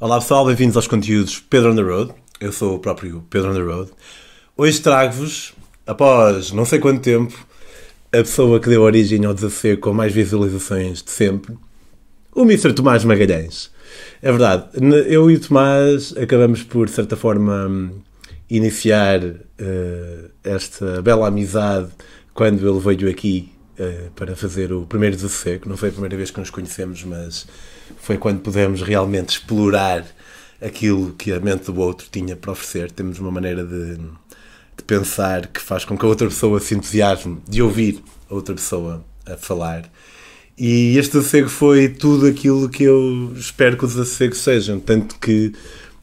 Olá pessoal, bem-vindos aos conteúdos Pedro on the Road. Eu sou o próprio Pedro on the Road. Hoje trago-vos, após não sei quanto tempo, a pessoa que deu origem ao desafio com mais visualizações de sempre, o Mr. Tomás Magalhães. É verdade, eu e o Tomás acabamos por, de certa forma, iniciar uh, esta bela amizade quando ele veio aqui uh, para fazer o primeiro desafio. Não foi a primeira vez que nos conhecemos, mas foi quando pudemos realmente explorar aquilo que a mente do outro tinha para oferecer. Temos uma maneira de, de pensar que faz com que a outra pessoa se entusiasme de ouvir a outra pessoa a falar. E este desafio foi tudo aquilo que eu espero que os desafios sejam. Tanto que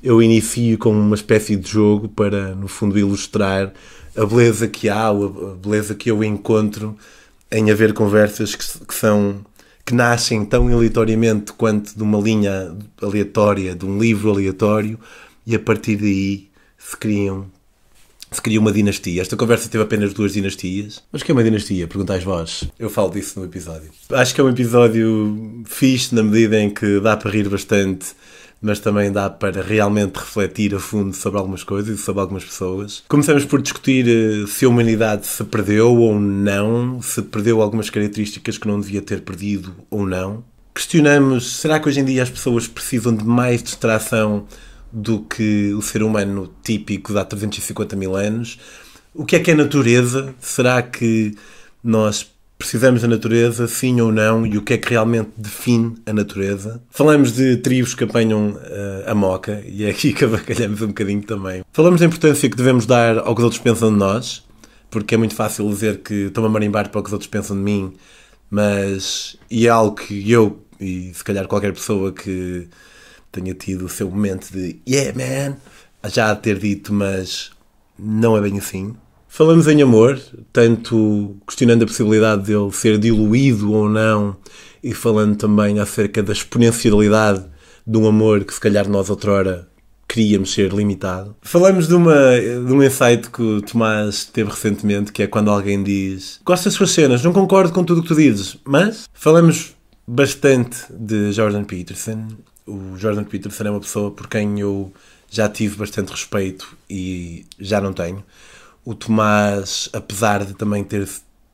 eu inicio com uma espécie de jogo para, no fundo, ilustrar a beleza que há, a beleza que eu encontro em haver conversas que, que são que nascem tão aleatoriamente quanto de uma linha aleatória, de um livro aleatório, e a partir daí se criam se cria uma dinastia. Esta conversa teve apenas duas dinastias. Mas que é uma dinastia? Perguntais vós. Eu falo disso no episódio. Acho que é um episódio fixe na medida em que dá para rir bastante mas também dá para realmente refletir a fundo sobre algumas coisas e sobre algumas pessoas. Começamos por discutir eh, se a humanidade se perdeu ou não, se perdeu algumas características que não devia ter perdido ou não. Questionamos, será que hoje em dia as pessoas precisam de mais distração do que o ser humano típico de há 350 mil anos? O que é que é natureza? Será que nós Precisamos da natureza, sim ou não, e o que é que realmente define a natureza. Falamos de tribos que apanham uh, a moca, e é aqui que abacalhamos um bocadinho também. Falamos da importância que devemos dar ao que os outros pensam de nós, porque é muito fácil dizer que estou-me a marimbar para o que os outros pensam de mim, mas e é algo que eu, e se calhar qualquer pessoa que tenha tido o seu momento de yeah man, já ter dito, mas não é bem assim. Falamos em amor, tanto questionando a possibilidade dele ser diluído ou não, e falando também acerca da exponencialidade de um amor que se calhar nós outrora queríamos ser limitado. Falamos de, uma, de um insight que o Tomás teve recentemente, que é quando alguém diz gosto das suas cenas, não concordo com tudo o que tu dizes, mas falamos bastante de Jordan Peterson. O Jordan Peterson é uma pessoa por quem eu já tive bastante respeito e já não tenho. O Tomás, apesar de também ter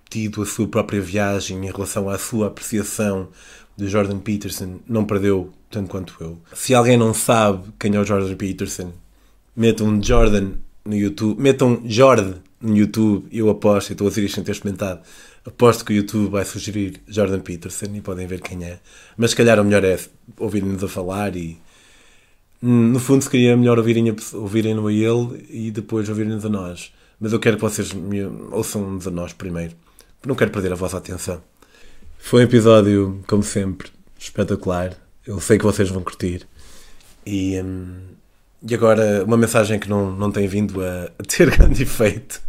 tido a sua própria viagem em relação à sua apreciação de Jordan Peterson, não perdeu tanto quanto eu. Se alguém não sabe quem é o Jordan Peterson, metam Jordan no YouTube, metam Jordan no YouTube, eu aposto, e estou a dizer isto sem ter experimentado, aposto que o YouTube vai sugerir Jordan Peterson e podem ver quem é. Mas se calhar o melhor é ouvirem-nos a falar e no fundo se melhor ouvirem-no ouvirem a ele e depois ouvirem-nos a nós mas eu quero que vocês me ouçam-nos a nós primeiro. Não quero perder a vossa atenção. Foi um episódio, como sempre, espetacular. Eu sei que vocês vão curtir. E, hum, e agora, uma mensagem que não, não tem vindo a, a ter grande efeito.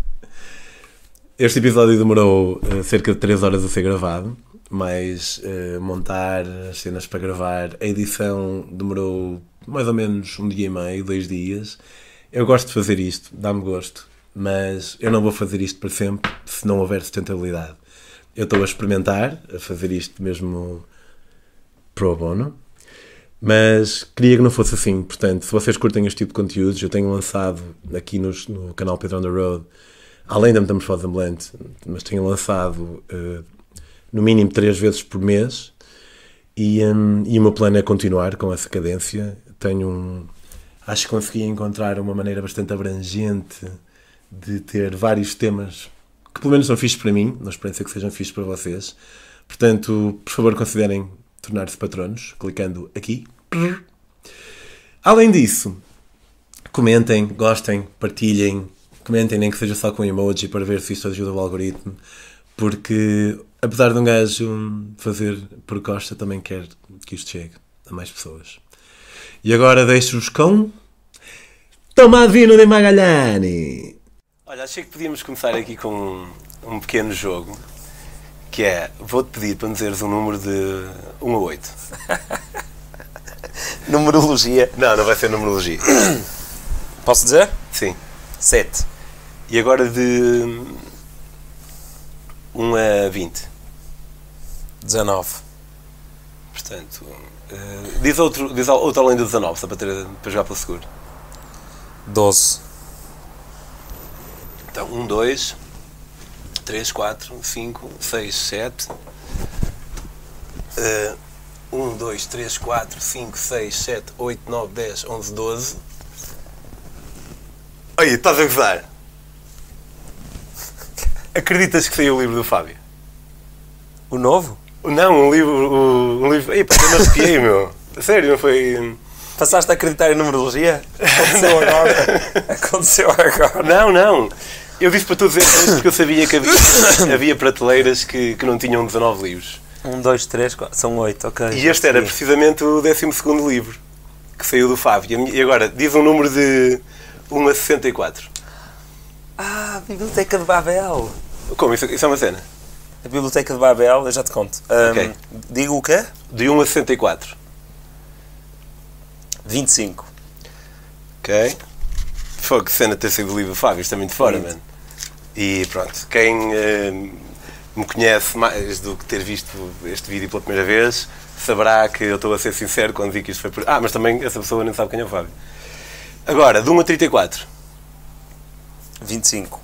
Este episódio demorou uh, cerca de 3 horas a ser gravado, mas uh, montar as cenas para gravar, a edição demorou mais ou menos um dia e meio, dois dias. Eu gosto de fazer isto, dá-me gosto mas eu não vou fazer isto para sempre se não houver sustentabilidade. Eu estou a experimentar, a fazer isto mesmo pro bono, mas queria que não fosse assim. Portanto, se vocês curtem este tipo de conteúdos, eu tenho lançado aqui nos, no canal Pedro on the Road, além da Metamorfose Ambulante, mas tenho lançado uh, no mínimo três vezes por mês e, um, e o meu plano é continuar com essa cadência. Tenho um, acho que consegui encontrar uma maneira bastante abrangente de ter vários temas que pelo menos são fixos para mim, na esperança que sejam fixos para vocês. Portanto, por favor, considerem tornar-se patronos, clicando aqui. Além disso, comentem, gostem, partilhem, comentem, nem que seja só com emoji para ver se isto ajuda o algoritmo, porque apesar de um gajo fazer por costa, também quer que isto chegue a mais pessoas. E agora deixo-vos com. Tomado Vino de Magalhães! Olha, achei que podíamos começar aqui com um, um pequeno jogo que é, vou-te pedir para me dizeres um número de 1 a 8. Numerologia. Não, não vai ser numerologia. Posso dizer? Sim. 7. E agora de 1 a 20. 19. Portanto, Eh, diz, outro, diz outro além do 19, só para, ter, para jogar pelo seguro. 12. Então, 1, 2, 3, 4, 5, 6, 7. 1, 2, 3, 4, 5, 6, 7, 8, 9, 10, 11, 12. Olha, estás a gozar? Acreditas que saiu o livro do Fábio? O novo? Não, um livro. Um, um livro. Ei, pá, eu não arrepiei, meu. Sério, não foi. Passaste a acreditar em numerologia? Aconteceu agora. Aconteceu agora. Não, não. Eu disse para dizer isso porque eu sabia que havia, havia prateleiras que, que não tinham 19 livros. 1, 2, 3, 4. São 8, ok. E este era precisamente o 12 livro que saiu do Fábio. E agora, diz um número de 1 a 64. Ah, a Biblioteca de Babel. Como? Isso, isso é uma cena? A Biblioteca de Babel, eu já te conto. Ahm, Ok. Digo o quê? De 1 a 64. 25. Ok? Que cena ter sido o livro do Fábio, isto é muito fora, mano. E pronto, quem eh, me conhece mais do que ter visto este vídeo pela primeira vez saberá que eu estou a ser sincero quando digo que isto foi por. Ah, mas também essa pessoa nem sabe quem é o Fábio. Agora, de 1 a 34. 25.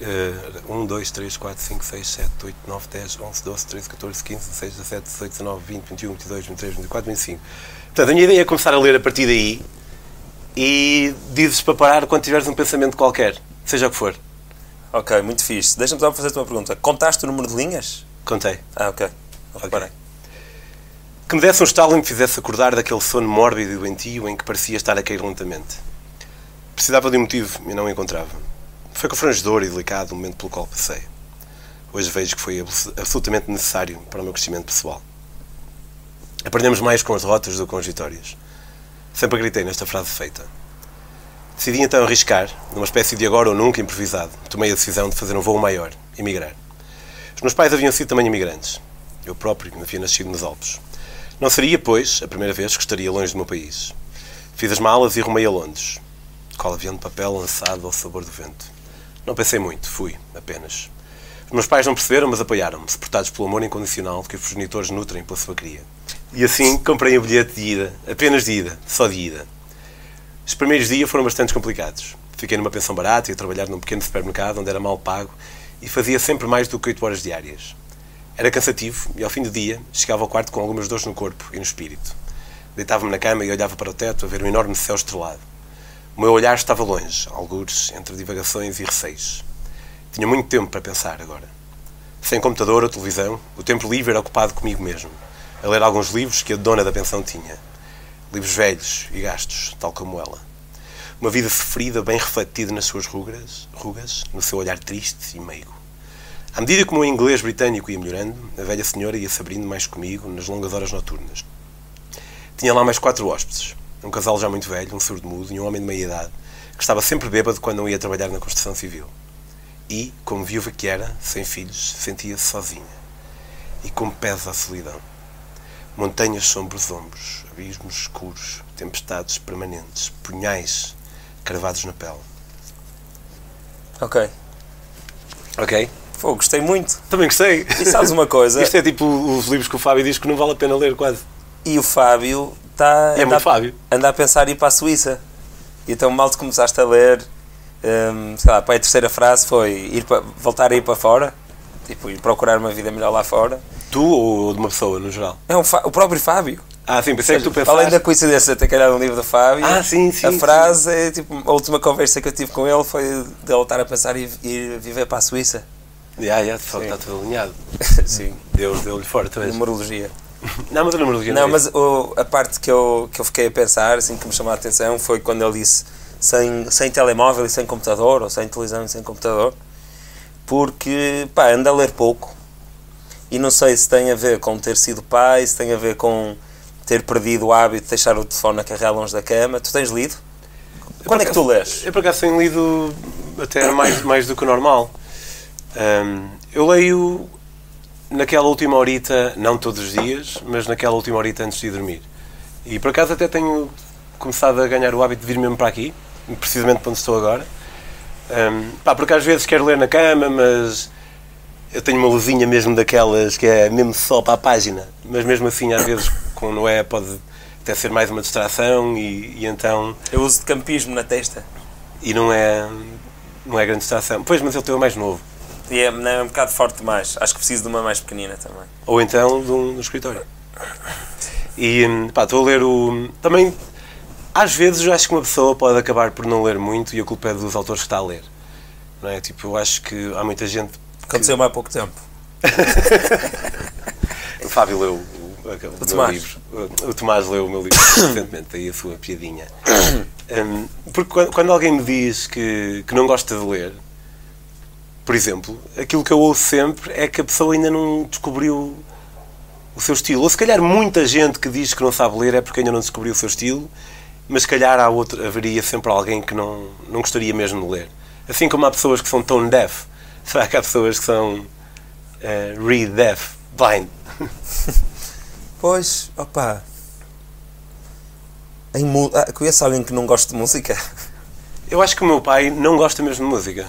Uh, 1, 2, 3, 4, 5, 6, 7, 8, 9, 10, 11, 12, 13, 14, 15, 16, 17, 18, 19, 20, 21, 22, 23, 24, 25. Portanto, a minha ideia é começar a ler a partir daí e dizes para parar quando tiveres um pensamento qualquer, seja o que for. Ok, muito fixe. Deixa-me só fazer-te uma pergunta. Contaste o número de linhas? Contei. Ah, ok. Não reparei. Que me desse um estalo e me fizesse acordar daquele sono mórbido e doentio em que parecia estar a cair lentamente. Precisava de um motivo e não o encontrava. Foi confrangedor e delicado o momento pelo qual passei. Hoje vejo que foi abs- absolutamente necessário para o meu crescimento pessoal. Aprendemos mais com as derrotas do que com as vitórias. Sempre acreditei nesta frase feita. Decidi então arriscar, numa espécie de agora ou nunca improvisado. Tomei a decisão de fazer um voo maior, emigrar. Os meus pais haviam sido também imigrantes. Eu próprio havia nascido nos Alpes. Não seria, pois, a primeira vez que estaria longe do meu país. Fiz as malas e rumei a Londres. Qual avião de papel lançado ao sabor do vento. Não pensei muito, fui, apenas. Os meus pais não perceberam, mas apoiaram-me, suportados pelo amor incondicional que os progenitores nutrem pela sua cria. E assim comprei o bilhete de ida, apenas de ida, só de ida. Os primeiros dias foram bastante complicados. Fiquei numa pensão barata e a trabalhar num pequeno supermercado onde era mal pago e fazia sempre mais do que 8 horas diárias. Era cansativo e ao fim do dia chegava ao quarto com algumas dores no corpo e no espírito. Deitava-me na cama e olhava para o teto a ver um enorme céu estrelado. O meu olhar estava longe, algures, entre divagações e receios. Tinha muito tempo para pensar agora. Sem computador ou televisão, o tempo livre era ocupado comigo mesmo, a ler alguns livros que a dona da pensão tinha. Livros velhos e gastos, tal como ela. Uma vida sofrida, bem refletida nas suas rugas, rugas, no seu olhar triste e meigo. À medida que o meu inglês britânico ia melhorando, a velha senhora ia se abrindo mais comigo nas longas horas noturnas. Tinha lá mais quatro hóspedes. Um casal já muito velho, um surdo-mudo e um homem de meia idade, que estava sempre bêbado quando não ia trabalhar na construção civil. E, como viúva que era, sem filhos, sentia-se sozinha. E como pesa a solidão. Montanhas sobre os ombros, abismos escuros, tempestades permanentes, punhais cravados na pele. Ok. Ok? Pô, gostei muito. Também gostei. E sabes uma coisa? Isto é tipo os livros que o Fábio diz que não vale a pena ler quase. E o Fábio está É muito Fábio. anda a pensar em ir para a Suíça. E então mal te começaste a ler, hum, sei lá, para a terceira frase foi ir para, voltar a ir para fora, tipo, ir procurar uma vida melhor lá fora. Tu ou de uma pessoa, no geral? É um o próprio Fábio. Ah, sim, pensei que tu pensaste... Além da coincidência de ter calhado um livro do Fábio, Ah, sim, sim, a sim. frase é tipo, a última conversa que eu tive com ele foi de ele estar a pensar em ir viver para a Suíça. Já, já, de facto, Sim. está tudo alinhado. Sim, Deu- Deu-lhe fora, tu és. numerologia. Não, mas a numerologia Não, é mas o- a parte que eu, que eu fiquei a pensar, assim, que me chamou a atenção, foi quando ele disse sem, sem telemóvel e sem computador, ou sem televisão e sem computador, porque, pá, anda a ler pouco. E não sei se tem a ver com ter sido pai, se tem a ver com ter perdido o hábito de deixar o telefone na carreira longe da cama. Tu tens lido? Quando é que tu lês? Eu por acaso tenho lido até mais, mais do que o normal. Ahm, eu leio naquela última horita, não todos os dias, mas naquela última horita antes de ir dormir. E por acaso até tenho começado a ganhar o hábito de vir mesmo para aqui, precisamente para onde estou agora. Ahm, pá, porque às vezes quero ler na cama, mas eu tenho uma luzinha mesmo daquelas que é mesmo só para a página, mas mesmo assim às vezes com Noé pode até ser mais uma distração e, e então. Eu uso de campismo na testa. E não é, não é grande distração. Pois, mas ele teu é mais novo. E é, é um bocado forte demais. Acho que preciso de uma mais pequenina também. Ou então de um, de um escritório. E hum, pá, estou a ler o. Também, às vezes, eu acho que uma pessoa pode acabar por não ler muito e a culpa é dos autores que está a ler. Não é? Tipo, eu acho que há muita gente. Aconteceu-me há pouco tempo. O Fábio leu o, o, o meu Tomás. livro. O, o Tomás leu o meu livro recentemente, daí a sua piadinha. Hum, porque quando, quando alguém me diz que, que não gosta de ler, por exemplo, aquilo que eu ouço sempre é que a pessoa ainda não descobriu o seu estilo. Ou se calhar muita gente que diz que não sabe ler é porque ainda não descobriu o seu estilo, mas se calhar há outro, haveria sempre alguém que não, não gostaria mesmo de ler. Assim como há pessoas que são tone deaf, será que há pessoas que são eh, read deaf, blind? Pois, opá. Em mu- ah, conhece alguém que não gosta de música? Eu acho que o meu pai não gosta mesmo de música.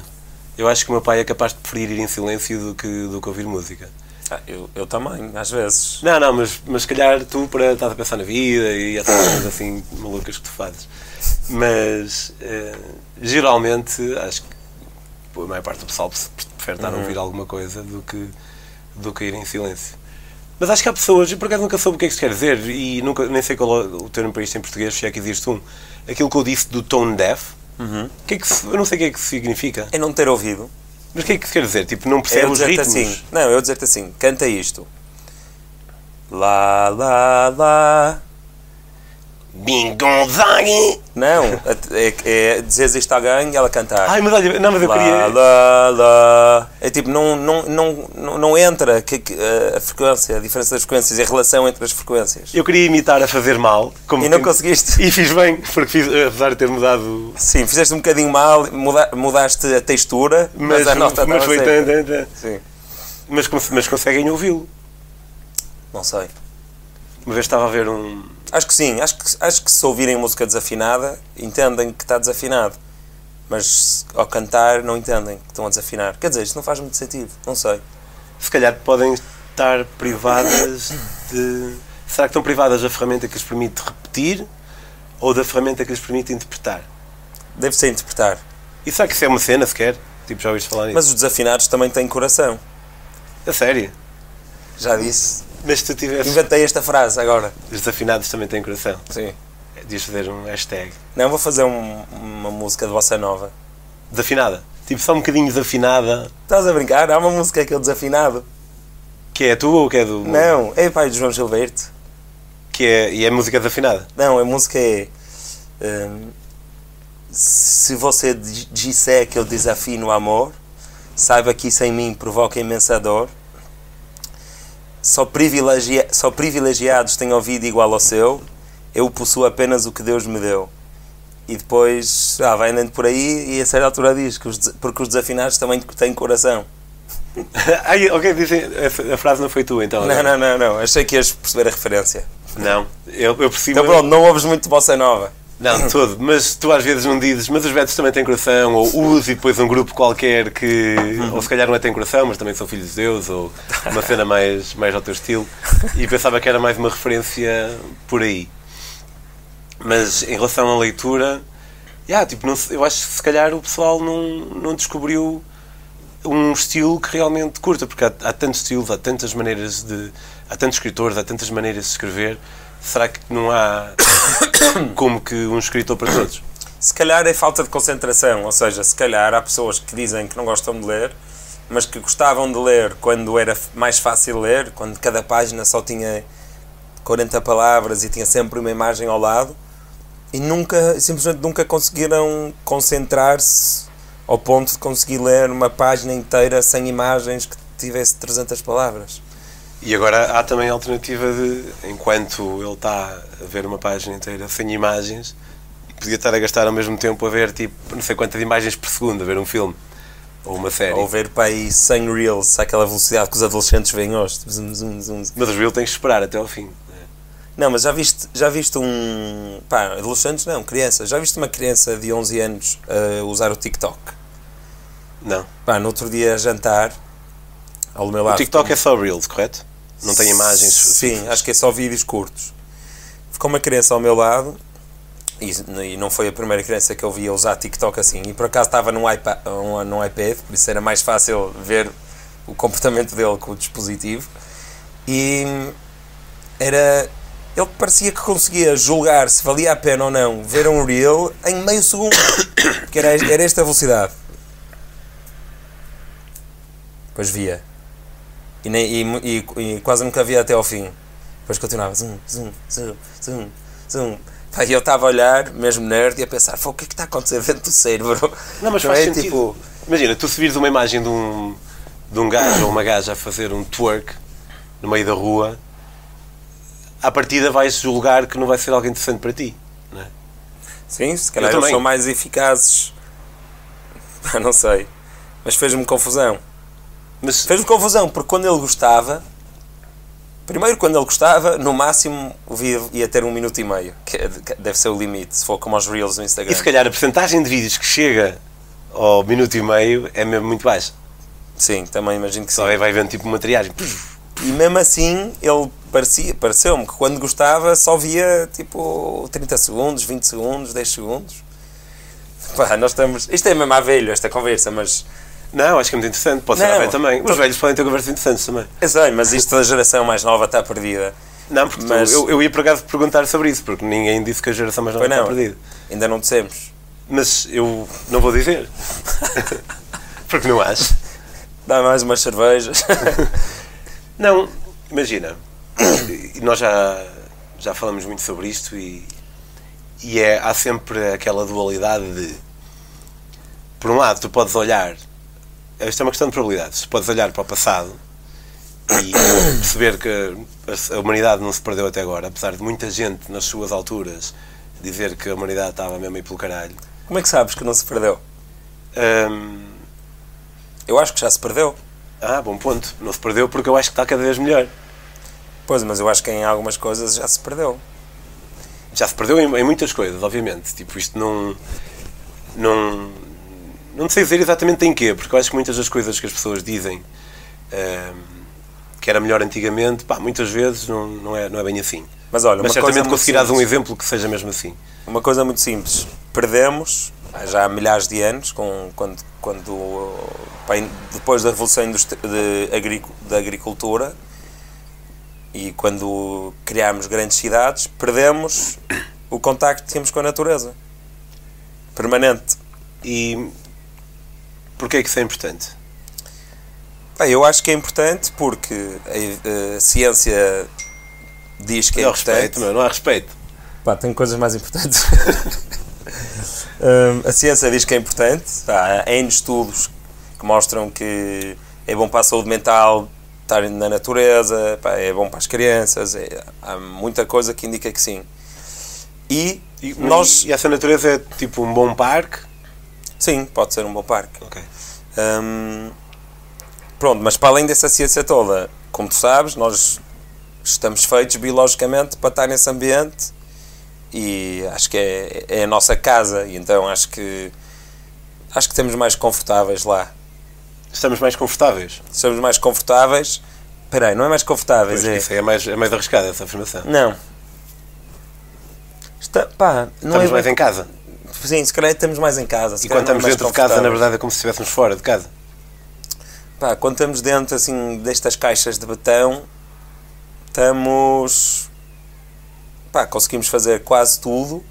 Eu acho que o meu pai é capaz de preferir ir em silêncio do que, do que ouvir música. Ah, eu, eu também, às vezes. Não, não, mas, mas se calhar tu para estás a pensar na vida e essas coisas assim malucas que tu fazes. Mas eh, geralmente acho que a maior parte do pessoal prefere estar a ouvir alguma coisa do que, do que ir em silêncio. Mas acho que há pessoas, e por acaso nunca soube o que é que isto quer dizer, e nunca, nem sei qual é o termo para isto em português, se é que existe um. Aquilo que eu disse do tone deaf, o que é que, eu não sei o que é que significa. É não ter ouvido. Mas o que é que quer dizer? Tipo, não percebe eu os ritmos? assim. Não, eu dizer-te assim. Canta isto. Lá, lá, lá. Bingonzang! Não, é, é dizeres isto a alguém e ela cantar. Ai, mas olha, não, mas eu lá, queria. lá, lá. É tipo, não, não, não, não, entra que, que, a, a frequência, a diferença das frequências e a relação entre as frequências. Eu queria imitar a fazer mal. Como E não quem- conseguiste. E fiz bem, porque fiz, apesar de ter mudado. Sim, fizeste um bocadinho mal, muda, mudaste a textura, mas, Mas, a nota mas foi. tan, tan, tan. Sim, Mas, mas conseguem ouvi-lo. não sei. Uma vez estava a ver um. Acho que sim, acho que, acho que se ouvirem música desafinada, entendem que está desafinado. Mas ao cantar não entendem que estão a desafinar. Quer dizer, isto não faz muito sentido, não sei. Se calhar podem estar privadas de. Será que estão privadas da ferramenta que lhes permite repetir ou da ferramenta que lhes permite interpretar? Deve ser interpretar. E será que isso é uma cena sequer? Tipo, já ouviste falar nisso? Mas os desafinados também têm coração. A sério? Já disse. Mas se tu tivesses. Inventei esta frase agora. Os desafinados também têm coração. Sim. Devias fazer um hashtag. Não, vou fazer um- uma música de bossa nova. Desafinada. Tipo, só um bocadinho desafinada. Estás a brincar? Há uma música que é o desafinado. Que é tua ou que é do. Não, é pai de João Gilberto. Que é, e é música desafinada. Não, a música é. hum, se você di- disser que eu desafino o amor, saiba que isso em mim provoca imensa dor. Só, só privilegiados têm ouvido igual ao seu, eu possuo apenas o que Deus me deu. E depois ah, vai andando por aí e a certa altura diz que os, porque os desafinados também têm coração. Ai, ok, dizem, a, a frase não foi tua então. Não, não, não, não. Achei que ias perceber a referência. Não, eu, eu percebo. Então pronto, não ouves muito bossa nova. Não, todo. Mas tu às vezes não dizes, mas os Betos também têm coração, ou use e depois um grupo qualquer que. Uhum. Ou se calhar não é tem coração, mas também são filhos de Deus, ou uma cena mais, mais ao teu estilo. E pensava que era mais uma referência por aí. Mas em relação à leitura, yeah, tipo, não eu acho que se calhar o pessoal não, não descobriu um estilo que realmente curta, porque há, há tantos estilos, há tantas maneiras de. há tantos escritores, há tantas maneiras de escrever. Será que não há como que um escritor para todos? Se calhar é falta de concentração, ou seja, se calhar há pessoas que dizem que não gostam de ler, mas que gostavam de ler quando era mais fácil ler, quando cada página só tinha 40 palavras e tinha sempre uma imagem ao lado, e nunca, simplesmente nunca conseguiram concentrar-se ao ponto de conseguir ler uma página inteira sem imagens que tivesse 300 palavras. E agora há também a alternativa de, enquanto ele está a ver uma página inteira sem imagens, podia estar a gastar ao mesmo tempo a ver tipo não sei quantas imagens por segundo, a ver um filme ou uma série. Ou ver para aí 100 reels, àquela velocidade que os adolescentes veem hoje. zoom, zoom, zoom. Mas os Will tens que esperar até ao fim. Não, mas já viste, já viste um. Pá, adolescentes não, crianças. Já viste uma criança de 11 anos a usar o TikTok? Não. Pá, no outro dia a jantar, ao meu O lado. TikTok é só Reels, correto? Não tem imagens. Sim, acho que é só vídeos curtos. com uma criança ao meu lado, e, e não foi a primeira criança que eu via usar TikTok assim, e por acaso estava num iPad, um, num iPad por isso era mais fácil ver o comportamento dele com o dispositivo, e era. Ele parecia que conseguia julgar se valia a pena ou não ver um reel em meio segundo, que era, era esta velocidade. Depois via. E, nem, e, e, e quase nunca via até ao fim. Depois continuava zoom, zoom, zoom, zoom, zoom. Pá, E eu estava a olhar, mesmo nerd, e a pensar: "Pô, o que é que está a acontecer dentro do cérebro? Não, mas Não faz é? sentido. Tipo, Imagina, tu se vires uma imagem de um, de um gajo ou uma gaja a fazer um twerk no meio da rua, à partida vais julgar que não vai ser alguém decente para ti. Não é? sim, se calhar eles são mais eficazes. Não sei. Mas fez-me confusão. Mas Fez-me confusão, porque quando ele gostava. Primeiro, quando ele gostava, no máximo ia ter um minuto e meio, que é- que deve ser o limite, se for como aos Reels no Instagram. e se calhar a porcentagem de vídeos que chega ao minuto e meio é mesmo muito baixa. Sim, também imagino que sim. Só vai vendo tipo uma triagem. E mesmo assim, ele parecia, pareceu-me que quando gostava só via tipo 30 segundos, 20 segundos, 10 segundos. Pá, nós estamos. Isto é mesmo à velho, esta conversa, mas. Não, acho que é muito interessante. Pode ser a também. Os velhos podem ter conversas interessantes também. Eu sei, mas isto da geração mais nova está perdida. Não, porque tu- Mas- eu, eu ia por acaso perguntar sobre isso, porque ninguém disse que a geração mais nova Pois está não. perdida. Ainda não dissemos. Mas eu não vou dizer. porque não acho. Dá mais umas cervejas. Não, imagina, nós já, já falamos muito sobre isto e, e é, há sempre aquela dualidade de, por um lado, tu podes olhar, isto é uma questão de probabilidades, tu podes olhar para o passado e perceber que a, humanidade não se perdeu até agora, apesar de muita gente nas suas alturas dizer que a humanidade estava mesmo aí pelo caralho. Como é que sabes que não se perdeu? Hum, Eu acho que já se perdeu. ah, bom ponto, não se perdeu porque eu acho que está cada vez melhor. Pois, mas eu acho que em algumas coisas já se perdeu. já se perdeu em, em muitas coisas, obviamente. Tipo, isto não. Não. Não sei dizer exatamente em quê, porque eu acho que muitas das coisas que as pessoas dizem ehm, que era melhor antigamente, pá, muitas vezes não, não, é, não é bem assim. Mas olha, Mas certamente conseguirás um simples. exemplo que seja mesmo assim. Uma coisa muito simples. Perdemos, já há milhares de anos, com, quando, quando, depois da Revolução de da Agricultura e quando criámos grandes cidades, perdemos o contacto que tínhamos com a natureza. Permanente. E porquê é que isso é importante? Pá, eu acho que é importante porque a, a ciência diz que é não há importante. respeito, meu, não há respeito. Pá, tenho coisas mais importantes. Hum, a ciência diz que é importante. Há N estudos que mostram que é bom para a saúde mental estar na natureza, pá, é bom para as crianças. é- há muita coisa que indica que sim. E, E, nós. e essa natureza é tipo um bom parque? Sim, pode ser um bom parque. Ok. Hum, pronto, mas para além dessa ciência toda, como tu sabes, nós estamos feitos biologicamente para estar nesse ambiente e acho que é, é a nossa casa e então acho que acho que estamos mais confortáveis lá. Estamos mais confortáveis. Estamos mais confortáveis. Espera aí, não é mais confortáveis, Pois, é. Isso é mais, é mais arriscada essa afirmação. Não. Está, pá, não Estamos é mais em casa. Sim, se calhar estamos mais em casa. E quando é estamos dentro de casa, na verdade, é como se estivéssemos fora de casa. Pá, quando estamos dentro assim destas caixas de betão, estamos. Pá, conseguimos fazer quase tudo,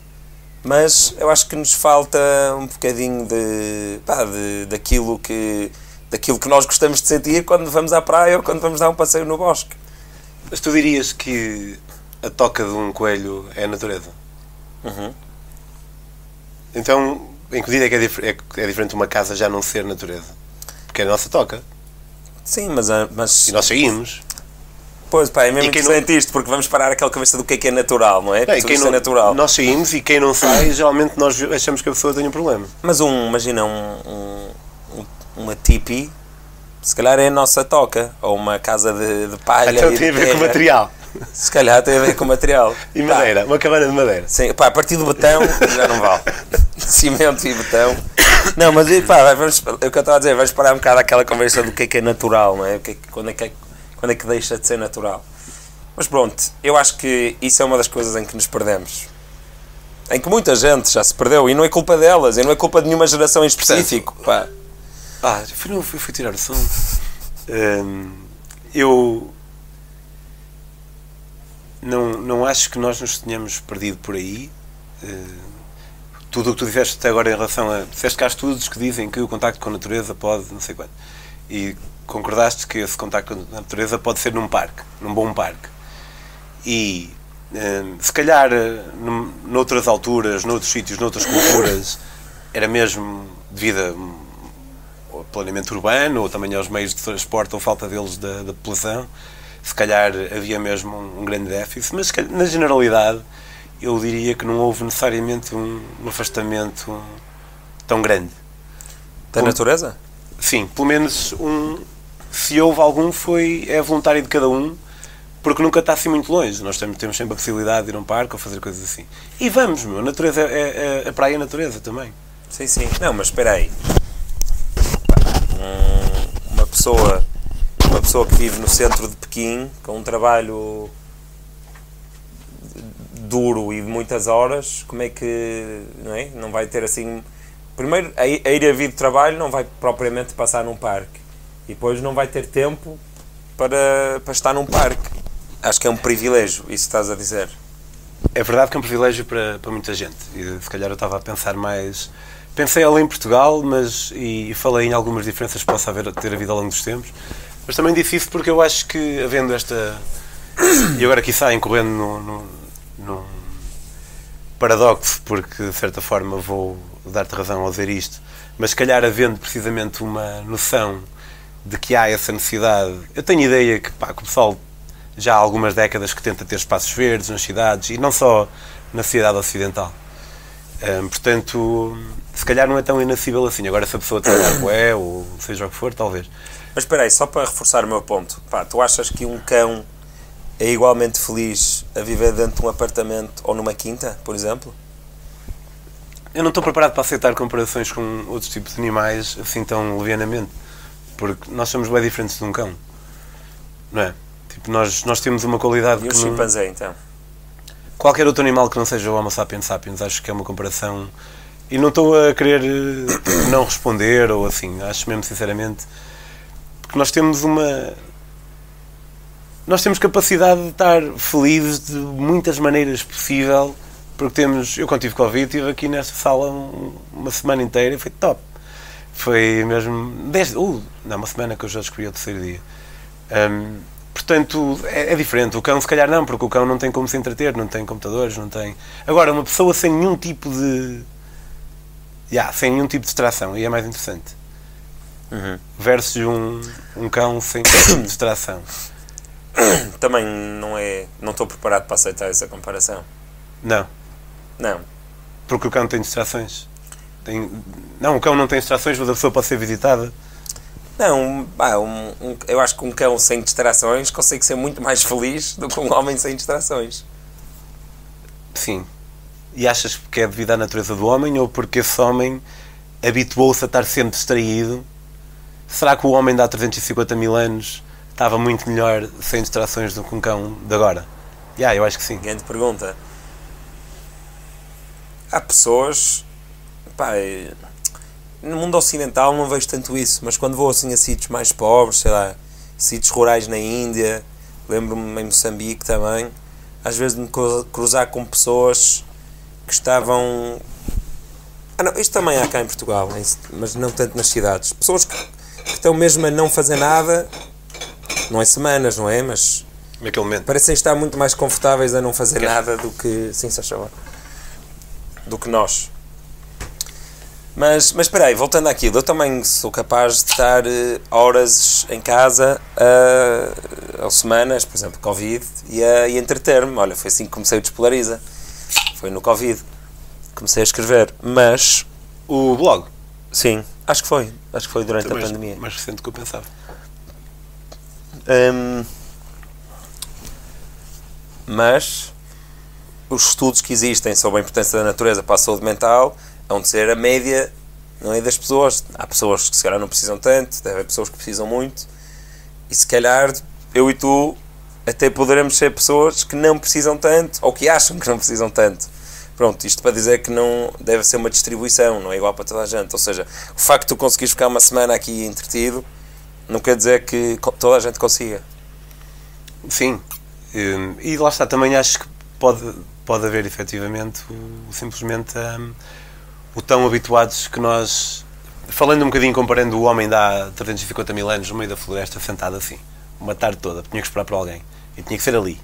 mas eu acho que nos falta um bocadinho de. pá, de, daquilo que. daquilo que nós gostamos de sentir quando vamos à praia ou quando vamos dar um passeio no bosque. Mas tu dirias que a toca de um coelho é a natureza? Uhum. Então, em que medida é que é, dif- é é diferente uma casa já não ser natureza? Porque é a nossa toca. Sim, mas. ah, mas E nós saímos. pois, pá, é mesmo interessante isto, porque vamos parar aquela cabeça do que é que é natural, não é? Não, quem isto não- é natural. Nós saímos e quem não sai, geralmente nós achamos que a pessoa tem um problema. Mas um, imagina, um, um, um- uma tipi, se calhar é a nossa toca, ou uma casa de, de palha Então tem a ver com terra. material. Se calhar tem a ver com material. E madeira. Uma cabana de madeira. sim, pá, a partir do betão já não vale. Cimento e betão. Não, mas pá, vamos, é o que eu estava a dizer, vamos parar um bocado aquela conversa do que é que é natural, não é? O que é que- quando, é que é- quando é que deixa de ser natural? Mas pronto, eu acho que isso é uma das coisas em que nos perdemos. Em que muita gente já se perdeu e não é culpa delas, e não é culpa de nenhuma geração em específico. pá. Ah, eu fui, fui, fui tirar o som. Hum, eu não, não acho que nós nos tenhamos perdido por aí. Uh, tudo o que tu disseste até agora em relação a. Disseste que há estudos que dizem que o contacto com a natureza pode. não sei quanto. E concordaste que esse contacto com a natureza pode ser num parque, num bom parque. E hum, se calhar num, noutras alturas, noutros sítios, noutras culturas, era mesmo devido a, ao planeamento urbano ou também aos meios de transporte ou falta deles da, da população. Se calhar havia mesmo um, um grande déficit, mas calhar, na generalidade eu diria que não houve necessariamente um, um afastamento tão grande. Da natureza? Sim, pelo menos um. Se houve algum, foi é voluntário de cada um, porque nunca está assim muito longe. Nós temos, temos sempre a possibilidade de ir a um parque ou fazer coisas assim. E vamos, meu, a natureza é, é, a praia é a natureza também. Sim, sim. Não, mas espera aí. Um, uma pessoa uma pessoa que vive no centro de Pequim, com um trabalho duro e de muitas horas, como é que não, é? não vai ter assim. Primeiro, a ir a vir de trabalho não vai propriamente passar num parque e depois não vai ter tempo para, para estar num parque. Acho que é um privilégio, isso estás a dizer. É verdade que é um privilégio para, para muita gente. E se calhar eu estava a pensar mais. Pensei ali em Portugal, mas e, e falei em algumas diferenças que possa haver, ter havido ao longo dos tempos. Mas também disse isso porque eu acho que, havendo esta. E agora aqui saem correndo no, no, num paradoxo, porque de certa forma vou dar-te razão ao dizer isto, mas se calhar havendo precisamente uma noção de que há essa necessidade, eu tenho ideia que, pá, que o pessoal já há algumas décadas que tenta ter espaços verdes nas cidades e não só na sociedade ocidental. Hum, portanto, se calhar não é tão inacessível assim. Agora, se a pessoa trabalhar é ou seja o que for, talvez. Mas espera aí, só para reforçar o meu ponto, pá, tu achas que um cão é igualmente feliz a viver dentro de um apartamento ou numa quinta, por exemplo? Eu não estou preparado para aceitar comparações com outros tipos de animais assim tão levianamente. Porque nós somos bem diferentes de um cão. Não é? Tipo, nós, nós temos uma qualidade e que. E o chimpanzé, não... então? Qualquer outro animal que não seja o Homo sapiens sapiens, acho que é uma comparação. E não estou a querer tipo, não responder ou assim. Acho mesmo, sinceramente. Porque nós temos uma nós temos capacidade de estar felizes de muitas maneiras possível, porque temos, eu quando tive Covid, estive aqui nesta sala uma semana inteira e foi top. Foi mesmo, dez, uh, não, uma semana que eu já descobri o terceiro dia. Um, portanto, é, é, diferente. O cão, se calhar, não, porque o cão não tem como se entreter, não tem computadores, não tem. Agora, uma pessoa sem nenhum tipo de. Yeah, sem nenhum tipo de distração, e é mais interessante. Uhum. Versus um, um cão sem distração. também não é. Não estou preparado para aceitar essa comparação. Não. Não. Porque o cão tem distrações. Tem, não, o cão não tem distrações, mas a pessoa pode ser visitada. Não, ah, um, um, eu acho que um cão sem distrações consegue ser muito mais feliz do que um homem sem distrações. Sim. E achas que é devido à natureza do homem ou porque esse homem habituou-se a estar sempre distraído? Será que o homem de há 350 mil anos estava muito melhor sem distrações do que um cão de agora? Yeah, eu acho que sim. Grande pergunta. Há pessoas. Pá, no mundo ocidental não vejo tanto isso, mas quando vou assim a sítios mais pobres, sei lá, sítios rurais na Índia, lembro-me em Moçambique também, às vezes me cruzar com pessoas que estavam. Ah, não, isto também há cá em Portugal, mas não tanto nas cidades. Pessoas que, que estão mesmo a não fazer nada não é semanas, não é? Mas Naquele momento. parecem estar muito mais confortáveis a não fazer nada do que. Sim, se achava. Do que nós. Mas, mas espera aí, voltando àquilo, eu também sou capaz de estar uh, horas em casa, uh, ou semanas, por exemplo, Covid, e a e entreter-me. Olha, foi assim que comecei o Despolariza. Foi no Covid. Comecei a escrever, mas. O blog? Sim, acho que foi. Acho que foi durante a pandemia. Mais recente do que eu pensava. Um, mas os estudos que existem sobre a importância da natureza para a saúde mental vão de ser a média não é das pessoas. Há pessoas que se calhar não precisam tanto, deve haver pessoas que precisam muito, e se calhar eu e tu até poderemos ser pessoas que não precisam tanto, ou que acham que não precisam tanto. Pronto, isto para dizer que não deve ser uma distribuição, não é igual para toda a gente. Ou seja, o facto de tu conseguires ficar uma semana aqui entretido não quer dizer que toda a gente consiga. Sim. Hum, E lá está, também acho que pode, pode haver efetivamente simplesmente hum, o tão habituados que nós. Falando um bocadinho, comparando o homem de há 350 mil anos no meio da floresta, sentado assim, uma tarde toda, tinha que esperar por alguém. E tinha que ser ali.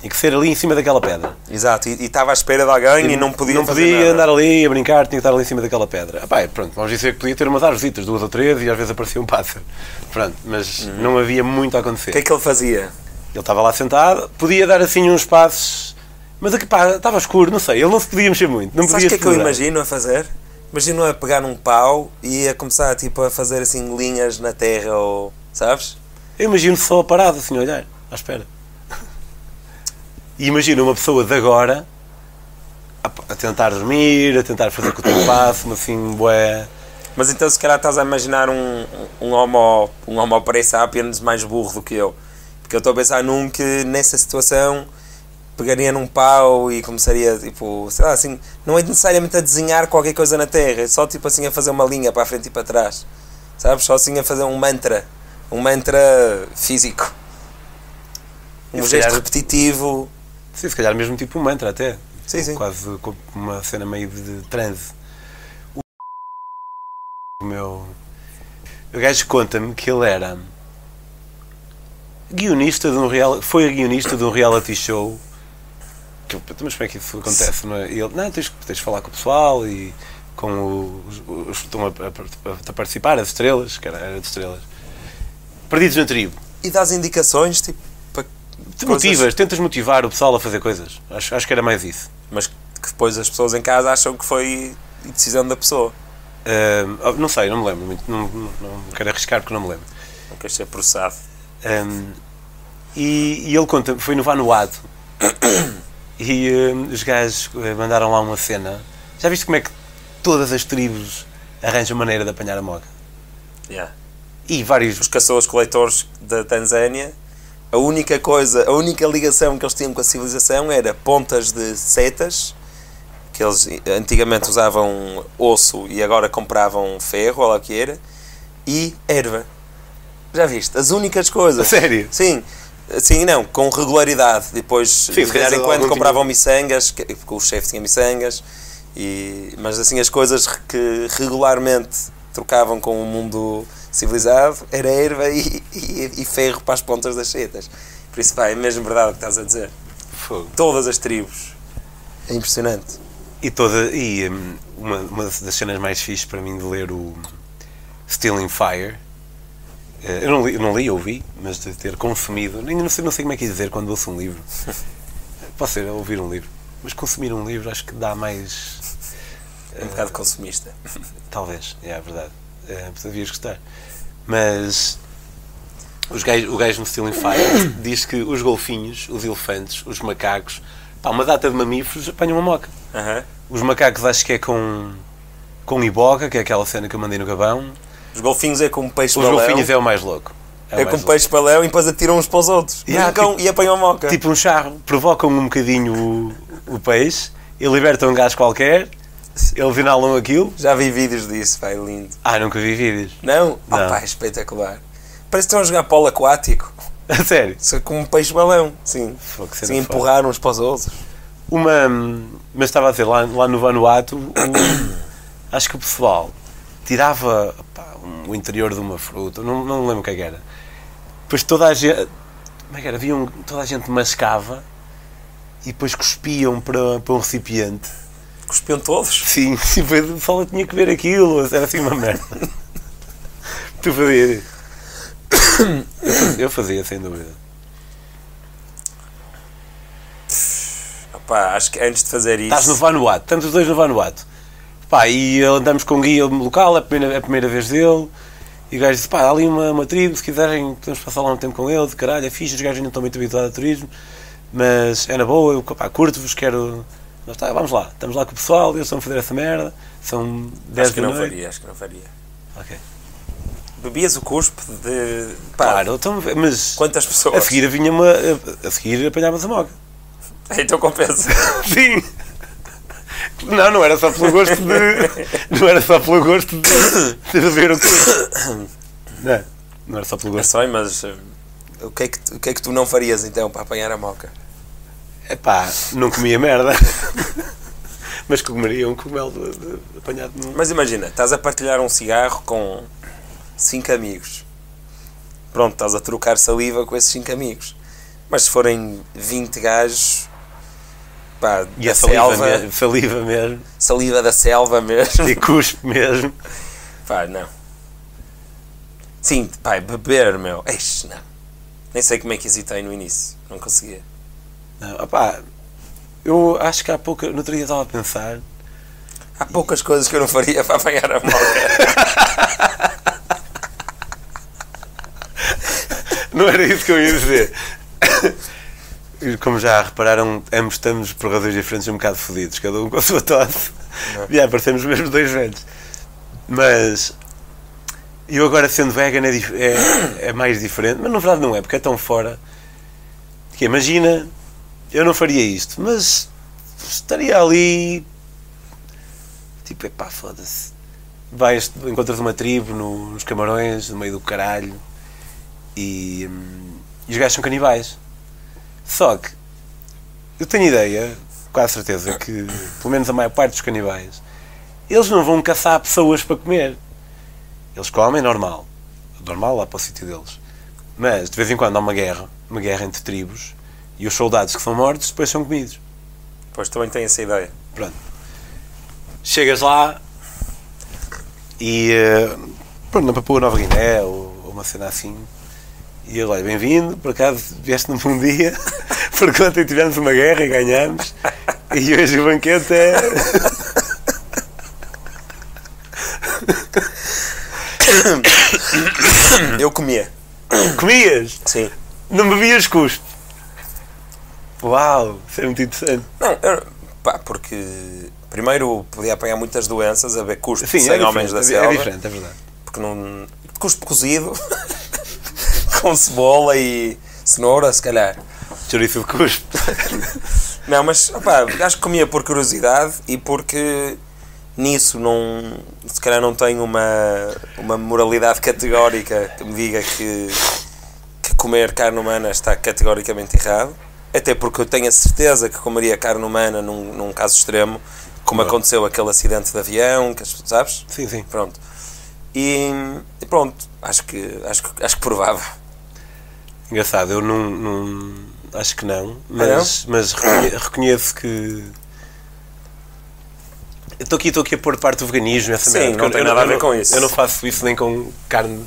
Tinha que ser ali em cima daquela pedra. Exato, e e estava à espera de alguém e, não podia não podia andar ali a brincar, tinha que estar ali em cima daquela pedra. Ah, pá, pronto, vamos dizer que podia ter umas árvores, duas ou três, e às vezes aparecia um pássaro. Pronto, mas não havia muito a acontecer. O que é que ele fazia? Ele estava lá sentado, podia dar assim uns passos, mas aqui, pá, estava escuro, não sei, ele não se podia mexer muito. Não Sabes o que é que eu imagino a fazer? Imagino a pegar num pau e a começar tipo, a fazer assim linhas na terra ou. Sabes? Eu imagino só parado, assim, a olhar, à espera. E imagino uma pessoa de agora a, a tentar dormir, a tentar fazer com o tempo passe, mas assim, bué. Mas então se calhar estás a imaginar um, um homo, um homo sapiens mais burro do que eu. Porque eu estou a pensar num que nessa situação pegaria num pau e começaria tipo, sei lá, assim, não é necessariamente a desenhar qualquer coisa na terra, é só tipo assim a fazer uma linha para a frente e para trás. Sabes? Só assim a fazer um mantra, um mantra físico. Um gesto repetitivo. Sim, se calhar mesmo tipo um mantra até. Sim, sim. Quase com uma cena meio de transe. O meu. O gajo conta-me que ele era guionista de um real, foi guionista de um reality show. Que, mas como é que isso acontece? Não é? E ele, não, tens, tens de falar com o pessoal e com os, os que estão a, a- a participar, as estrelas, que era, era de estrelas. Perdidos na tribo. E dás indicações, tipo, Te coisas- motivas, tentas motivar o pessoal a fazer coisas. Acho, acho que era mais isso. mas que depois as pessoas em casa acham que foi decisão da pessoa. Ah, não sei, não me lembro muito. Não, não, não quero arriscar porque não me lembro. Não queres ser processado. Um, e, e ele conta, foi no Vanuatu e um, os gajos eh, mandaram lá uma cena. Já viste como é que todas as tribos arranjam maneira de apanhar a moca? Yeah. E vários. Os caçadores-coletores da Tanzânia, a única coisa, a única ligação que eles tinham com a civilização era pontas de setas, que eles antigamente usavam osso e agora compravam ferro, ou lá o que era, e erva. Já viste? As únicas coisas. Sério? Sim. Sim, não, com regularidade. Depois, se de vez calhar em algum quando tinha- compravam miçangas, que- porque o chefe tinha miçangas, e, mas assim as coisas que regularmente trocavam com o mundo civilizado era erva e, e, e ferro para as pontas das setas. Por isso, pá, é mesmo verdade o que estás a dizer. Fogo. Todas as tribos. É impressionante. E, toda, e um, uma, uma das cenas mais fixes para mim de ler o Stealing Fire. eh, Eu não li, eu não li, ouvi, mas de ter consumido. Nem não sei, não sei como é que é dizer quando ouço um livro. Pode ser ouvir um livro. Mas consumir um livro acho que dá mais. É um bocado consumista. Talvez, é a verdade. É, devias gostar. Mas os gajos, o gajo no Stealing Fire diz que os golfinhos, os elefantes, os macacos, pá, uma data de mamíferos apanham uma moca. Aham. Os macacos acho que é com, com iboga, que é aquela cena que eu mandei no gabão. Os golfinhos é como peixe Os balão. golfinhos é o mais louco. É como louco. peixe balão e depois atiram uns para os outros. Yeah, tipo- e apanham moca. Tipo um charro, provocam um bocadinho o, o peixe e libertam um gás qualquer, eles inalam aquilo. Já vi vídeos disso, vai lindo. Ah, nunca vi vídeos. Não? Não. Pá, é espetacular. Parece que estão a jogar polo aquático. A sério. Só com um peixe balão. Sim. Que Sim, empurrar uns para os outros. Uma. Mas estava a dizer, lá, lá no Vanuatu, o- acho que o pessoal tirava pá, um- o interior de uma fruta, não, não lembro o que é que era. Depois toda a gente. Como é que era? Havia um- toda a gente mascava e depois cuspiam para, para um recipiente. Cuspiam todos. Sim, depois o pessoal tinha que ver aquilo, era assim uma merda. tu fazias? Eu fazia, eu fazia, sem dúvida. Acho que antes de fazer isso. Estás no Vanuatu, estamos os dois no Vanuatu. Pá, e andamos com um guia local, é a primeira, é a primeira vez dele. E o gajo disse: pá, há ali uma, uma tribo, se quiserem, podemos passar lá um tempo com eles. Caralho, é fixe, os gajos ainda estão muito habituados a turismo, mas é na boa, eu pá, curto-vos, quero. Nós, tá, vamos lá, estamos lá com o pessoal, eles estão a fazer essa merda. São 10 Acho que não noite. faria, acho que não faria. Ok. bebias o cuspe de. Pá, Claro, então, mas Quantas pessoas? a seguir vinha uma. A, a seguir apanhavas a moca. Então compensa. Sim! Não, não era só pelo gosto de. Não era só pelo gosto de, de beber o cuspe. Não, não era só pelo É gosto. só, mas. eh, O que, é que, tu- o que é que tu não farias então para apanhar a moca? Epá, não comia merda. Mas comeria um cogumelo de, de, apanhado num. Mas imagina, estás a partilhar um cigarro com cinco amigos. Pronto, estás a trocar saliva com esses cinco amigos. Mas se forem 20 gajos, pá, E da a saliva, selva, mesmo, saliva mesmo. saliva da selva mesmo. E cuspe mesmo. Pá, não. Sim, pá, beber, meu. Eixe, não. Nem sei como é que hesitei no início. Não conseguia. Não, opá, eu acho que há pouco. No outro dia estava a pensar. Há poucas coisas que eu não faria para apanhar a moca. Não era isso que eu ia dizer. E Como já repararam, ambos estamos por razões diferentes um bocado fodidos, cada um com a sua tosse. Não. Já parecemos mesmo dois velhos. Mas eu agora sendo vegan é, é, é mais diferente, mas na verdade não é, porque é tão fora que imagina, eu não faria isto, mas estaria ali tipo, epá, foda-se. Vais, encontras uma tribo no- nos camarões, no meio do caralho, e, hum, e os gajos são canibais. Só que eu tenho ideia, quase certeza, que pelo menos a maior parte dos canibais eles não vão caçar pessoas para comer. Eles comem normal. Normal lá para o sítio deles. Mas de vez em quando há uma guerra, uma guerra entre tribos, e os soldados que são mortos depois são comidos. Pois também tenho essa ideia. Pronto. Chegas lá e eh, pronto, na Papua Nova Guiné ou, ou uma cena assim. E ele, olha, bem-vindo, por acaso vieste num bom dia, porque ontem tivemos uma guerra e ganhamos. E hoje o banquete é. Eu comia. Comias? Sim. Não bebias cuspe? Uau, isso é muito interessante. Não, eu, pá, porque primeiro podia apanhar muitas doenças a ver cuspe Sim, sem é homens da diferente, selva. é diferente, é verdade. Porque não. Cuspe cozido com cebola e cenoura, se calhar. Chouriço de cuspe. Não, mas opá, acho que comia por curiosidade e porque nisso não. Se calhar não tenho uma, uma moralidade categórica que me diga que, que comer carne humana está categoricamente errado. Até porque eu tenho a certeza que comeria carne humana num, num caso extremo, como Claro. aconteceu aquele acidente de avião, que sabes? Sim, sim. Pronto. E, e pronto, acho que, acho, que- acho que provava. Engraçado, eu não, não- acho que não, mas, mas reconhe- reconheço que. Estou aqui, estou aqui a pôr de parte do veganismo, essa Sim, merda, não tem eu, nada a ver não- com isso. Eu não faço isso nem com carne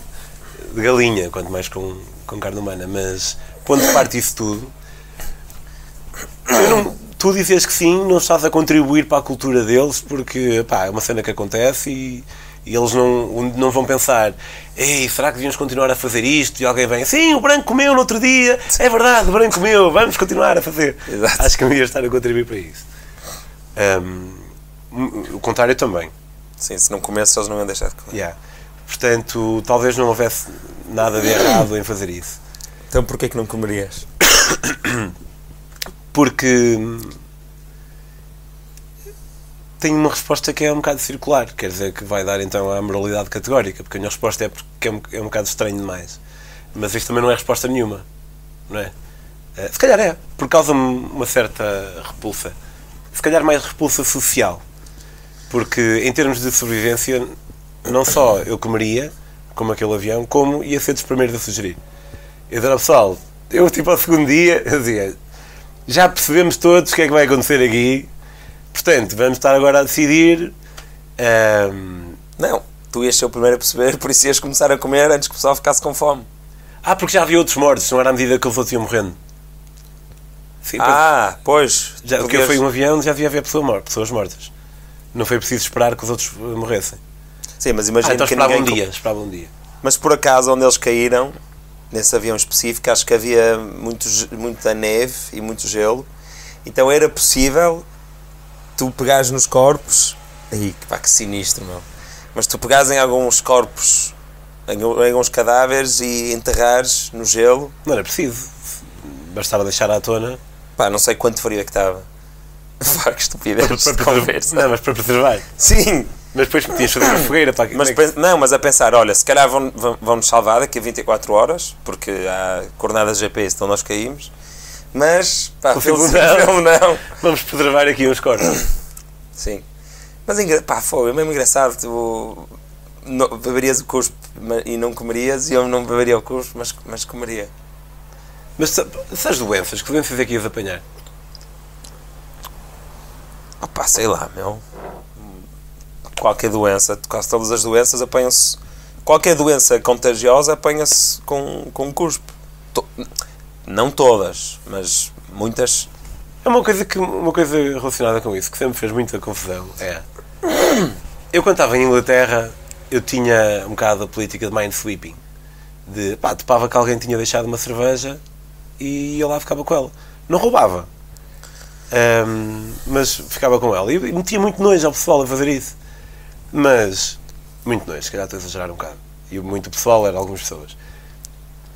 de galinha, quanto mais com, com carne humana, mas pondo de parte isso tudo, não- tu dizes que sim, não estás a contribuir para a cultura deles, porque pá, é uma cena que acontece e, e eles não, não vão pensar Ei, será que devíamos continuar a fazer isto? E alguém vem, sim, o branco comeu no outro dia, é verdade, o branco comeu, vamos continuar a fazer. Exato. Acho que não ia estar a contribuir para isso. Ahm, o contrário também. Sim, se não comesse, eles não iam deixar de comer. Yeah. Portanto, talvez não houvesse nada de errado em fazer isso. Então porquê que não comerias? Porque tenho uma resposta que é um bocado circular, quer dizer que vai dar então à moralidade categórica, porque a minha resposta é porque é um, é um bocado estranho demais. Mas isto também não é resposta nenhuma, não é? Eh, Se calhar é, porque causa-me uma certa repulsa. Se calhar mais repulsa social. Porque em termos de sobrevivência, não só eu comeria, como aquele avião, como ia ser dos primeiros a sugerir. Eu dizia pessoal, eu tipo ao segundo dia, eu dizia, já percebemos todos o que é que vai acontecer aqui, portanto, vamos estar agora a decidir. ahm, Não, tu ias ser o primeiro a perceber, por isso ias começar a comer antes que o pessoal ficasse com fome. ah, porque já havia outros mortos, não era à medida que eles outros iam morrendo. Sim, Ah, pois. já, porque podias- foi um avião, já havia haver pessoa pessoas mortas. Não foi preciso esperar que os outros eh, morressem. Sim, mas Ah, imagina então que esperava ninguém... um dia, esperava um dia. Mas por acaso, onde eles caíram, nesse avião específico, acho que havia muito, muita neve e muito gelo. Então era possível tu pegares nos corpos... Aí, pá, que sinistro, meu. Mas tu pegares em alguns corpos em, em uns cadáveres e enterrares no gelo. Não era preciso. Bastava deixar à tona. Pá, não sei quanto frio é que estava. Pá, que estupidez de conversa. Não, mas para preservar. Sim, Mas depois podias fazer uma fogueira para mas, como é que- pen- não, mas a pensar, olha, se calhar vão, vão, vão nos salvar daqui a 24 horas, porque há coordenadas GPS, então nós caímos. Mas, pá, O filme filme não. não. Vamos preservar aqui uns cortes. Sim. Mas, pá, foi, é mesmo engraçado. Tu não- beberias o cuspe ma- e não comerias, e eu não beberia o cuspe, mas, mas comeria. Mas se se as doenças, que doenças é que ias apanhar? Opá, sei lá, meu. Qualquer doença, quase todas as doenças apanham-se. Qualquer doença contagiosa apanha-se com, com cuspe. To- não todas, mas muitas. É uma coisa, que, uma coisa relacionada com isso que sempre fez muita confusão. É. Eu, quando estava em Inglaterra, eu tinha um bocado a política de mind sweeping. De pá, topava que alguém tinha deixado uma cerveja e eu lá ficava com ela. Não roubava, Ahm, mas ficava com ela. E metia muito nojo ao pessoal a fazer isso. Mas, muito nojo, se calhar estou a exagerar um bocado. E muito pessoal era algumas pessoas.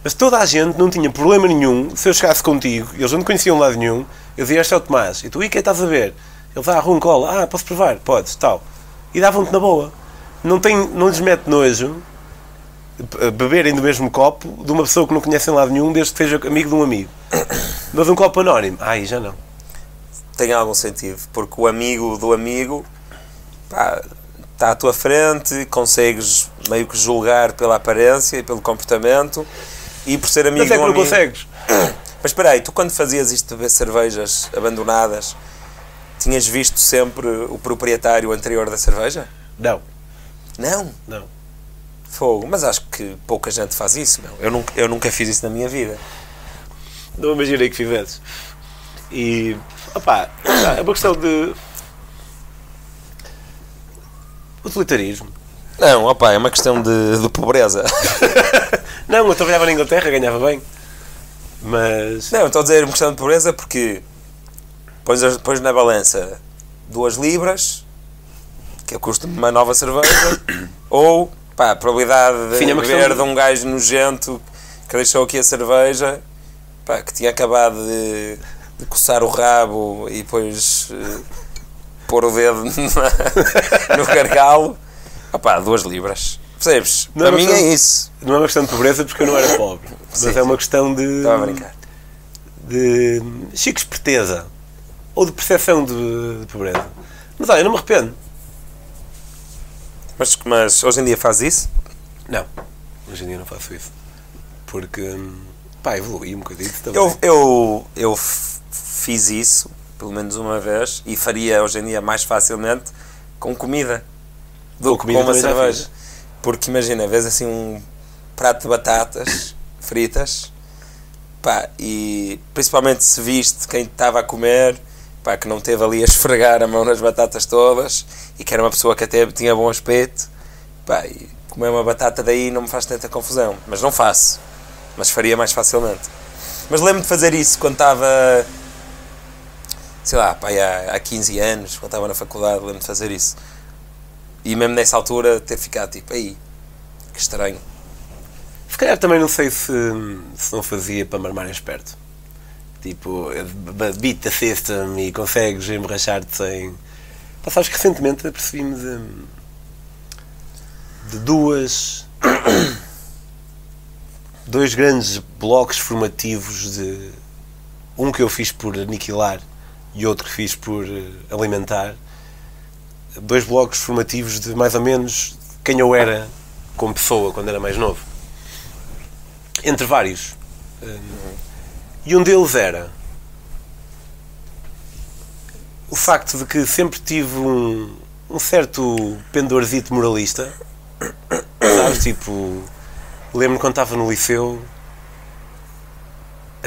Mas toda a gente não tinha problema nenhum se eu chegasse contigo eles não te conheciam lado nenhum. Eu dizia, este é o Tomás. E tu, e quem estás a ver? Ele dá, ah, um cola. Ah, posso provar? Podes, tal. E davam-te na boa. Não, tem, não lhes mete nojo beberem do mesmo copo de uma pessoa que não conhecem lado nenhum, desde que seja amigo de um amigo. Mas um copo anónimo, ai, já não. tem algum sentido, porque o amigo do amigo pá, está à tua frente, consegues meio que julgar pela aparência e pelo comportamento e por ser amigo Mas é de que não amigo. consegues. Mas espera aí, tu quando fazias isto de beber cervejas abandonadas, tinhas visto sempre o proprietário anterior da cerveja? Não, Não, não. fogo, mas acho que pouca gente faz isso, meu. Eu nunca, eu nunca fiz isso na minha vida. Não imaginei que fizesses. E, opá, é uma questão de. Utilitarismo. Não, opá, é uma questão de, de pobreza. Não, eu trabalhava na Inglaterra, ganhava bem. Mas. Não, estou a dizer uma questão de pobreza porque pões, pões na balança duas libras, que é o custo de uma nova cerveja, ou pá, a probabilidade de Sim, é beber de um gajo nojento que deixou aqui a cerveja, pá, que tinha acabado de, de coçar o rabo e depois eh, pôr o dedo na- no gargalo. Opá, duas libras. Percebes? Não é Para mim é questão- isso. Não é uma questão de pobreza porque eu não era pobre. Mas Sim, é uma questão de. Estava a brincar. de chico esperteza ou de percepção de, de pobreza. Mas olha, eu não me arrependo. Mas, mas hoje em dia faz isso? Não, hoje em dia não faço isso. Porque, hum, pá, evolui um bocadinho também. Eu, eu, eu fiz isso, pelo menos uma vez, e faria hoje em dia mais facilmente com comida do Com que comida com uma cerveja. Porque imagina, vês assim um prato de batatas fritas, pá, e principalmente se viste quem estava a comer, pá, que não teve ali a esfregar a mão nas batatas todas, e que era uma pessoa que até tinha bom aspecto, pá, e comer uma batata daí não me faz tanta confusão, mas não faço, mas faria mais facilmente. Mas lembro de fazer isso quando estava, sei lá, pá, há, há 15 anos, quando estava na faculdade, lembro de fazer isso. E mesmo nessa altura ter ficado tipo, aí, que estranho. Se calhar também não sei se, se não fazia para marmar esperto. Tipo, beat the system e consegues emborrachar-te sem. Pá, sabes que recentemente apercebi-me de, de duas. dois grandes blocos formativos de. Um que eu fiz por aniquilar e outro que fiz por eh, alimentar. Dois blocos formativos de mais ou menos quem eu era como pessoa quando era mais novo entre vários. Hum, E um deles era o facto de que sempre tive um, um certo pendorzito moralista. Sabes? Tipo, lembro-me quando estava no liceu.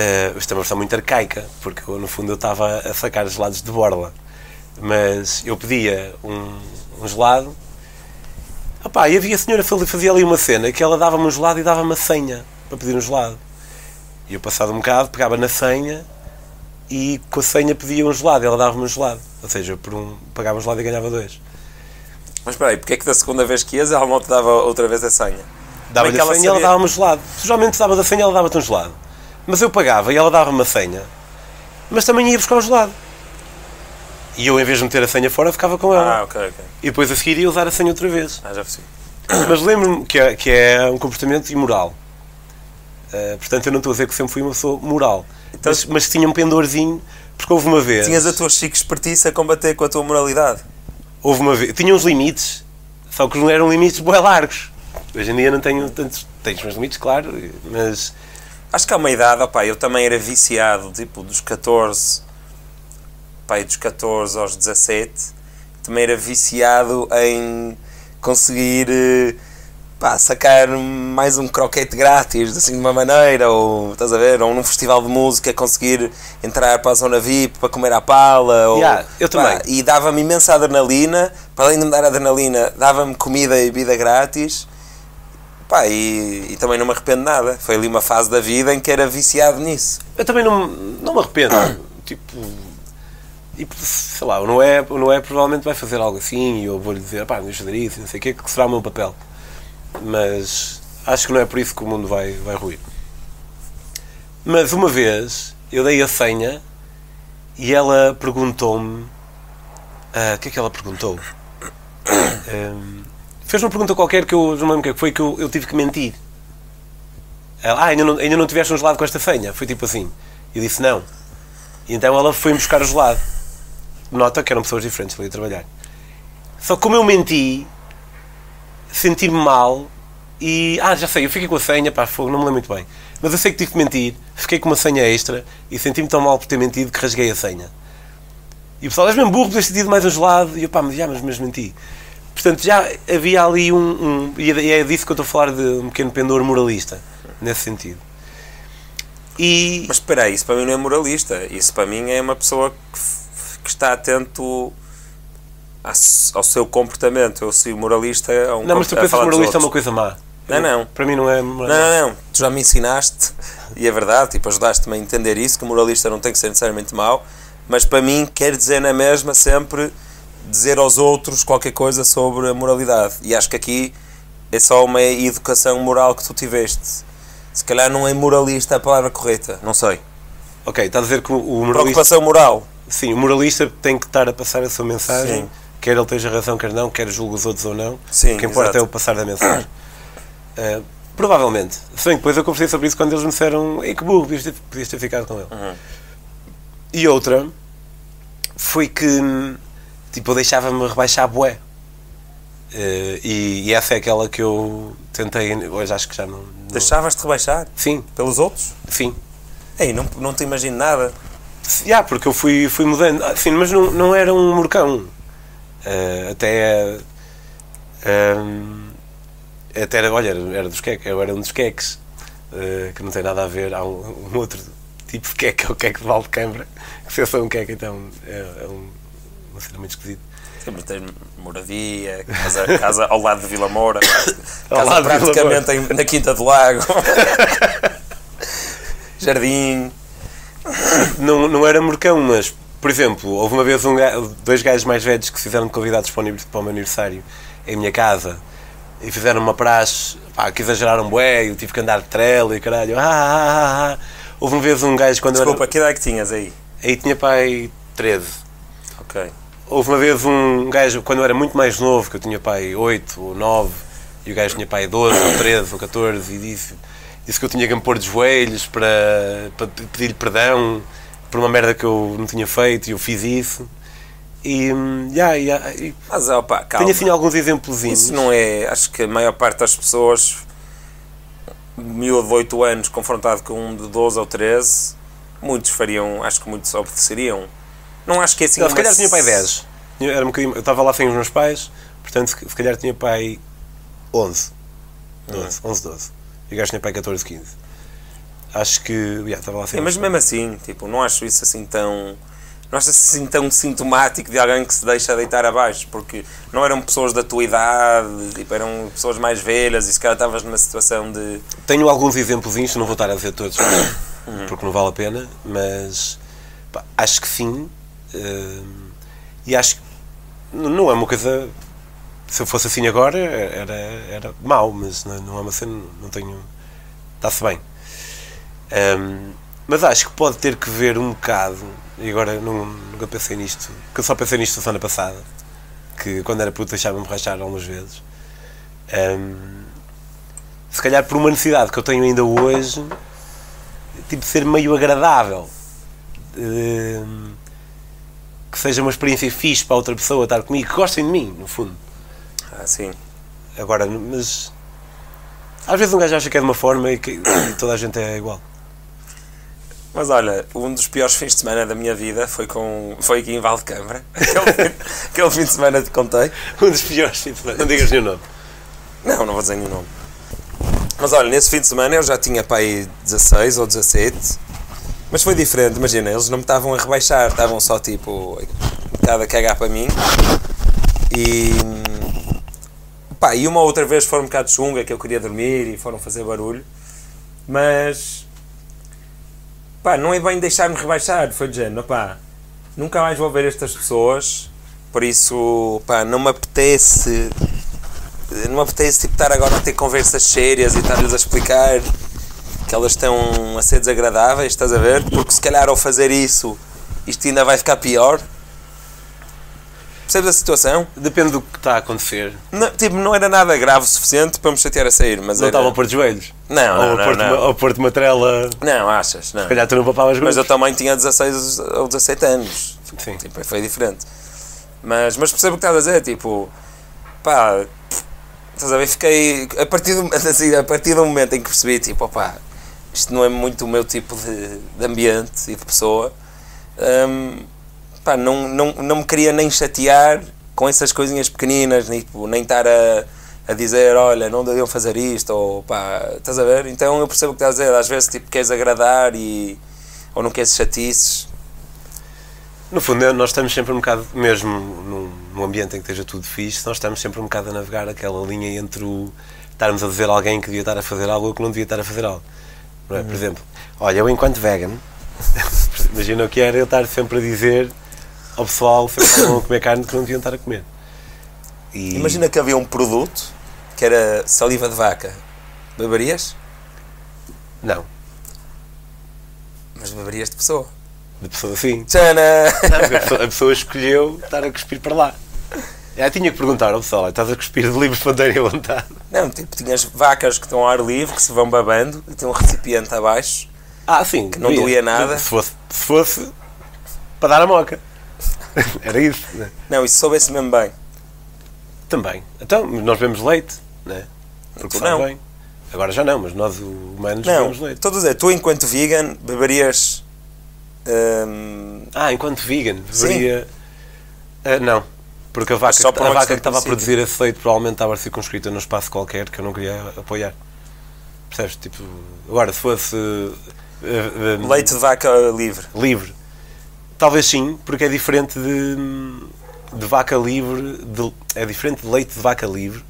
Uh, isto é uma versão muito arcaica, porque eu, no fundo eu estava a sacar gelados de borla. Mas eu pedia um, um gelado Opá, e havia a senhora que fazia ali uma cena que ela dava-me um gelado e dava-me a senha para pedir um gelado. E eu, passado um bocado, pegava na senha e com a senha pedia um gelado. Ela dava-me um gelado. Ou seja, por um, pagava um gelado e ganhava dois. Mas espera aí, porque é que da segunda vez que ias ela não te dava outra vez a senha? Dava-lhe que a senha e ela dava-me gelado. Se geralmente dava a senha, ela dava-te um gelado. Mas eu pagava e ela dava-me a senha, mas também ia buscar o gelado. E eu, em vez de meter a senha fora, ficava com ela. Ah, ok, ok. E depois a seguir ia usar a senha outra vez. Ah, já percebi. Mas lembro-me que é, que é um comportamento imoral. Uh, portanto, eu não estou a dizer que sempre fui uma pessoa moral. Então- mas, mas tinha um pendorzinho, porque houve uma vez. Tinhas a tua chique expertise a combater com a tua moralidade. Houve uma vez. Tinha uns limites, só que não eram limites bem largos. Hoje em dia não tenho tantos. Tenho os meus limites, claro, mas. Acho que há uma idade, opá, eu também era viciado, tipo, dos 14, pá, e dos 14 aos 17, também era viciado em conseguir, eh, pá, sacar mais um croquete grátis, assim, de uma maneira, ou, estás a ver, ou num festival de música, conseguir entrar para a zona VIP, para comer à pala, ou, Yeah, eu pá, também. e dava-me imensa adrenalina, para além de me dar adrenalina, dava-me comida e bebida grátis, Pá, e, e também não me arrependo de nada. Foi ali uma fase da vida em que era viciado nisso. Eu também não, não me arrependo. tipo. E, sei lá, o Noé, o Noé provavelmente vai fazer algo assim e eu vou-lhe dizer, pá, não deixa de isso, não sei o que, que será o meu papel. Mas acho que não é por isso que o mundo vai, vai ruir. Mas uma vez eu dei a senha e ela perguntou-me. ah, O que é que ela perguntou? Ahm, fez uma pergunta qualquer que eu não lembro o que é que foi que eu, eu tive que mentir. Ela, ah, ainda não, ainda não tiveste um gelado com esta senha? Foi tipo assim. Eu disse não. E então ela foi-me buscar o gelado. Nota que eram pessoas diferentes ali a trabalhar. Só que como eu menti, senti-me mal e. Ah, já sei, eu fiquei com a senha, pá, fogo, não me lembro muito bem. Mas eu sei que tive que mentir, fiquei com uma senha extra e senti-me tão mal por ter mentido que rasguei a senha. E o pessoal, és mesmo burro, podias ter tido mais um gelado. E eu, pá, mas já, mas, mas menti. Portanto, já havia ali um. um e é- e é disso que eu estou a falar de um pequeno pendor moralista, nesse sentido. E. Mas espera aí, isso para mim não é moralista. Isso para mim é uma pessoa que, que está atento ao seu comportamento. Eu sou moralista a um Não, mas tu pensas que moralista é uma coisa má. Não, não. Para mim não é. Não, não, não. Tu já me ensinaste, e é verdade, tipo, ajudaste-me a entender isso, que o moralista não tem que ser necessariamente mau, mas para mim quer dizer na mesma sempre dizer aos outros qualquer coisa sobre a moralidade. E acho que aqui é só uma educação moral que tu tiveste. Se calhar não é moralista a palavra correta, não sei. Ok, está a dizer que o- moralista. Preocupação moral. Sim, o moralista tem que estar a passar a sua mensagem, Sim. quer ele esteja razão, quer não, quer julgue os outros ou não. Sim, o que importa exato. é o passar da mensagem. Uh, provavelmente. Que depois eu conversei sobre isso quando eles me disseram Ei, que burro, podias ter, podias ter ficado com ele. Uhum. E outra foi que hum, tipo, eu deixava-me rebaixar bué. Uh, e, e essa é aquela que eu tentei, hoje acho que já não. não- Deixavas-te rebaixar Sim, pelos outros? sim. Ei, não, não te imagino nada. Yeah, porque eu fui, fui mudando. Ah, Sim, mas não, não era um morcão. Ah, até. ah, até era, olha, era, dos queques, eu era um dos queques. ah, que não tem nada a ver. Há um, um outro tipo de queque, é o queque de Valdecambra. Que se eu sou um queque, então é, é um, uma cena muito esquisita. Sempre tens moradia, casa, casa ao lado de Vila Moura, Ao casa praticamente em- na Quinta do Lago, jardim. Não, não era morcão, mas, por exemplo, houve uma vez um dois gajos mais velhos que se fizeram convidados para o, para o meu aniversário em minha casa e fizeram uma praxe, pá, que exageraram bué, eu tive que andar de trela e caralho, ah, ah, ah, ah. Houve uma vez um gajo quando Desculpa, eu que idade é que tinhas aí? era... Aí tinha pai 13. Ok. Houve uma vez um gajo, quando eu era muito mais novo, que eu tinha pai 8 ou 9, e o gajo tinha pai 12 ou 13 ou 14, e disse, disse que eu tinha que me pôr de joelhos para, para pedir-lhe perdão por uma merda que eu não tinha feito, e eu fiz isso. E, yeah, yeah, e Mas, opa, calma. tenho assim alguns exemplos. Isso não é... Acho que a maior parte das pessoas, miúdo de 8 anos, confrontado com um de 12 ou 13, muitos fariam... Acho que muitos obedeceriam. Não acho que é assim... Não, se calhar tinha pai 10. Tinha- Era um eu estava lá sem os meus pais, portanto, se calhar tinha pai 11. 12, 11, 12. E o gajo tinha pai 14, 15. Acho que. Yeah, estava lá sem Sim, mas mesmo assim, tipo, não acho isso assim tão. Não acho assim tão sintomático de alguém que se deixa deitar abaixo, porque não eram pessoas da tua idade, tipo, eram pessoas mais velhas e se calhar estavas numa situação de. Tenho alguns exemplos, não vou estar a dizer todos, Uhum. porque não vale a pena, mas pá, acho que sim. E acho que não é uma coisa se eu fosse assim agora era, era mau, mas não, é uma cena, não tenho. Está-se bem. Um, mas acho que pode ter que ver um bocado, e agora não, nunca pensei nisto, que eu só pensei nisto a semana passada, que quando era puto deixava-me borrachar algumas vezes. Um, se calhar por uma necessidade que eu tenho ainda hoje, tipo, ser meio agradável. Um, que seja uma experiência fixe para outra pessoa estar comigo, que gostem de mim, no fundo. Ah, sim. Agora, mas. Às vezes um gajo acha que é de uma forma e que toda a gente é igual. Mas olha, um dos piores fins de semana da minha vida foi, com, foi aqui em Valdecâmara. Aquele, aquele fim de semana te contei. Um dos piores fins de semana. Não digas nenhum nome. Não, não vou dizer nenhum nome. Mas olha, nesse fim de semana eu já tinha aí 16 ou 17. Mas foi diferente, imagina, eles não me estavam a rebaixar, estavam só tipo um bocado a cagar para mim. E. Pá, e uma outra vez foram um bocado chunga que eu queria dormir e foram fazer barulho. Mas. Pá, não é bem deixar-me rebaixar, foi de género, pá. Nunca mais vou ver estas pessoas, por isso, pá, não me apetece não me apetece tipo, estar agora a ter conversas sérias e estar-lhes a explicar que elas estão a ser desagradáveis, estás a ver? Porque se calhar ao fazer isso isto ainda vai ficar pior. Percebes a situação? Depende do que está a acontecer. Não, tipo, não era nada grave o suficiente para me chatear a sair, mas Não era... estavam a pôr de joelhos. Não, ou não, a não, pôr-te uma- ou pôr-te uma trela. Não, achas? Não. Se calhar tu não papavas Mas eu também tinha 16 ou 17 anos. Sim. Tipo, foi diferente. Mas, mas percebo o que estás a dizer, tipo, pá, estás a ver? Fiquei, a partir do, assim, a partir do momento em que percebi, tipo, opá, isto não é muito o meu tipo de, de ambiente e de pessoa, hum, pá, não, não, não me queria nem chatear com essas coisinhas pequeninas, nem, tipo, nem estar a, a dizer, olha, não deviam fazer isto, ou pá, estás a ver? Então eu percebo o que estás a dizer, às vezes, tipo, queres agradar e, ou não queres chatices, No fundo, nós estamos sempre um bocado, mesmo num, num ambiente em que esteja tudo fixe, nós estamos sempre um bocado a navegar aquela linha entre o estarmos a dizer a alguém que devia estar a fazer algo ou que não devia estar a fazer algo. Não? Por exemplo, olha, eu enquanto vegan, imagina o que era eu estar sempre a dizer ao pessoal que estavam a comer carne que não deviam estar a comer. E- Imagina que havia um produto que era saliva de vaca. Beberias? Não, Mas beberias de pessoa. de pessoa assim. Tchana! Não, a pessoa, a pessoa escolheu estar a cuspir para lá. Já tinha que perguntar ao pessoal, estás a cuspir de livre espontânea vontade? Não, tipo, tinhas vacas que estão ao ar livre, que se vão babando, e tem um recipiente abaixo. Ah, sim. Que não doía nada. Se fosse, se fosse para dar a moca. Era isso, né? Não, isso soubesse mesmo bem. Também. Então, nós bebemos leite, né? Porque Tu não. bem. Agora já não, mas nós humanos Não, bebemos leite. estou a dizer, tu enquanto vegan beberias. hum, Ah, enquanto vegan, beberia. Ah, não. Porque a vaca, a vaca que estava a produzir esse leite provavelmente estava circunscrita num espaço qualquer que eu não queria apoiar. Percebes? Tipo, agora se fosse. ah, ah, leite de vaca livre. livre. Talvez sim, porque é diferente de, de vaca livre, de- é diferente de leite de vaca livre,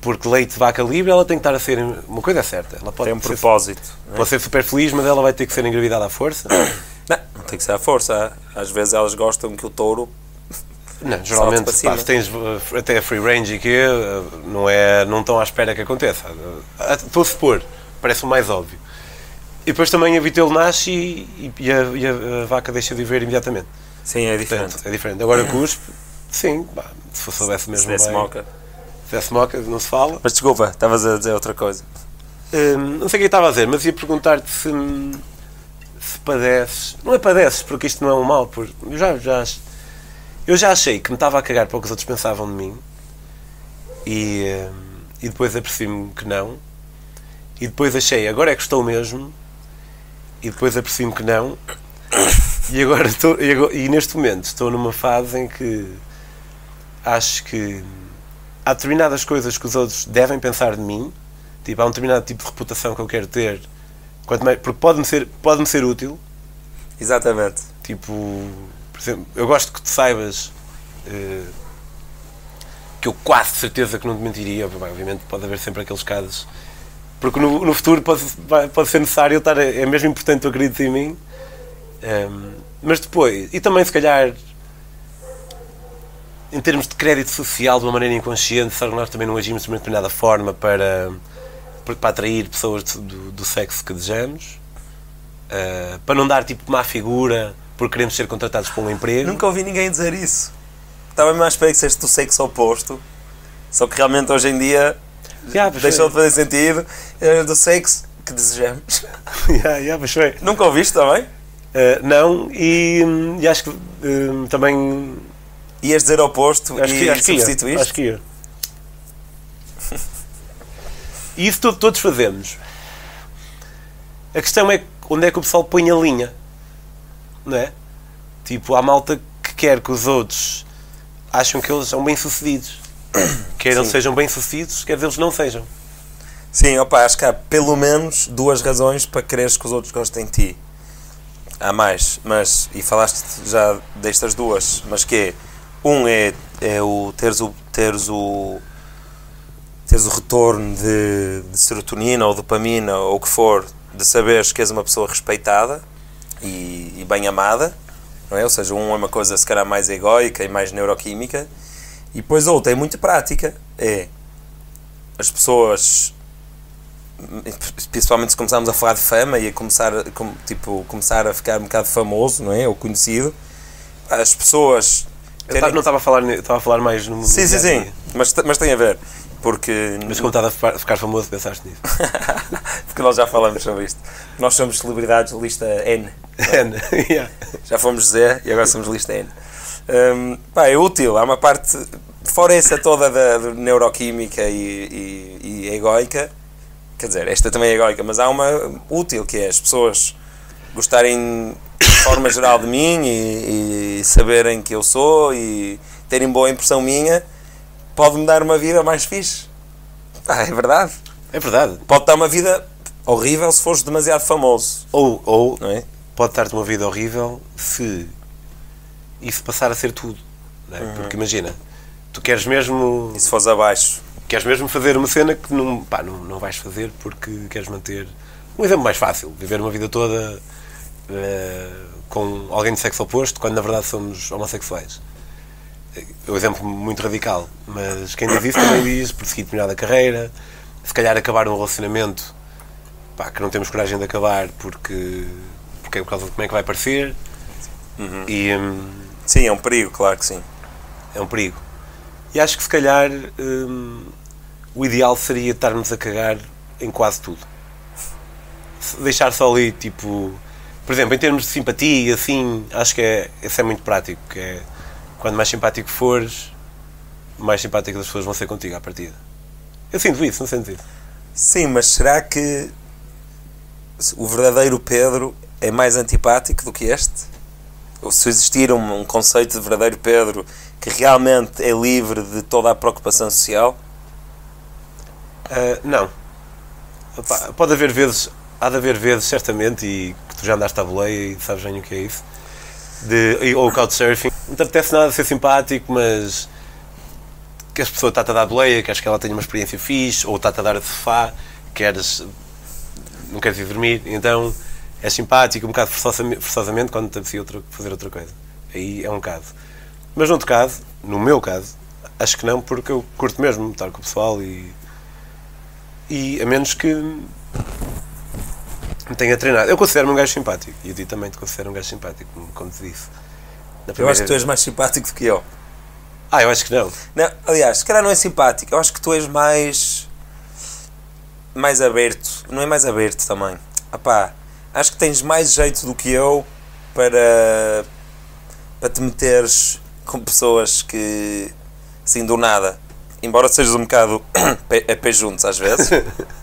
porque leite de vaca livre ela tem que estar a ser, uma coisa é certa, ela pode, Tem um ser, propósito. não é? pode ser super feliz, mas ela vai ter que ser engravidada à força. Não, não tem que ser à força. Às vezes elas gostam que o touro. Não, geralmente, pá, se tens uh, até free range e quê, uh, não, é, não estão à espera que aconteça. Uh, Estou a supor, parece o mais óbvio. E depois também a vitelo nasce e, e a, e a- vaca deixa de viver imediatamente. Sim, é diferente. Portanto, é diferente. Agora cuspe, sim, pá, se fosse soubesse Se mesmo desse bem, moca. se desse moca, não se fala. Mas desculpa, estavas a dizer outra coisa. Hum, não sei o que estava a dizer, mas ia perguntar-te se, se padeces. Não é padeces, porque isto não é um mal. Por, eu, já, já, eu já achei que me estava a cagar para o que os outros pensavam de mim e, hum, e depois apercebi-me que não. E depois achei, agora é que estou mesmo. E depois apercebi-me que não. E agora estou. E, agora- e neste momento estou numa fase em que acho que há determinadas coisas que os outros devem pensar de mim Tipo, há um determinado tipo de reputação que eu quero ter. Quanto mais, porque pode-me ser, pode ser útil. Exatamente. Tipo, exemplo, eu gosto que tu saibas eh, que eu quase certeza que não te mentiria. Obviamente pode haver sempre aqueles casos. Porque no, no futuro pode, pode ser necessário estar. É mesmo importante tu acredites em mim. Ehm, mas depois, e também se calhar em termos de crédito social, de uma maneira inconsciente, será que nós também não agimos de uma determinada forma para, para atrair pessoas do, do sexo que desejamos? Uh, para não dar tipo má figura porque queremos ser contratados para um emprego? Nunca ouvi ninguém dizer isso. Estava mais para que seja do sexo oposto. Só que realmente hoje em dia Yeah, deixou de fazer sentido. É do sexo que desejamos. yeah, yeah, foi. Nunca ouviste também? Uh, não, e, e acho que uh, também. Ias dizer oposto Acho e que, acho que ia. substituíste? Acho que ia. E isso todos fazemos. A questão é onde é que o pessoal põe a linha. Não é? Tipo, há malta que quer que os outros acham que eles são bem-sucedidos. Quer eles Sim. sejam bem-sucedidos, quer eles não sejam. Sim, opa, acho que há pelo menos duas razões para quereres que os outros gostem de ti. Há mais, mas, e falaste já destas duas, mas que é, um é, é o teres o, teres o teres o retorno de, de serotonina ou dopamina ou o que for, de saberes que és uma pessoa respeitada e, e bem amada, não é? Ou seja, um é uma coisa se calhar mais egoica e mais neuroquímica, e depois a outra é muito prática, é as pessoas principalmente se começarmos a falar de fama e a começar, tipo, começar a ficar um bocado famoso, não é? Ou conhecido, as pessoas. Eu ta- não estava a falar, estava a falar mais no. Sim, sim, sim, mas, mas tem a ver, porque. Mas como estava a ficar- famoso, pensaste nisso. porque nós já falamos sobre isto. Nós somos celebridades lista N. Yeah. Já fomos Zé e agora somos lista N. Hum, pá, é útil, há uma parte, fora essa toda da, da neuroquímica e, e, e egoica, quer dizer, esta também é egoica, mas há uma útil que é as pessoas gostarem de forma geral de mim e, e saberem que eu sou e terem boa impressão minha, pode-me dar uma vida mais fixe. Pá, é verdade. É verdade. Pode dar uma vida horrível se fores demasiado famoso, Ou, ou não é? pode dar-te uma vida horrível se isso passar a ser tudo. é? Porque imagina, tu queres mesmo, E se fores abaixo. queres mesmo fazer uma cena que não, pá, não, não vais fazer porque queres manter. Um exemplo mais fácil, viver uma vida toda eh, com alguém de sexo oposto, quando na verdade somos homossexuais. É um exemplo muito radical, mas quem diz isso também diz perseguir determinada carreira, se calhar acabar um relacionamento pá, que não temos coragem de acabar porque, porque é por causa de como é que vai parecer e hum, Sim, é um perigo, claro que sim. é um perigo. E acho que se calhar hum, o ideal seria estarmos a cagar em quase tudo. Deixar só ali, tipo, por exemplo, em termos de simpatia, assim, acho que é, isso é muito prático. Que é, quando mais simpático fores, mais simpáticas as pessoas vão ser contigo à partida. Eu sinto isso, não sinto isso. Sim, mas será que o verdadeiro Pedro é mais antipático do que este? Ou se existir um, um conceito de verdadeiro Pedro que realmente é livre de toda a preocupação social? Ah, não. Epá, pode haver vezes, há de haver vezes, certamente, e que tu já andaste à boleia e sabes bem o que é isso, de, ou couchsurfing. Não te apetece nada ser simpático, mas que a pessoa está-te a dar boleia, queres que ela tenha uma experiência fixe, ou está-te a dar a sofá, queres, não queres ir dormir, então é simpático, um bocado forçosamente, quando te apetecia outra, fazer outra coisa. Aí é um caso. Mas no outro caso, no meu caso, acho que não, porque eu curto mesmo estar com o pessoal e e a menos que me tenha treinado. Eu considero-me um gajo simpático e a ti também te considero um gajo simpático, como te disse. Na Eu primeira- acho que tu és mais simpático do que eu. Ah, eu acho que não. Não, aliás, se calhar não é simpático. Eu acho que tu és mais. mais aberto. Não é mais aberto também. Apá, acho que tens mais jeito do que eu para. para te meteres com pessoas que. assim, do nada. Embora sejas um bocado a pé juntos às vezes.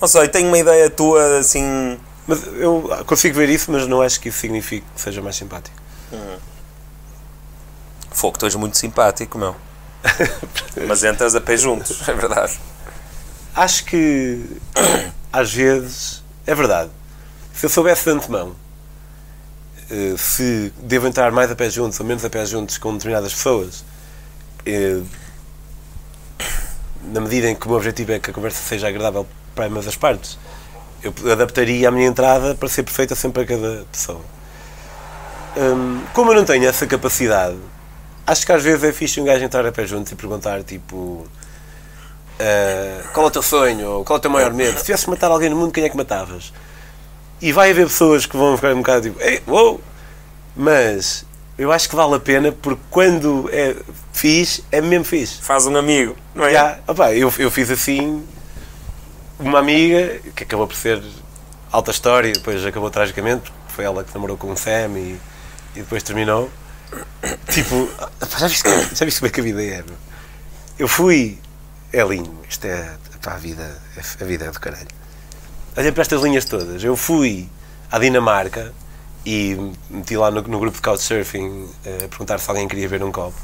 Não sei, tenho uma ideia tua assim. Mas eu consigo ver isso, mas não acho que isso signifique que seja mais simpático. Fogo, tu és muito simpático, meu. Mas entras a pé juntos, é verdade. Acho que às vezes é verdade. Se eu soubesse de antemão eh, se devo entrar mais a pé juntos ou menos a pé juntos com determinadas pessoas, eh, na medida em que o meu objetivo é que a conversa seja agradável para ambas as partes, eu adaptaria a minha entrada para ser perfeita sempre a cada pessoa. Hum, como eu não tenho essa capacidade, acho que às vezes é fixe um gajo entrar a pé juntos e perguntar tipo ah, qual é o teu sonho ou qual é o teu maior medo? Se tivesses matar alguém no mundo, quem é que matavas? E vai haver pessoas que vão ficar um bocado tipo, ei, uou! Mas eu acho que vale a pena porque quando é fixe, é mesmo fixe. Faz um amigo, não é? Já, opá, eu, eu fiz assim uma amiga que acabou por ser alta história e depois acabou tragicamente, foi ela que namorou com o Sam e, e depois terminou. Tipo, já viste, já viste como é que a vida é? meu? Eu fui. É lindo, isto é. Pá, a vida, a vida é do caralho. Olha para estas linhas todas. Eu fui à Dinamarca e meti lá no, no grupo de Couchsurfing eh, a perguntar se alguém queria ver um copo.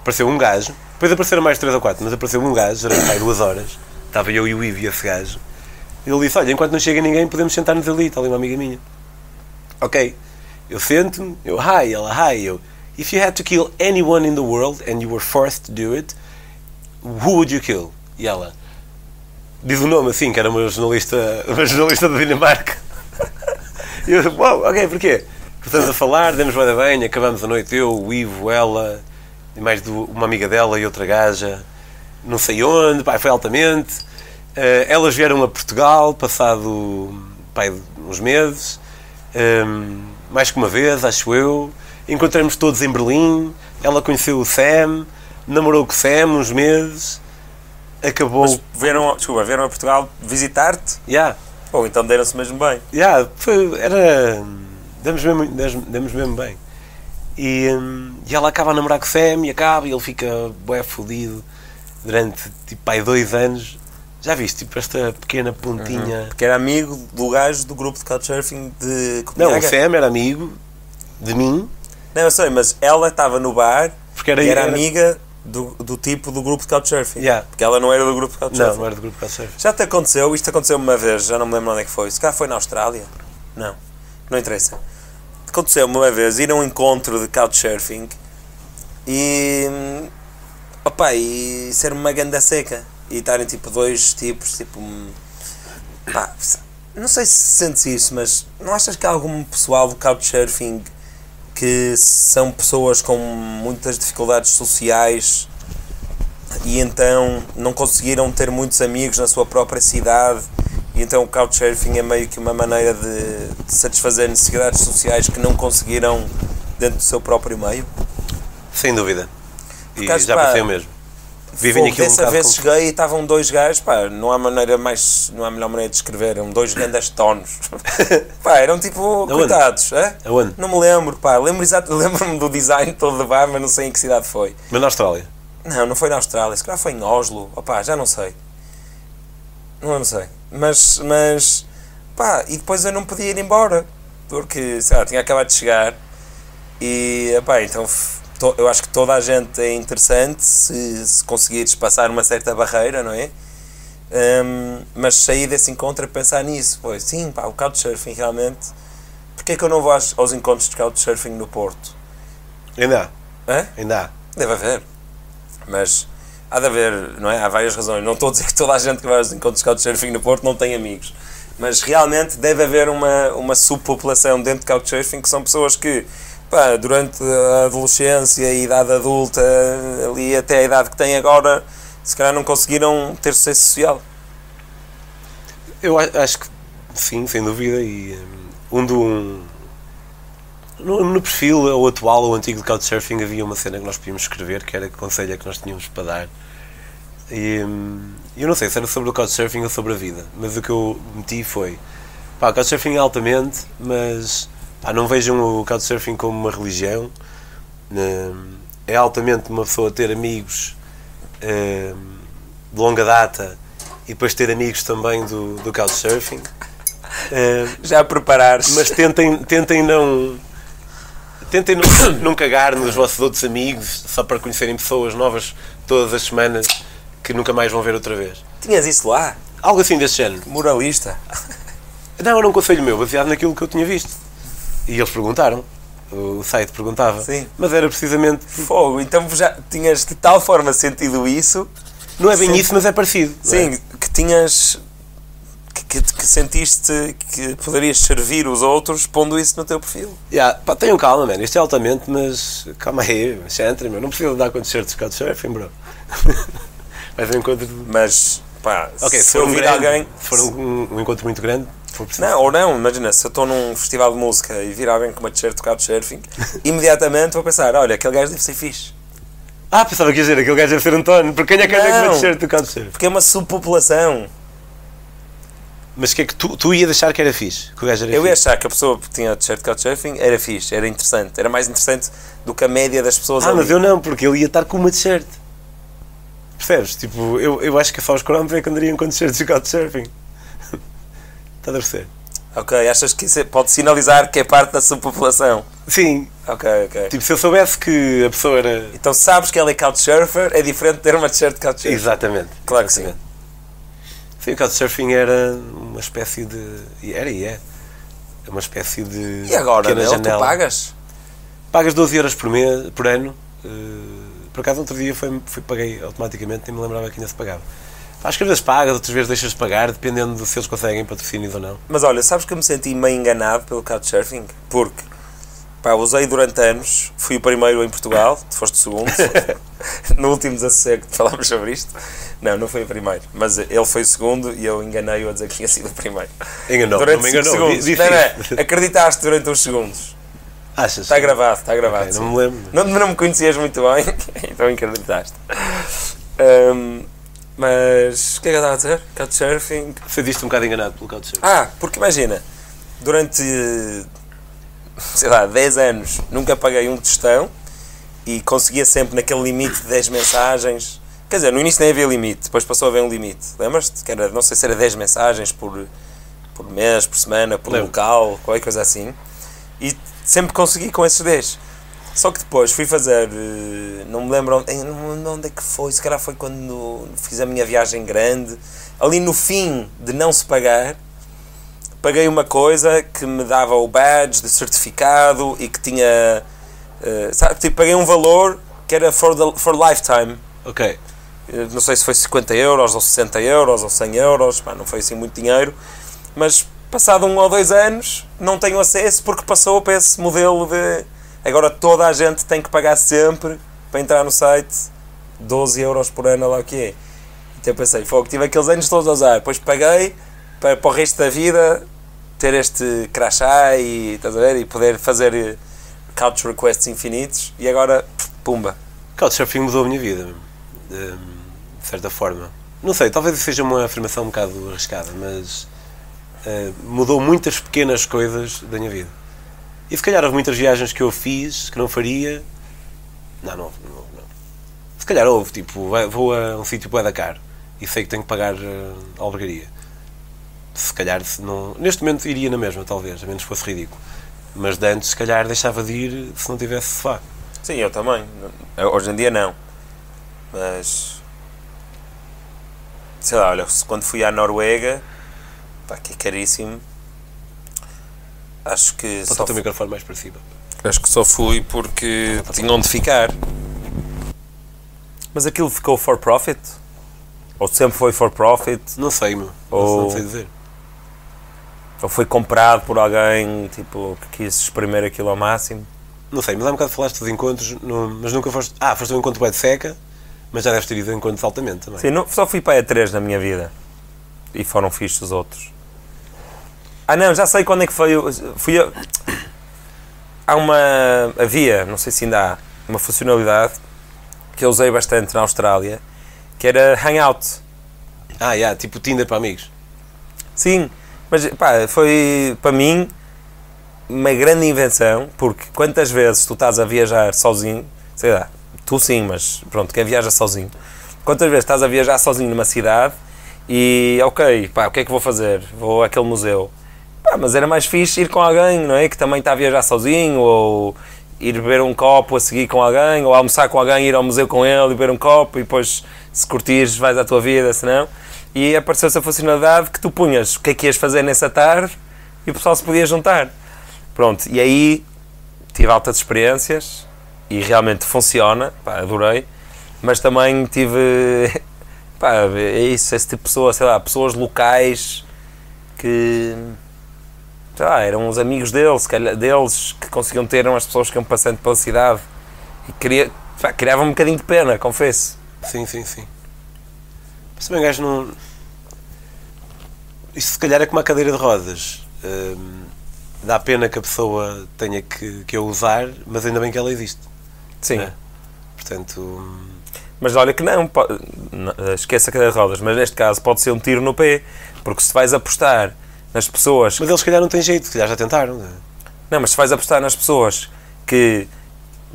Apareceu um gajo, depois apareceram mais três ou quatro, mas apareceu um gajo, durante duas horas. Estava eu e o Ivo e esse gajo. Ele disse: Olha, enquanto não chega ninguém, podemos sentar-nos ali. Está ali uma amiga minha. Ok. Eu sento-me, eu, hi, ela, hi, eu. If you had to kill anyone in the world and you were forced to do it, who would you kill? E ela diz o nome assim, que era uma jornalista, uma jornalista da Dinamarca. E eu, uau, ok, porquê? Começamos a falar, demos bem bem, acabamos a noite, eu, o Ivo, ela, e mais do- uma amiga dela e outra gaja, não sei onde, pá, foi altamente. Eh, elas vieram a Portugal, passado pá, uns meses, ehm, mais que uma vez, acho eu. Encontramos todos em Berlim, ela conheceu o Sam, namorou com o Sam uns meses, acabou. Mas vieram, desculpa, vieram a Portugal visitar-te? Yeah, Ou então deram-se mesmo bem. yeah, foi, era. Demos mesmo, demos, demos mesmo bem. E, hum, e ela acaba a namorar com o Sam e acaba e ele fica bué fodido durante tipo aí dois anos. Já viste, tipo esta pequena pontinha. Porque era amigo do gajo do grupo de Couchsurfing de Não, o Copenhaga. Sam era amigo de mim, Não, eu sei, mas ela estava no bar porque era, e era, era- amiga do, do tipo do grupo de Couchsurfing. Yeah. Porque ela não era do grupo de Não, Couchsurfing. não era do grupo Couchsurfing. Já te aconteceu, isto aconteceu uma vez, já não me lembro onde é que foi. Se cá foi na Austrália? Não, não interessa. Aconteceu uma vez ir a um encontro de Couchsurfing e. opa, e ser uma ganda seca. E estarem tipo dois tipos, tipo. pá, não sei se sentes isso, mas não achas que há algum pessoal do Couchsurfing que são pessoas com muitas dificuldades sociais e então não conseguiram ter muitos amigos na sua própria cidade e então o Couchsurfing é meio que uma maneira de, de satisfazer necessidades sociais que não conseguiram dentro do seu próprio meio. Sem dúvida. E Porque já pensei o mesmo. Vivem Fogo, aquilo um dessa bocado vez como- cheguei e estavam dois gajos, pá, não há maneira mais, não há melhor maneira de descrever, eram dois grandes tonos. pá, eram tipo, Aonde? coitados, é? Aonde? Não me lembro, pá, lembro exato, lembro-me do design todo de bar, mas não sei em que cidade foi. Mas na Austrália. Não, não foi na Austrália, se calhar foi em Oslo, opá, já não sei. Não, não sei. Mas, mas, pá, e depois eu não podia ir embora, porque, sei lá, tinha acabado de chegar e, pá, então to- eu acho que toda a gente é interessante se, se conseguires passar uma certa barreira, não é? Hum, mas sair desse encontro a pensar nisso, pois, sim, pá, o Couchsurfing realmente, porque é que eu não vou aos, aos encontros de Couchsurfing no Porto? Ainda há. Hã? Ainda há. Deve haver. Mas há de haver, não é? Há várias razões. Não estou a dizer que toda a gente que vai aos encontros de Couchsurfing no Porto não tem amigos. Mas realmente deve haver uma, uma subpopulação dentro de Couchsurfing que são pessoas que, pá, durante a adolescência e idade adulta, ali até a idade que têm agora, se calhar não conseguiram ter sucesso social. Eu a- acho que sim, sem dúvida. E hum, um do. um- no, no perfil, ou atual ou antigo de Couchsurfing, havia uma cena que nós podíamos escrever, que era que conselho é que nós tínhamos para dar. E hum, eu não sei se era sobre o Couchsurfing ou sobre a vida, mas o que eu meti foi: pá, Couchsurfing é altamente, mas pá, não vejam o Couchsurfing como uma religião. Hum, é altamente uma pessoa ter amigos hum, de longa data e depois ter amigos também do, do Couchsurfing. Hum, Já a preparares. mas tentem, tentem não tentem não, não cagar nos vossos outros amigos só para conhecerem pessoas novas todas as semanas que nunca mais vão ver outra vez. Tinhas isso lá? Algo assim desse género. Moralista. Não, era um conselho meu, baseado naquilo que eu tinha visto. E eles perguntaram. O site perguntava. Sim. Mas era precisamente. Fogo. Então já tinhas de tal forma sentido isso Não é bem Sim. isso, mas é parecido. não é? Sim, que tinhas. Que, que, sentiste que poderias servir os outros pondo isso no teu perfil. Yeah, pá, tenham calma, man. Isto é altamente, mas calma aí, Chantre, meu. Não precisa dar com t-shirts de Couchsurfing, bro. Vais um encontro. de- Mas, pá, Ok, se se for um grande, alguém. se for um, um encontro muito grande. Não, ou não, imagina, se eu estou num festival de música e vir alguém com uma t-shirt de Couchsurfing, imediatamente vou pensar: olha, aquele gajo deve ser fixe. Ah, pensava que ia dizer, aquele gajo deve ser António. Porque quem é que anda com uma t-shirt do Couchsurfing? Porque é uma subpopulação. Mas que é que tu, tu ia deixar que era fixe? Que o gajo era Eu ia fixe? achar que a pessoa que tinha t-shirt de Couchsurfing era fixe, era interessante. Era mais interessante do que a média das pessoas Ah, ali. mas eu não, porque ele ia estar com uma t-shirt. Percebes? Tipo, eu, eu acho que só os cromos é que andariam com t-shirts de Couchsurfing. Estás a perceber? Ok, achas que isso é- pode sinalizar que é parte da subpopulação? Sim. Ok, ok. Tipo, se eu soubesse que a pessoa era... Então sabes que ele é Couchsurfer, é diferente de ter uma t-shirt de Couchsurfing. Exatamente. Claro que sim. Sim, o Couchsurfing era uma espécie de... Era e é. É uma espécie de E agora, Nel, tu pagas? Pagas 12 euros por, mês, por ano. eh, por acaso, outro dia foi, foi, paguei automaticamente, nem me lembrava que ainda se pagava. Acho que às vezes pagas, outras vezes deixas de pagar, dependendo de se eles conseguem patrocínios ou não. Mas olha, sabes que eu me senti meio enganado pelo Couchsurfing? Porque, pá, usei durante anos, fui o primeiro em Portugal, tu foste o segundo. no último desassossego falámos sobre isto. Não, não foi o primeiro. Mas ele foi o segundo e eu enganei-o a dizer que tinha sido o primeiro. Enganou, durante não me enganou. segundos. Não, não, acreditaste durante uns segundos. Achas? Está gravado, está gravado. Ok, sim. não me lembro. Não, não me conhecias muito bem, então acreditaste. Ahm, mas o que é que eu estava a dizer? Couchsurfing. Foi visto um bocado enganado pelo Couchsurfing. Ah, porque imagina, durante sei lá, 10 anos nunca paguei um tostão e conseguia sempre naquele limite de 10 mensagens. Quer dizer, no início nem havia limite, depois passou a haver um limite. Lembras-te? Que era, não sei se era 10 mensagens por, por mês, por semana, por Lembro. local, qualquer coisa assim. E sempre consegui com esses 10. Só que depois fui fazer, eh, não me lembro onde, eh, não lembro onde é que foi, se calhar foi quando fiz a minha viagem grande. Ali no fim de não se pagar, paguei uma coisa que me dava o badge de certificado e que tinha. eh, sabe, tipo, paguei um valor que era for, the, for lifetime. Ok. Não sei se foi 50 euros ou 60 euros ou 100 euros, pá, não foi assim muito dinheiro, mas passado um ou dois anos não tenho acesso porque passou para esse modelo de agora toda a gente tem que pagar sempre para entrar no site 12 euros por ano, lá o que é. Então eu pensei, fogo, tive aqueles anos todos a usar, depois paguei para, para o resto da vida ter este crachá e, estás a ver, e poder fazer eh, couch requests infinitos e agora, pumba. Couchsurfing mudou a minha vida, de, certa forma. Não sei, talvez seja uma afirmação um bocado arriscada, mas eh, mudou muitas pequenas coisas da minha vida. E se calhar houve muitas viagens que eu fiz que não faria. Não, não, não. não. Se calhar houve, tipo, vou a um sítio bué da caro e sei que tenho que pagar eh, a albergaria. Se calhar, se não. Neste momento iria na mesma, talvez, a menos que fosse ridículo. Mas de antes, se calhar, deixava de ir se não tivesse sofá. Sim, eu também. Hoje em dia não. Mas. Sei lá, olha, quando fui à Noruega, pá, que é caríssimo. Acho que Bota só, o teu microfone mais para cima. acho que só fui porque tinha onde ficar. Mas aquilo ficou for profit? Ou sempre foi for profit? Não sei, meu. Não, Ou- não sei dizer. Ou foi comprado por alguém tipo, que quis exprimir aquilo ao máximo? Não sei, mas há um bocado falaste dos encontros, no- mas nunca foste. Ah, foste um encontro bué de seca, mas já deves ter ido a encontros altamente também. Sim, não- só fui para a E3 na minha vida. E foram fixos os outros. Ah não, já sei quando é que foi. Fui eu. Há uma. Havia, não sei se ainda há, uma funcionalidade que eu usei bastante na Austrália, que era Hangout. Ah, yeah, tipo Tinder para amigos. Sim, mas pá, foi para mim uma grande invenção, porque quantas vezes tu estás a viajar sozinho, sei lá, tu sim, mas pronto, quem viaja sozinho, quantas vezes estás a viajar sozinho numa cidade e ok, pá, o que é que vou fazer? Vou àquele museu. Pá, mas era mais fixe ir com alguém, não é? Que também está a viajar sozinho, ou ir beber um copo a seguir com alguém, ou almoçar com alguém, ir ao museu com ele e beber um copo e depois, se curtires, vais à tua vida, se não. E apareceu essa funcionalidade que tu punhas o que é que ias fazer nessa tarde e o pessoal se podia juntar. Pronto, e aí tive altas experiências e realmente funciona, pá, adorei, mas também tive, pá, é isso, esse tipo de pessoa, sei lá, pessoas locais que lá, eram os amigos deles, se calhar, deles que conseguiam ter eram as pessoas que iam passando pela cidade e queria, pá, criava um bocadinho de pena, confesso. Sim, sim, sim. Mas também o gajo não. Isto se calhar é como a cadeira de rodas. Hum, dá pena que a pessoa tenha que, que a usar, mas ainda bem que ela existe. Sim. É. Portanto. hum, Mas olha que não, po- não, esquece a cadeira de rodas, mas neste caso pode ser um tiro no pé, porque se vais apostar nas pessoas Mas eles se calhar não têm jeito, se calhar já tentaram. não é? Não, mas se vais apostar nas pessoas que,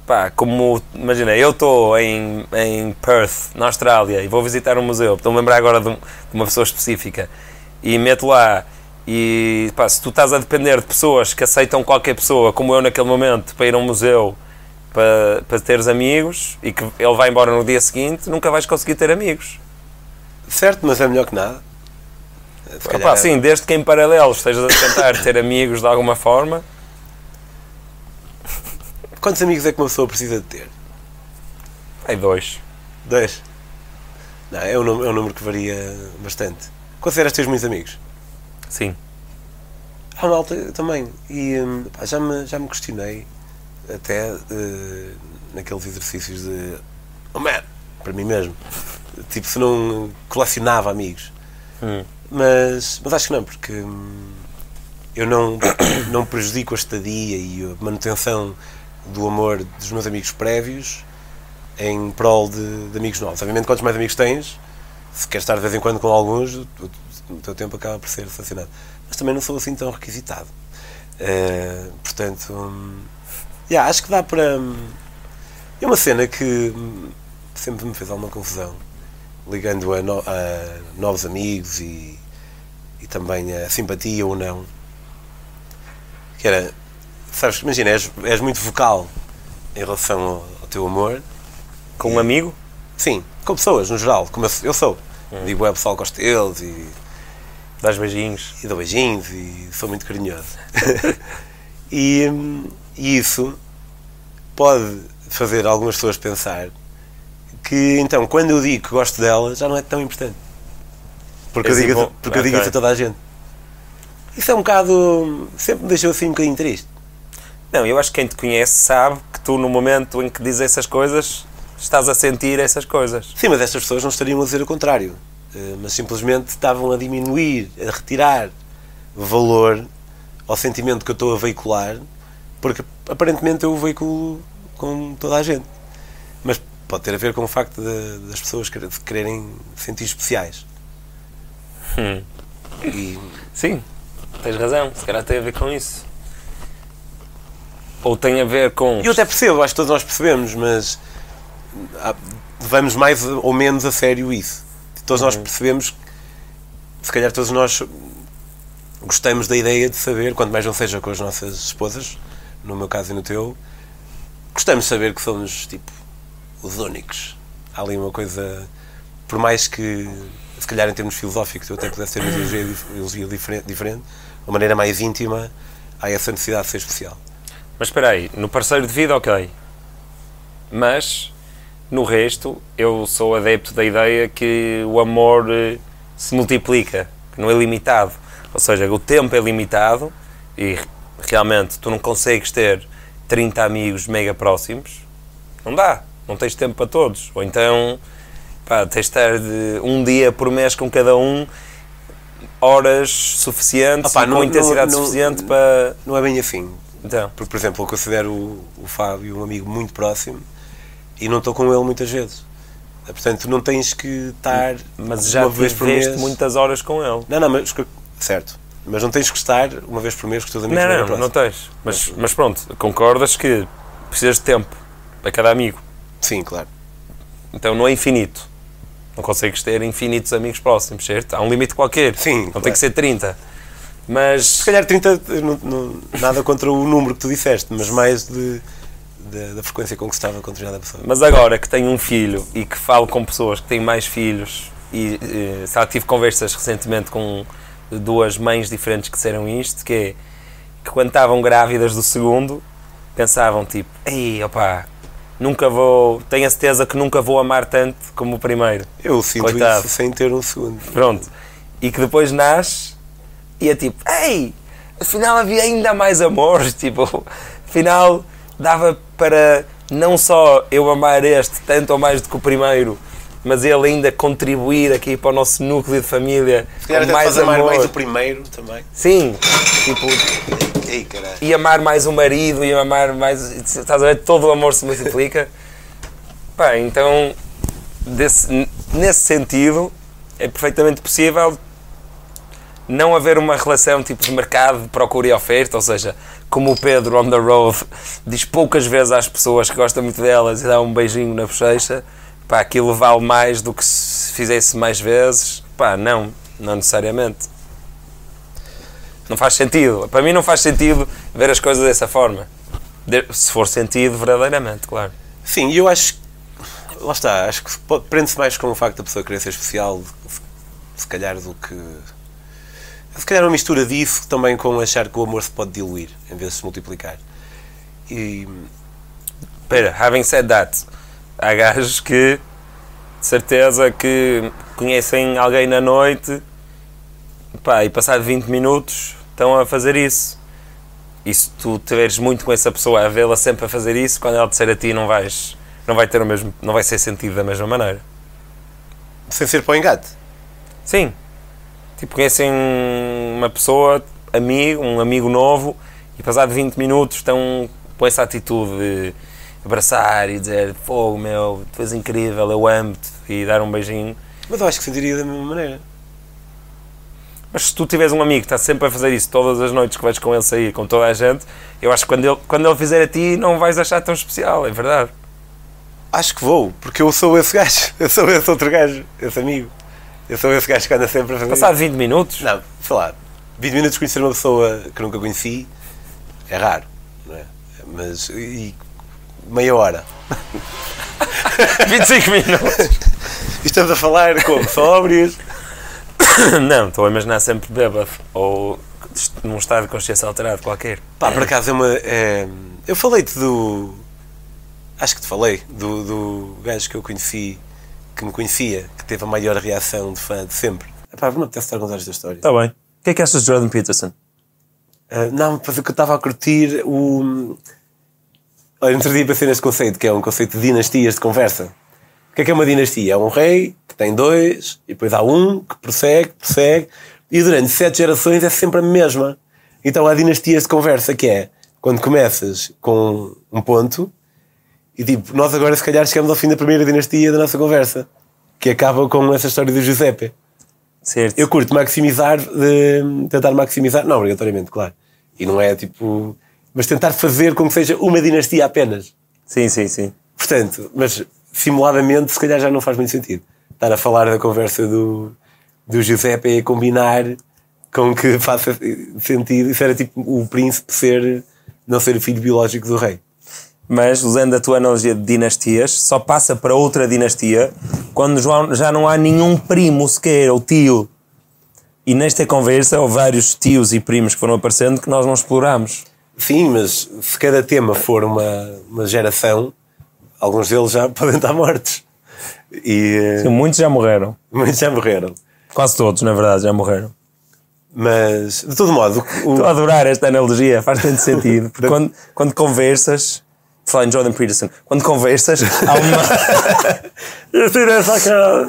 pá, como, imagina, eu estou em, em Perth, na Austrália, e vou visitar um museu, estou-me a lembrar agora de, um- de uma pessoa específica, e meto lá, e pá, se tu estás a depender de pessoas que aceitam qualquer pessoa, como eu naquele momento, para ir a um museu, para, para teres amigos, e que ele vai embora no dia seguinte, nunca vais conseguir ter amigos. Certo, mas é melhor que nada. Se calhar- é. sim, desde que em paralelo estejas a tentar ter amigos de alguma forma, Quantos amigos é que uma pessoa precisa de ter? aí dois. Dois. Não, é um número, é um número que varia bastante. Consideras teus muitos amigos? Sim. Há malta também. E hum, pá, já, me, já me questionei até eh, naqueles exercícios de oh man, para mim mesmo. Tipo, se não colecionava amigos. Hum. Mas, mas acho que não, porque eu não, não prejudico a estadia e a manutenção do amor dos meus amigos prévios em prol de, de amigos novos. Obviamente, quantos mais amigos tens, se queres estar de vez em quando com alguns, o, o teu tempo acaba por ser selecionado. Mas também não sou assim tão requisitado. Eh, portanto, hum, yeah, acho que dá para. é uma cena que sempre me fez alguma confusão, ligando a, no- a novos amigos e, e também a simpatia ou não. Que era, sabes, imagina, és, és muito vocal em relação ao, ao teu amor. Com um amigo? Sim, com pessoas no geral, como eu, eu sou. Digo, é pessoal, gosto deles e, Dás beijinhos. e dou beijinhos e sou muito carinhoso. e, hum, e isso pode fazer algumas pessoas pensar que então quando eu digo que gosto dela já não é tão importante. Porque, eu És digo, porque eu digo isso a toda a gente. Isso é um bocado. sempre me deixou assim um bocadinho triste. Não, eu acho que quem te conhece sabe que tu, no momento em que dizes essas coisas, estás a sentir essas coisas. Sim, mas estas pessoas não estariam a dizer o contrário. Eh, Mas simplesmente estavam a diminuir, a retirar valor ao sentimento que eu estou a veicular, porque aparentemente eu o veiculo com toda a gente. Mas pode ter a ver com o facto de- das pessoas quererem sentir especiais. Hum. E Sim, tens razão. Se calhar tem a ver com isso. Ou tem a ver com. eu até percebo, acho que todos nós percebemos, mas ah, levamos mais ou menos a sério isso. Todos nós percebemos que, se calhar todos nós gostamos da ideia de saber, quanto mais não seja com as nossas esposas, no meu caso e no teu, gostamos de saber que somos tipo os únicos. Há ali uma coisa, por mais que se calhar em termos filosóficos eu até pudesse ter uma ideologia, dif- ideologia diferente, diferente, uma maneira mais íntima, há essa necessidade de ser especial. Mas espera aí, no parceiro de vida, ok. Mas no resto, eu sou adepto da ideia que o amor eh, se multiplica, que não é limitado. Ou seja, o tempo é limitado e realmente tu não consegues ter 30 amigos mega próximos. Não dá, não tens tempo para todos. Ou então, pá, tens de estar de um dia por mês com cada um, horas suficientes, Opá, e não- com intensidade não- não- suficiente para. Não é bem assim. Então, Porque, por exemplo, eu considero o, o Fábio um amigo muito próximo e não estou com ele muitas vezes. Portanto, não tens que estar mas já uma vez por mês. muitas horas com ele. Não, não, mas certo. Mas não tens que estar uma vez por mês com os teus amigos Não, não, não próximos. tens. Mas, mas pronto, concordas que precisas de tempo para cada amigo. Sim, claro. Então não é infinito. Não consegues ter infinitos amigos próximos, certo? Há um limite qualquer. Sim, Não claro. tem que ser 30. Mas. Se calhar 30, eu não, não- nada contra o número que tu disseste, mas mais de, de- da frequência com que se estava com determinada pessoa. Mas agora que tenho um filho e que falo com pessoas que têm mais filhos e eh, já tive conversas recentemente com duas mães diferentes que disseram isto, que é que quando estavam grávidas do segundo pensavam tipo, ei opá, nunca vou, tenho a certeza que nunca vou amar tanto como o primeiro. Eu sinto Coitado. isso sem ter um segundo. Pronto. E que depois nasce E é tipo, ei, afinal havia ainda mais amor, tipo, afinal dava para não só eu amar este tanto ou mais do que o primeiro, mas ele ainda contribuir aqui para o nosso núcleo de família Se calhar com mais amor. mais o primeiro também. Sim, tipo, Ei, caralho. e amar mais o marido, e amar mais. Estás a ver? Todo o amor se multiplica. Pá, então, desse- nesse sentido, é perfeitamente possível não haver uma relação tipo de mercado de procura e oferta, ou seja, como o Pedro on the road diz poucas vezes às pessoas que gosta muito delas e dá um beijinho na bochecha, pá, aquilo vale mais do que se fizesse mais vezes. Pá, não, não necessariamente. Não faz sentido. Para mim não faz sentido ver as coisas dessa forma. De- Se for sentido, verdadeiramente, claro. Sim, eu acho. Lá está, acho que prende-se mais com o facto da pessoa querer ser especial, se, se calhar, do que. Se calhar uma mistura disso também com achar que o amor se pode diluir em vez de se multiplicar. E. Espera, having said that, há gajos que, de certeza, que conhecem alguém na noite pá, e passado 20 minutos estão a fazer isso. E se tu tiveres muito com essa pessoa a vê-la sempre a fazer isso, quando ela disser a ti não vais, não vai ter o mesmo, não vai ser sentido da mesma maneira. sem ser para o engate. Sim. Tipo, conhecem uma pessoa, amigo, um amigo novo, e passado 20 minutos estão com essa atitude de abraçar e dizer fogo meu, tu és incrível, eu amo-te, e dar um beijinho. Mas eu acho que sentiria da mesma maneira. Mas se tu tiveres um amigo que está sempre a fazer isso todas as noites que vais com ele sair, com toda a gente, eu acho que quando ele, quando ele fizer a ti não vais achar tão especial, é verdade. Acho que vou, porque eu sou esse gajo. Eu sou esse outro gajo, esse amigo. Eu sou esse gajo que anda sempre a fazer Passado 20 minutos, Não, sei lá, 20 minutos conhecer uma pessoa que nunca conheci é raro, não é? Mas. E meia hora. 25 minutos. E estamos a falar como? Sóbrios? não, estou a imaginar sempre bêbado, ou num estado de consciência alterado qualquer. Pá, por acaso é uma. é- eu falei-te do. Acho que te falei, do, do gajo que eu conheci, que me conhecia, que teve a maior reação de fã de sempre. Pá, não apetece estar a contar esta história. Está bem. O que é que achas de Jordan Peterson? Ah, não, o que eu estava a curtir o. Olha, outro dia pensei neste conceito, que é um conceito de dinastias de conversa. O que é que é uma dinastia? É um rei que tem dois, e depois há um que prossegue, prossegue, e durante sete gerações é sempre a mesma. Então há dinastias de conversa, que é quando começas com um ponto, e tipo, nós agora se calhar chegamos ao fim da primeira dinastia da nossa conversa, que acaba com essa história do Giuseppe. Certo. Eu curto maximizar, de, tentar maximizar, não obrigatoriamente, claro. E não é tipo. Mas tentar fazer com que seja uma dinastia apenas. Sim, sim, sim. Portanto, mas simuladamente, se calhar já não faz muito sentido. Estar a falar da conversa do, do Giuseppe e a combinar com que faça sentido. Isso era tipo o príncipe ser, não ser o filho biológico do rei. Mas, usando a tua analogia de dinastias, só passa para outra dinastia quando já- não há nenhum primo sequer, ou tio. E nesta conversa, houve vários tios e primos que foram aparecendo que nós não exploramos. Sim, mas se cada tema for uma, uma geração, alguns deles já podem estar mortos. E eh, Muitos já morreram. muitos já morreram. Quase todos, na verdade, já morreram. Mas, de todo modo, o, Estou a adorar esta analogia, faz tanto sentido. Porque quando, quando conversas, falar em Jordan Peterson, quando conversas, há uma. Eu tiro essa cara.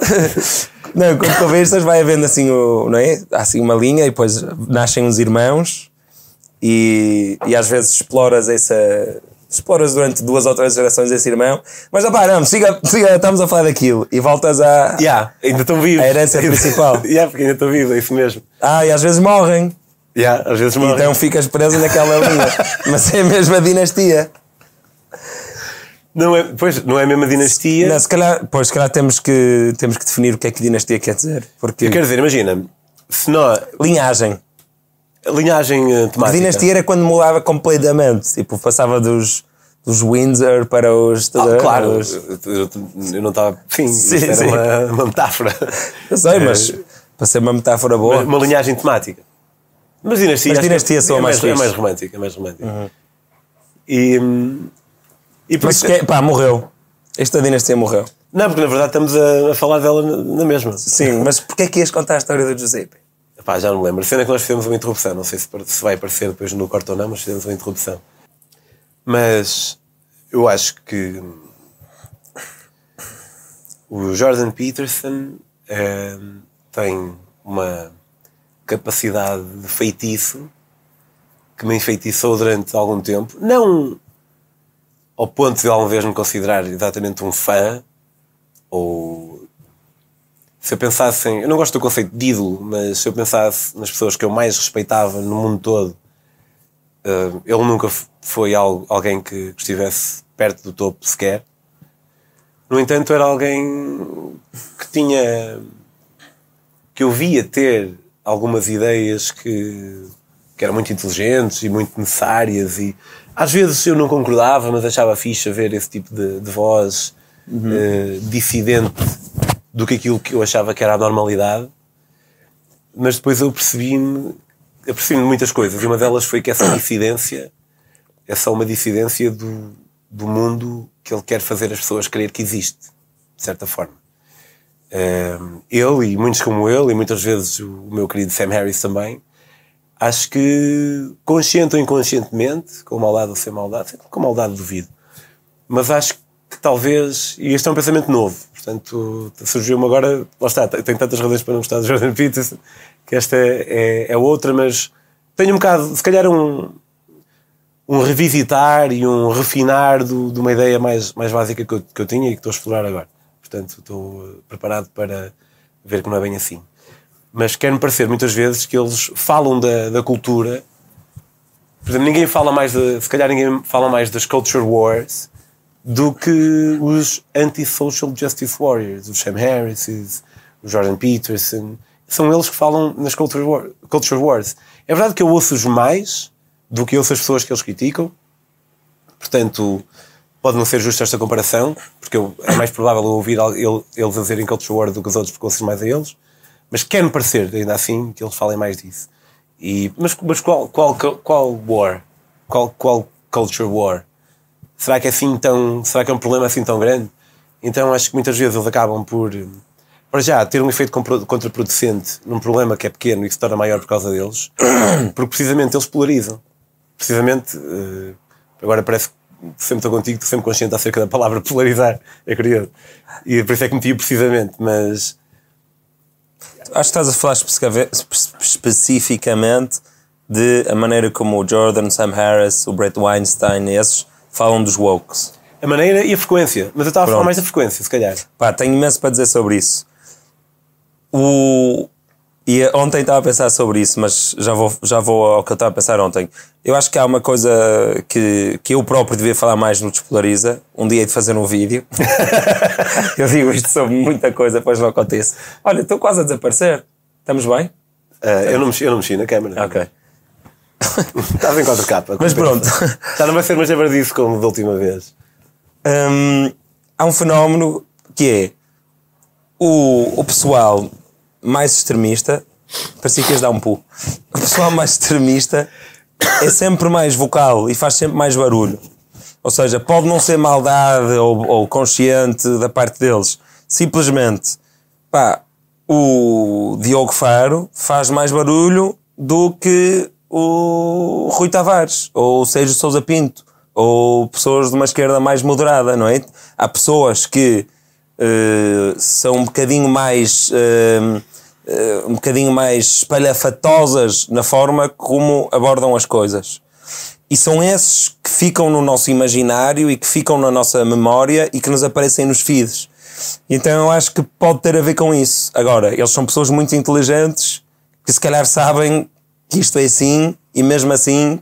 Não, quando conversas vai havendo assim, o, não é? Há assim uma linha e depois nascem uns irmãos e, e às vezes exploras essa. Exploras durante duas ou três gerações esse irmão, mas opá, não, siga, siga, estamos a falar daquilo e voltas a. Yeah, ainda estão vivos. A herança principal. yeah, porque ainda estão vivos, é isso mesmo. Ah, e às vezes morrem, Yeah, às vezes morrem. então ficas preso naquela linha. mas é a mesma dinastia. Não é, pois, não é a mesma dinastia. Não, se calhar, pois, se calhar temos que, temos que definir o que é que dinastia quer dizer. Porque Eu quero dizer, imagina, se não. linhagem. A linhagem eh, A temática. dinastia era quando mudava completamente. Tipo, passava dos, dos Windsor para os. Ah, claro, os- eu, não estava. Sim, Sim, era sim. Uma, uma metáfora. Eu sei, mas para ser uma metáfora boa. Uma, uma linhagem temática. Mas dinastia. Mas dinastia soa é mais mais, é mais romântica. É mais romântica. E. hum, E Mas isso. que, pá, morreu. Esta dinastia morreu. Não, porque na verdade estamos a, a falar dela na, na mesma. Sim, mas porquê é que ias contar a história do Giuseppe? Pá, já não lembro. A cena é que nós fizemos uma interrupção. Não sei se, se vai aparecer depois no corte ou não, mas fizemos uma interrupção. Mas eu acho que o Jordan Peterson eh, tem uma capacidade de feitiço que me enfeitiçou durante algum tempo. Não ao ponto de alguma vez me considerar exatamente um fã, ou se eu pensasse em. Eu não gosto do conceito de ídolo, mas se eu pensasse nas pessoas que eu mais respeitava no mundo todo, uh, ele nunca foi algo, alguém que, que estivesse perto do topo sequer. No entanto, era alguém que tinha. que eu via ter algumas ideias que, que eram muito inteligentes e muito necessárias e às vezes eu não concordava, mas achava fixe ver esse tipo de, de voz uhum. uh, dissidente do que aquilo que eu achava que era a normalidade. Mas depois eu percebi-me, apercebi-me de muitas coisas e uma delas foi que essa dissidência é só uma dissidência do, do mundo que ele quer fazer as pessoas crer que existe, de certa forma. Ele e muitos como ele, e muitas vezes o meu querido Sam Harris também, acho que consciente ou inconscientemente, com maldade ou sem maldade, com maldade duvido, mas acho que talvez, e este é um pensamento novo, portanto surgiu-me agora, lá está, tenho tantas razões para não gostar de Jordan Peterson, que esta é, é, é outra, mas tenho um bocado, se calhar um, um revisitar e um refinar do, de uma ideia mais, mais básica que eu, que eu tinha e que estou a explorar agora. Portanto, estou preparado para ver que não é bem assim mas quer-me parecer muitas vezes que eles falam da, da cultura. Por exemplo, ninguém fala mais, de, se calhar ninguém fala mais das culture wars do que os anti-social justice warriors, os Sam Harris, o Jordan Peterson. São eles que falam nas culture, war, culture wars. É verdade que eu ouço-os mais do que ouço as pessoas que eles criticam. Portanto, pode não ser justa esta comparação, porque eu, é mais provável eu ouvir eles a dizerem culture war do que os outros, porque ouço mais a eles. Mas quer-me parecer, ainda assim, que eles falem mais disso. E, mas mas qual, qual, qual war? Qual, qual culture war? Será que é assim tão. Será que é um problema assim tão grande? Então acho que muitas vezes eles acabam por, para já, ter um efeito contraproducente num problema que é pequeno e que se torna maior por causa deles, porque precisamente eles polarizam. Precisamente, eh, agora parece que sempre estou contigo, estou sempre consciente acerca da palavra polarizar, é curioso. E por isso é que meti precisamente, mas acho que estás a falar especificamente de a maneira como o Jordan, Sam Harris, o Brett Weinstein, esses falam dos wokes. A maneira e a frequência. Mas eu estava a falar mais da frequência, se calhar. Pá, tenho imenso para dizer sobre isso. O, e ontem estava a pensar sobre isso, mas já vou, já vou ao que eu estava a pensar ontem. Eu acho que há uma coisa que, que eu próprio devia falar mais no Despolariza. Um dia de fazer um vídeo. eu digo isto sobre muita coisa, depois não acontece. Olha, estou quase a desaparecer. Estamos bem? Uh, eu, não mexi, eu não mexi na câmera. Ok. Estava em 4K. Mas pronto. Já não vai ser mais javardice como da última vez. Um, há um fenómeno que é o, o pessoal mais extremista, parecia que ias dar um pulo. O pessoal mais extremista é sempre mais vocal e faz sempre mais barulho. Ou seja, pode não ser maldade ou, ou consciente da parte deles. Simplesmente, pá, o Diogo Faro faz mais barulho do que o Rui Tavares ou o Sérgio Sousa Pinto ou pessoas de uma esquerda mais moderada, não é? Há pessoas que uh, são um bocadinho mais. Uh, uh, um bocadinho mais espalhafatosas na forma como abordam as coisas. E são esses que ficam no nosso imaginário e que ficam na nossa memória e que nos aparecem nos feeds. Então eu acho que pode ter a ver com isso. Agora, eles são pessoas muito inteligentes que se calhar sabem que isto é assim e mesmo assim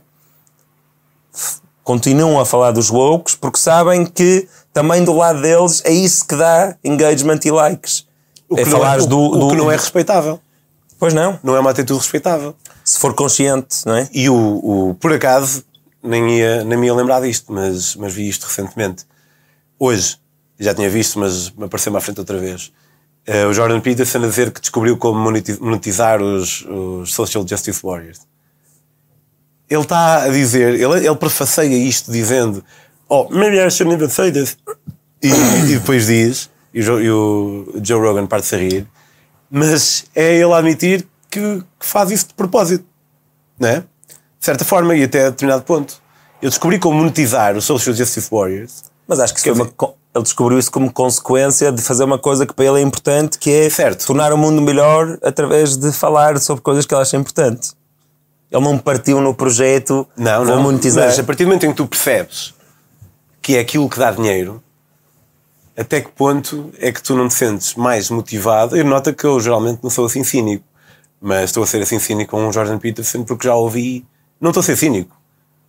continuam a falar dos loucos porque sabem que também do lado deles é isso que dá engagement e likes. O é que, é, não é, do, do, o que não é respeitável. Pois não. Não é uma atitude respeitável. Se for consciente, não é? E o, o por acaso, nem ia, nem me ia lembrar disto, mas, mas vi isto recentemente. Hoje, já tinha visto, mas me apareceu-me à frente outra vez. Uh, o Jordan Peterson a dizer que descobriu como monetizar os, os Social Justice Warriors. Ele está a dizer, ele, ele prefaceia isto dizendo: Oh, maybe I shouldn't even say this. E, e depois diz: e o, e o Joe Rogan parte-se a rir, mas é ele a admitir que, que faz isso de propósito, não é? De certa forma e até a determinado ponto. Eu descobri como monetizar os Social Justice Warriors. Mas acho que isso foi uma co- ele descobriu isso como consequência de fazer uma coisa que para ele é importante, que é Certo. tornar o mundo melhor através de falar sobre coisas que ele acha importante. Ele não partiu no projeto, Não, vou não. monetizar. Mas a partir do momento em que tu percebes que é aquilo que dá dinheiro, até que ponto é que tu não te sentes mais motivado? Eu noto que eu geralmente não sou assim cínico, mas estou a ser assim cínico com o Jordan Peterson porque já ouvi. Não estou a ser cínico,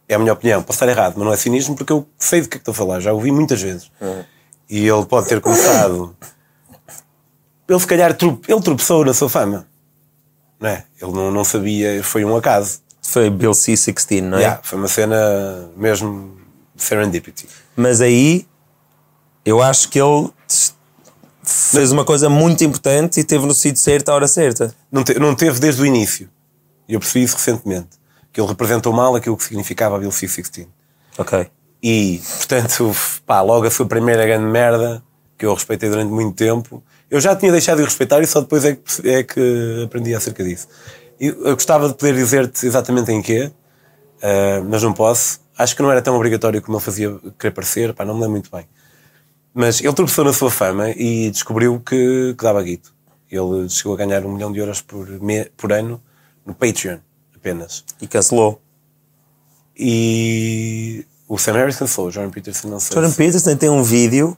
é a minha opinião. Posso estar errado, mas não é cinismo porque eu sei do que é que estou a falar, já ouvi muitas vezes. E ele pode ter começado. Ele se calhar trupe- ele tropeçou na sua fama. Não é? Ele não, não sabia, foi um acaso. Foi Bill C16, não é? Yeah, foi uma cena mesmo serendipity. Mas aí eu acho que ele fez uma coisa muito importante e teve no sítio certo à hora certa. Não, te- não teve desde o início. E eu percebi isso recentemente. Que ele representou mal aquilo que significava a Bill C-16. Ok. E, portanto, pá, logo a sua primeira grande merda, que eu respeitei durante muito tempo, eu já tinha deixado de respeitar e só depois é que, é que aprendi acerca disso. Eu gostava de poder dizer-te exatamente em quê, ah, mas não posso. Acho que não era tão obrigatório como ele fazia querer parecer, pá, não me lembro muito bem. Mas ele tropeçou na sua fama e descobriu que, que dava guito. Ele chegou a ganhar um milhão de euros por, me- por ano no Patreon, apenas. E cancelou. E o Sam Harris cancelou, o Jordan Peterson não sei. Jordan se- Peterson tem um vídeo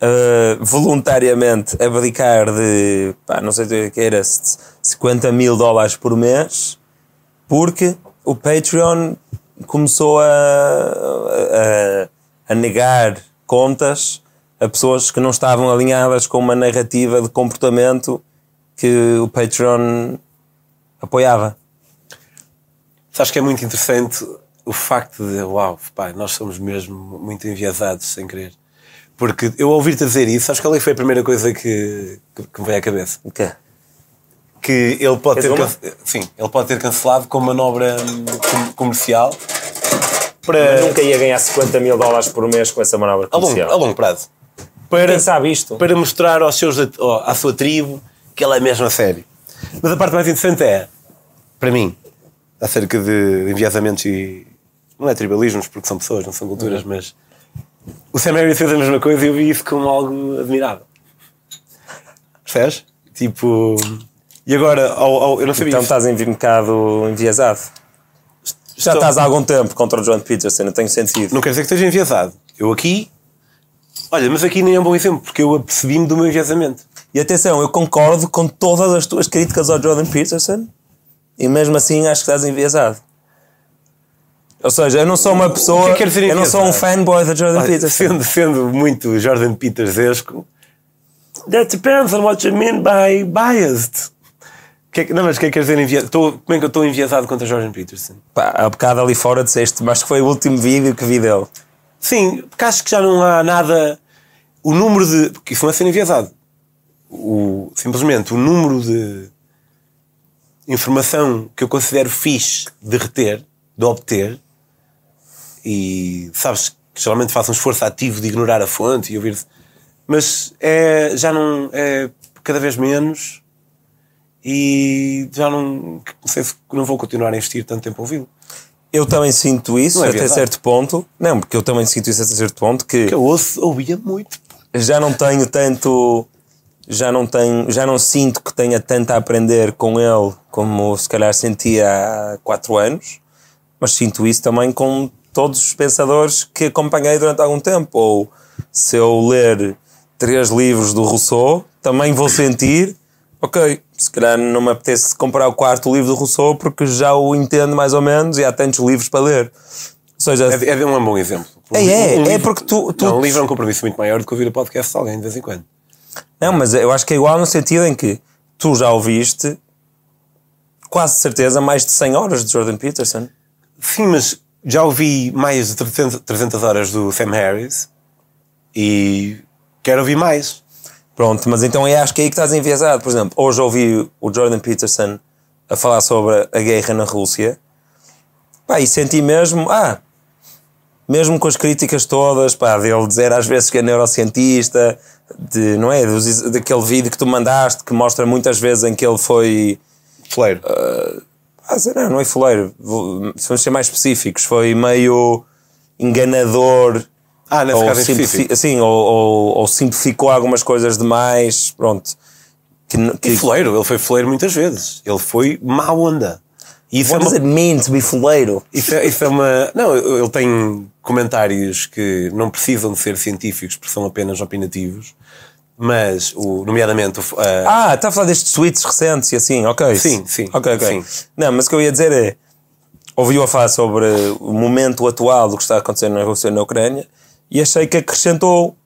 uh, voluntariamente abdicar de, pá, não sei o que era, 50 mil dólares por mês, porque o Patreon começou a, a, a negar contas a pessoas que não estavam alinhadas com uma narrativa de comportamento que o Patreon apoiava. Sabes que é muito interessante o facto de, uau, pá, nós somos mesmo muito enviesados sem querer. Porque eu ouvir-te dizer isso, acho que ali foi a primeira coisa que, que, que me veio à cabeça. O quê? Que ele pode, ter, Queres cance- sim, ele pode ter cancelado com manobra com- comercial para, Nunca ia ganhar 50 mil dólares por mês com essa manobra a, longo, comercial. a longo prazo. Para, Quem sabe isto? para mostrar aos seus, à sua tribo que ele é mesmo a sério. Mas a parte mais interessante é, para mim, acerca de enviesamentos e. Não é tribalismos, porque são pessoas, não são culturas, Uhum. mas. O Sam Harris fez a mesma coisa e eu vi isso como algo admirável. Percebes? Tipo. E agora, ao, ao- eu não sabia Então isso. estás um bocado enviesado. Já Estou- estás há algum tempo contra o John Peterson, não tem sentido. Não quer dizer que esteja enviesado. Eu aqui. Olha, mas aqui nem é um bom exemplo, porque eu apercebi-me do meu enviesamento. E atenção, eu concordo com todas as tuas críticas ao Jordan Peterson e mesmo assim acho que estás enviesado. Ou seja, eu não sou uma pessoa. que é que quer dizer eu não sou um fanboy da Jordan Olha, Peterson. sendo, sendo muito Jordan Petersesco, that depends on what you mean by biased. Que é que- não, mas o que é que quer dizer enviesado? Estou- Como é que eu estou enviesado contra Jordan Peterson? Pá, há bocado ali fora disseste, mas que foi o último vídeo que vi dele. Sim, porque acho que já não há nada. O número de. Porque isso não é ser enviesado. O, simplesmente o número de informação que eu considero fixe de reter, de obter, e sabes que geralmente faço um esforço ativo de ignorar a fonte e ouvir. Mas é, já não. É cada vez menos e já não. Não sei se não vou continuar a investir tanto tempo a ouvi-lo. Eu também sinto isso é até certo ponto. Não, porque eu também sinto isso até certo ponto que Que eu ouço, ouvia muito. já não tenho tanto já não tenho já não sinto que tenha tanto a aprender com ele como se calhar sentia há quatro anos mas sinto isso também com todos os pensadores que acompanhei durante algum tempo ou se eu ler três livros do Rousseau também vou sentir ok, se calhar não me apetece comprar o quarto livro do Rousseau porque já o entendo mais ou menos e há tantos livros para ler seja, É, é um bom exemplo. É, é, Um é livro- porque tu- tu- Não, um livro é um compromisso muito maior do que ouvir o podcast de alguém de vez em quando. Não, mas eu acho que é igual no sentido em que tu já ouviste quase certeza mais de 100 horas de Jordan Peterson. Sim, mas já ouvi mais de 300, 300 horas do Sam Harris e quero ouvir mais. Pronto, mas então eu acho que é aí que estás enviesado. Por exemplo, hoje ouvi o Jordan Peterson a falar sobre a guerra na Rússia pá, e senti mesmo, ah, mesmo com as críticas todas, pá, dele dizer às vezes que é neurocientista, de, não é? Dos- daquele vídeo que tu mandaste que mostra muitas vezes em que ele foi Fleiro. Ah, sei não, não é fuleiro. Se vamos ser mais específicos, foi meio enganador. Ah, nesse ou, simplifi- assim, ou, ou- ou simplificou algumas coisas demais. Pronto. Que, que, E Fleiro, ele foi Fleiro muitas vezes. Ele foi má onda. Isso what é does uma it mean to be fuleiro? Isso é, isso é uma. Não, ele tem comentários que não precisam de ser científicos porque são apenas opinativos, mas, o, nomeadamente, o, a- Ah, está a falar destes tweets recentes e assim, ok. Sim, sim, Ok, ok. sim. Não, mas o que eu ia dizer é. Ouvi-o a falar sobre o momento atual do que está acontecendo na Rússia e na Ucrânia e achei que acrescentou.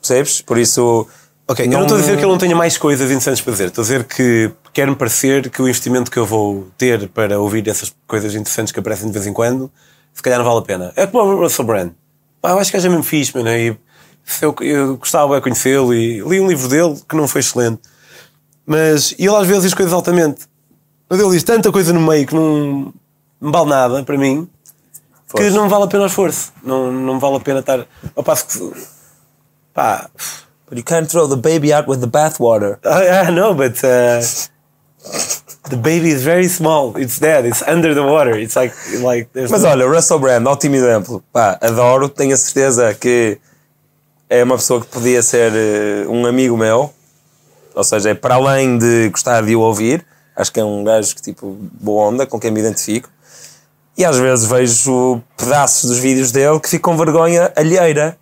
Percebes? Por isso. Ok, eu não estou a dizer que ele não tenha mais coisas interessantes para dizer, estou a dizer que quer-me parecer que o investimento que eu vou ter para ouvir essas coisas interessantes que aparecem de vez em quando, se calhar não vale a pena. É como o Russell Brand. Pá, eu acho que é mesmo fixe, mano. E eu, eu gostava de conhecê-lo e li um livro dele que não foi excelente. Mas e ele às vezes diz coisas altamente. Mas ele diz tanta coisa no meio que não, não vale nada para mim que Pois. não vale a pena o esforço. Não, não vale a pena estar. Ao passo que. Pá. But you can't throw the baby out with the bathwater. I, I know, but uh, the baby is very small. It's dead. It's under the water. It's like like there's Mas no- olha, o Russell Brand, ótimo exemplo. Pá, adoro, tenho a certeza que é uma pessoa que podia ser eh, um amigo meu. Ou seja, é para além de gostar de o ouvir, acho que é um gajo que tipo boa onda, com quem me identifico. E às vezes vejo pedaços dos vídeos dele que fico com vergonha alheira.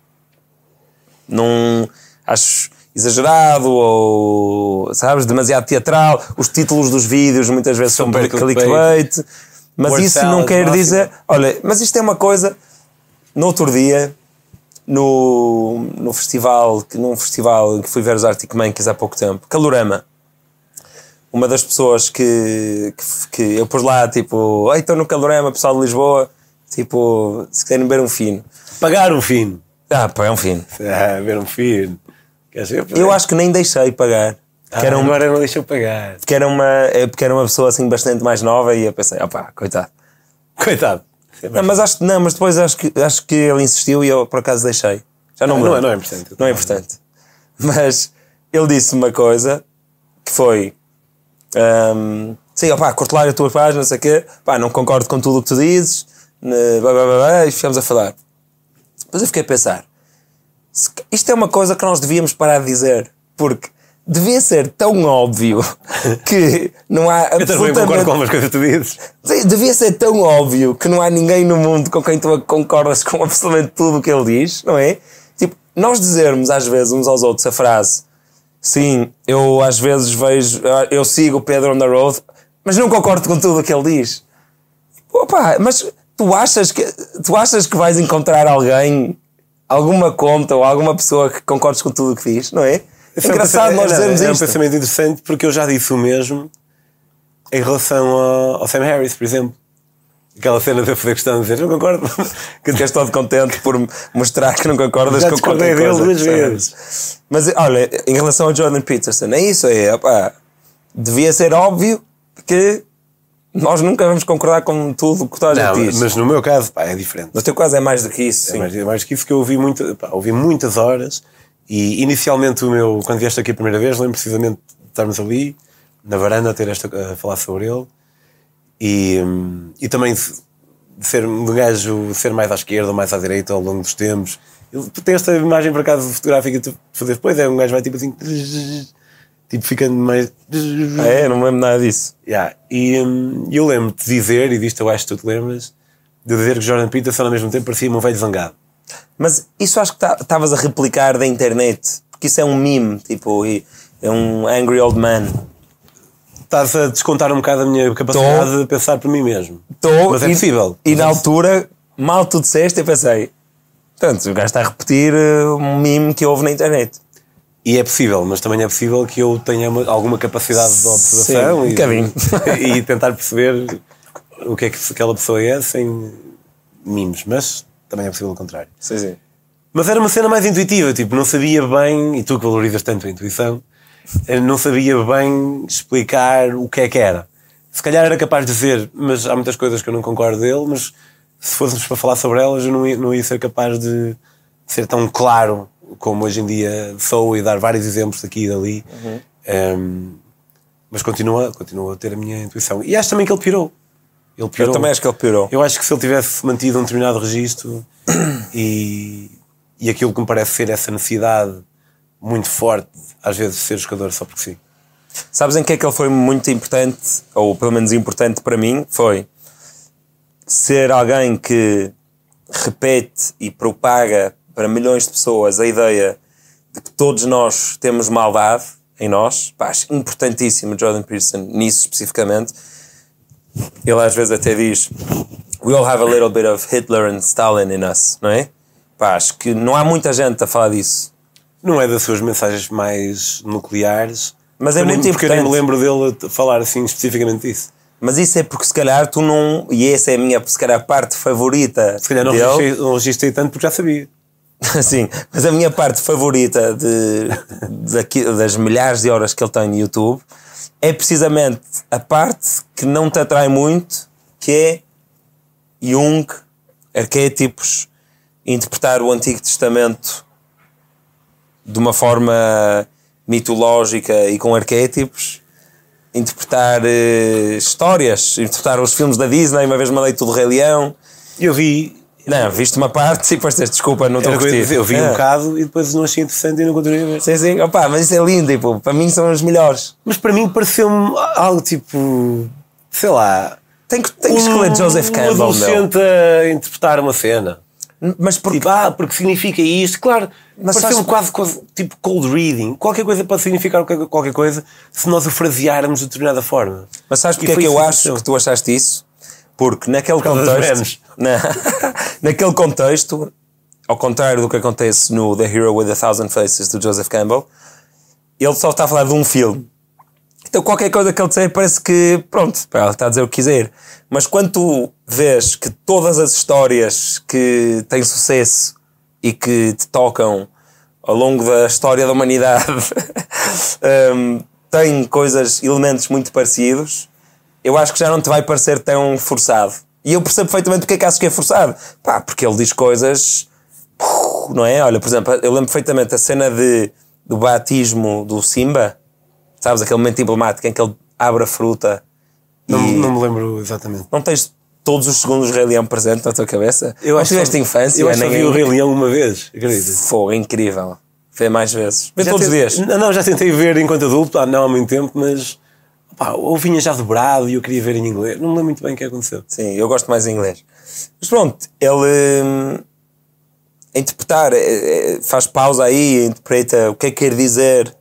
Não acho exagerado ou sabes, demasiado teatral. Os títulos dos vídeos muitas vezes são São bem clickbait. Mas Word isso não quer máximo. dizer. Olha, mas isto é uma coisa. No outro dia, no, no festival, num festival em que fui ver os Arctic Monkeys há pouco tempo, Calorama, uma das pessoas que, que, que eu pus lá, tipo, ei, estou no Calorama, pessoal de Lisboa, tipo, se querem beber um fino. pagar um fino. Ah, pá, é um fino. Ah, ver um fino. Dizer, Eu acho que nem deixei pagar. ah, Que era, um, agora não deixou pagar. que era uma, é porque era uma pessoa assim bastante mais nova e eu pensei, opá, coitado. Coitado. Não, mas acho não, mas depois acho que, acho que ele insistiu e eu por acaso deixei. Já não, Não, me não é- não é importante. Não é importante. Mas ele disse uma coisa que foi hum, sim, opá, curto lá a tua página, não sei o quê, pá, não concordo com tudo o que tu dizes, né, blá, blá, blá, blá, e ficamos a falar. Depois eu fiquei a pensar, isto é uma coisa que nós devíamos parar de dizer, porque devia ser tão óbvio que não há Eu também concordo absolutamente com algumas coisas que tu dizes. Devia ser tão óbvio que não há ninguém no mundo com quem tu concordas com absolutamente tudo o que ele diz, não é? Tipo, nós dizermos às vezes uns aos outros a frase sim, eu às vezes vejo, eu sigo o Pedro on the road, mas não concordo com tudo o que ele diz. Opa, mas tu achas que tu achas que vais encontrar alguém, alguma conta ou alguma pessoa que concordes com tudo o que diz, não é? É um engraçado nós dizermos é, é um isto. pensamento interessante porque eu já disse o mesmo em relação ao, ao Sam Harris, por exemplo. Aquela cena de eu fazer questão de dizer, não concordo. que ficas todo contente por mostrar que não concordas Já com qualquer dele coisa. duas sabes? vezes. Mas olha, em relação ao Jordan Peterson, é isso, é opá, devia ser óbvio que nós nunca vamos concordar com tudo o que a Não, gente diz. mas no meu caso, pá, é diferente. No teu caso é mais do que isso, É sim. mais, é mais que isso que eu ouvi, muito, pá, ouvi muitas horas e inicialmente o meu, quando vieste aqui a primeira vez, lembro precisamente de estarmos ali na varanda a ter esta a falar sobre ele e, e também de ser um gajo ser mais à esquerda ou mais à direita ao longo dos tempos. Ele, tu tens esta imagem por acaso fotográfica de fazer depois, é um gajo vai tipo assim tipo ficando mais Ah, é, não me lembro nada disso. Yeah. E hum, eu lembro-te de dizer, e disto eu acho que tu te lembras, de dizer que Jordan Peterson ao mesmo tempo parecia um velho zangado. Mas isso acho que estavas a replicar da internet, porque isso é um meme, tipo, é um angry old man. Estás a descontar um bocado a minha capacidade de pensar por mim mesmo. Tô, Mas é e, possível. E na Mas- altura, mal tu disseste, eu pensei, portanto, o gajo está a repetir eh, um meme que houve na internet. E é possível, mas também é possível que eu tenha uma- alguma capacidade de observação Sim, e, e tentar perceber o que é que aquela pessoa é sem mimos, mas também é possível o contrário. Sim, sim. Mas era uma cena mais intuitiva, tipo, não sabia bem, e tu que valorizas tanto a intuição, eh, não sabia bem explicar o que é que era. Se calhar era capaz de dizer, mas há muitas coisas que eu não concordo dele, mas se fôssemos para falar sobre elas, eu não ia, não ia ser capaz de ser tão claro como hoje em dia sou e dar vários exemplos daqui e dali. Um, Mas continua, continua a ter a minha intuição. E acho também que ele pirou. Ele pirou. Eu também acho que ele pirou. Eu acho que se ele tivesse mantido um determinado registro e, e aquilo que me parece ser essa necessidade muito forte, às vezes, de ser jogador só porque sim. Sabes em que é que ele foi muito importante, ou pelo menos importante para mim? Foi ser alguém que repete e propaga para milhões de pessoas a ideia de que todos nós temos maldade em nós. Pá, acho importantíssimo Jordan Peterson nisso especificamente. Ele às vezes até diz: We all have a little bit of Hitler and Stalin in us, não é? Pá, acho que não há muita gente a falar disso. Não é das suas mensagens mais nucleares, Mas é eu nem- muito porque eu nem me importante. lembro dele falar assim especificamente disso. Mas isso é porque se calhar tu não. E essa é a minha, se calhar, parte favorita. Se calhar não dele. registrei, não registrei tanto porque já sabia. Sim, mas a minha parte favorita de, daqui- das milhares de horas que ele tem no YouTube é precisamente a parte que não te atrai muito, que é Jung, arquétipos, interpretar o Antigo Testamento de uma forma mitológica e com arquétipos, interpretar eh, histórias, interpretar os filmes da Disney, uma vez mandei tudo Rei Leão. Eu vi, Não, viste uma parte e depois desculpa, não estou a curtir. eu vi É. um bocado e depois não achei interessante e não continuei a ver. Sim, sim, opá, mas isso é lindo, tipo, para mim são os melhores. Mas para mim pareceu-me algo tipo, sei lá, Tem que, tem que escolher um- Joseph um Campbell, meu. adolescente a interpretar uma cena. Mas porque. Tipo, ah, porque significa isto. Claro, Mas pareceu-me quase, quase tipo cold reading. Qualquer coisa pode significar qualquer, coisa se nós o frasearmos de determinada forma. Mas sabes porque é que eu acho que tu achaste isso? Porque naquele das contexto. Na, naquele contexto, ao contrário do que acontece no The Hero with a Thousand Faces do Joseph Campbell, ele só está a falar de um filme. Então qualquer coisa que ele disser parece que, pronto, ele está a dizer o que quiser. Mas quando tu vês que todas as histórias que têm sucesso e que te tocam ao longo da história da humanidade hum, têm coisas, elementos muito parecidos, eu acho que já não te vai parecer tão forçado. E eu percebo perfeitamente porque é que achas que é forçado. Pá, porque ele diz coisas. Não é? Olha, por exemplo, eu lembro perfeitamente a cena de, do batismo do Simba. Sabes? Aquele momento emblemático em que ele abre a fruta Não, não me lembro exatamente. não tens todos os segundos do Rei Leão presente na tua cabeça? Eu acho que tiveste só- infância? Eu acho que vi o Rei Leão uma vez, acredito. Fogo, incrível. Vê mais vezes. Vê Já todos os dias. Não, não, já tentei ver enquanto adulto, não há muito tempo, mas pá, ou vinha já dobrado e eu queria ver em inglês. Não me lembro muito bem o que aconteceu. Sim, eu gosto mais em inglês. Mas pronto, ele hum, interpretar, eh, eh, faz pausa aí, interpreta o que é que quer dizer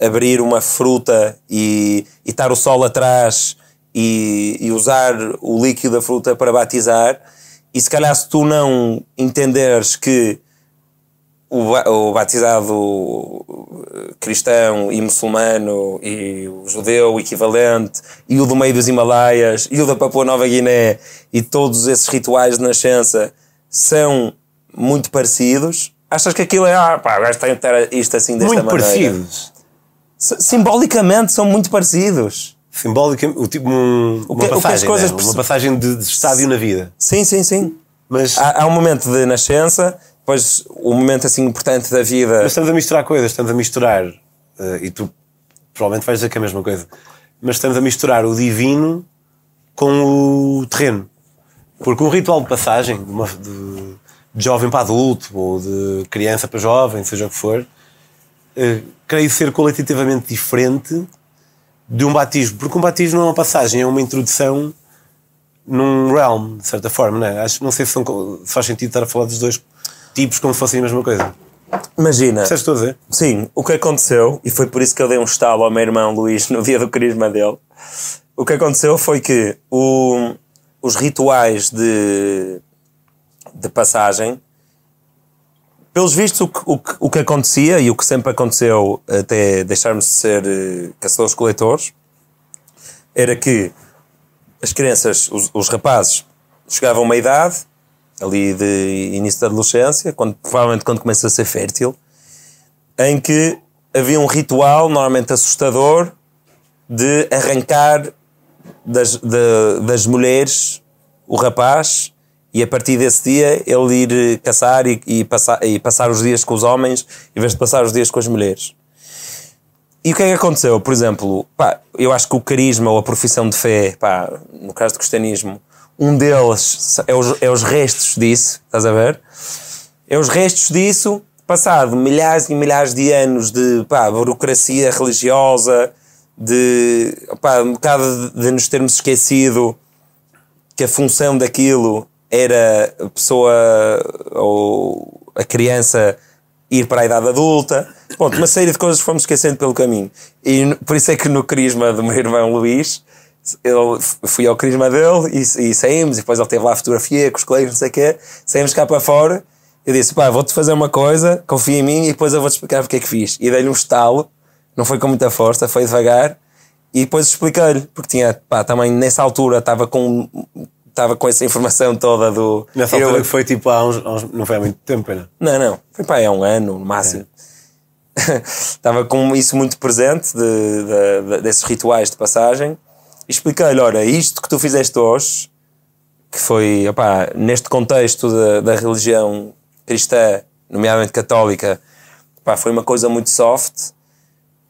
abrir uma fruta e, e estar o sol atrás e, e usar o líquido da fruta para batizar. E se calhar, se tu não entenderes que o, ba- o batizado eh, cristão e muçulmano e o judeu equivalente e o do meio dos Himalaias e o da Papua Nova Guiné e todos esses rituais de nascença são muito parecidos, achas que aquilo é ah, pá, o gajo tem que ter isto assim desta muito maneira. parecidos. S- Simbolicamente são muito parecidos. Simbólica, o tipo um, O uma que- o que as passagem, coisas né? perce- uma passagem de, de estádio na vida. Sim, sim, sim. Mas, Há, há um momento de nascença, depois o momento assim importante da vida. mas estamos a misturar coisas, estamos a misturar, eh, e tu provavelmente vais dizer que é a mesma coisa, mas estamos a misturar o divino com o terreno. Porque um ritual de passagem, de, uma- de- de jovem para adulto, ou de criança para jovem, seja o que for, eh, creio ser qualitativamente diferente de um batismo. Porque um batismo não é uma passagem, é uma introdução num realm, de certa forma, não é? Acho, não sei se, são se faz sentido estar a falar dos dois tipos como se fossem a mesma coisa. Imagina. Percebes o a dizer? Sim, o que aconteceu, e foi por isso que eu dei um estalo ao meu irmão Luís no dia do carisma dele, o que aconteceu foi que o- os rituais de, de passagem, pelos vistos, o que, o, que, o que acontecia e o que sempre aconteceu até deixarmos de ser eh, caçadores-coletores era que as crianças, os, os rapazes, chegavam a uma idade, ali de início da adolescência, quando, provavelmente quando começa a ser fértil, em que havia um ritual, normalmente assustador, de arrancar das, de- das mulheres o rapaz e a partir desse dia ele ir caçar e, e passar, e passar os dias com os homens em vez de passar os dias com as mulheres. e o que é que aconteceu? Por exemplo, pá, eu acho que o carisma ou a profissão de fé, pá, no caso do cristianismo, um deles é os, é os restos disso, estás a ver? É os restos disso, passado milhares e milhares de anos de pá, burocracia religiosa, de pá, um bocado de, de nos termos esquecido que a função daquilo era a pessoa ou a criança ir para a idade adulta. Pronto, uma série de coisas fomos esquecendo pelo caminho. E por isso é que no crisma do meu irmão Luís, eu fui ao crisma dele e, e saímos, e depois ele teve lá a fotografia com os colegas, não sei o quê, saímos cá para fora. Eu disse, pá, vou-te fazer uma coisa, confia em mim e depois eu vou-te explicar porque é que fiz. E dei-lhe um estalo, não foi com muita força, foi devagar, e depois expliquei-lhe, porque tinha, pá, também nessa altura estava com, estava com essa informação toda do. Nessa eu- altura que foi tipo há uns, uns- Não foi há muito tempo, pena. não, não. Foi aí há um ano, no máximo. Estava com isso muito presente, de, de- de- desses rituais de passagem. Expliquei-lhe: olha, isto que tu fizeste hoje, que foi, opá, neste contexto da, da religião cristã, nomeadamente católica, opá, foi uma coisa muito soft.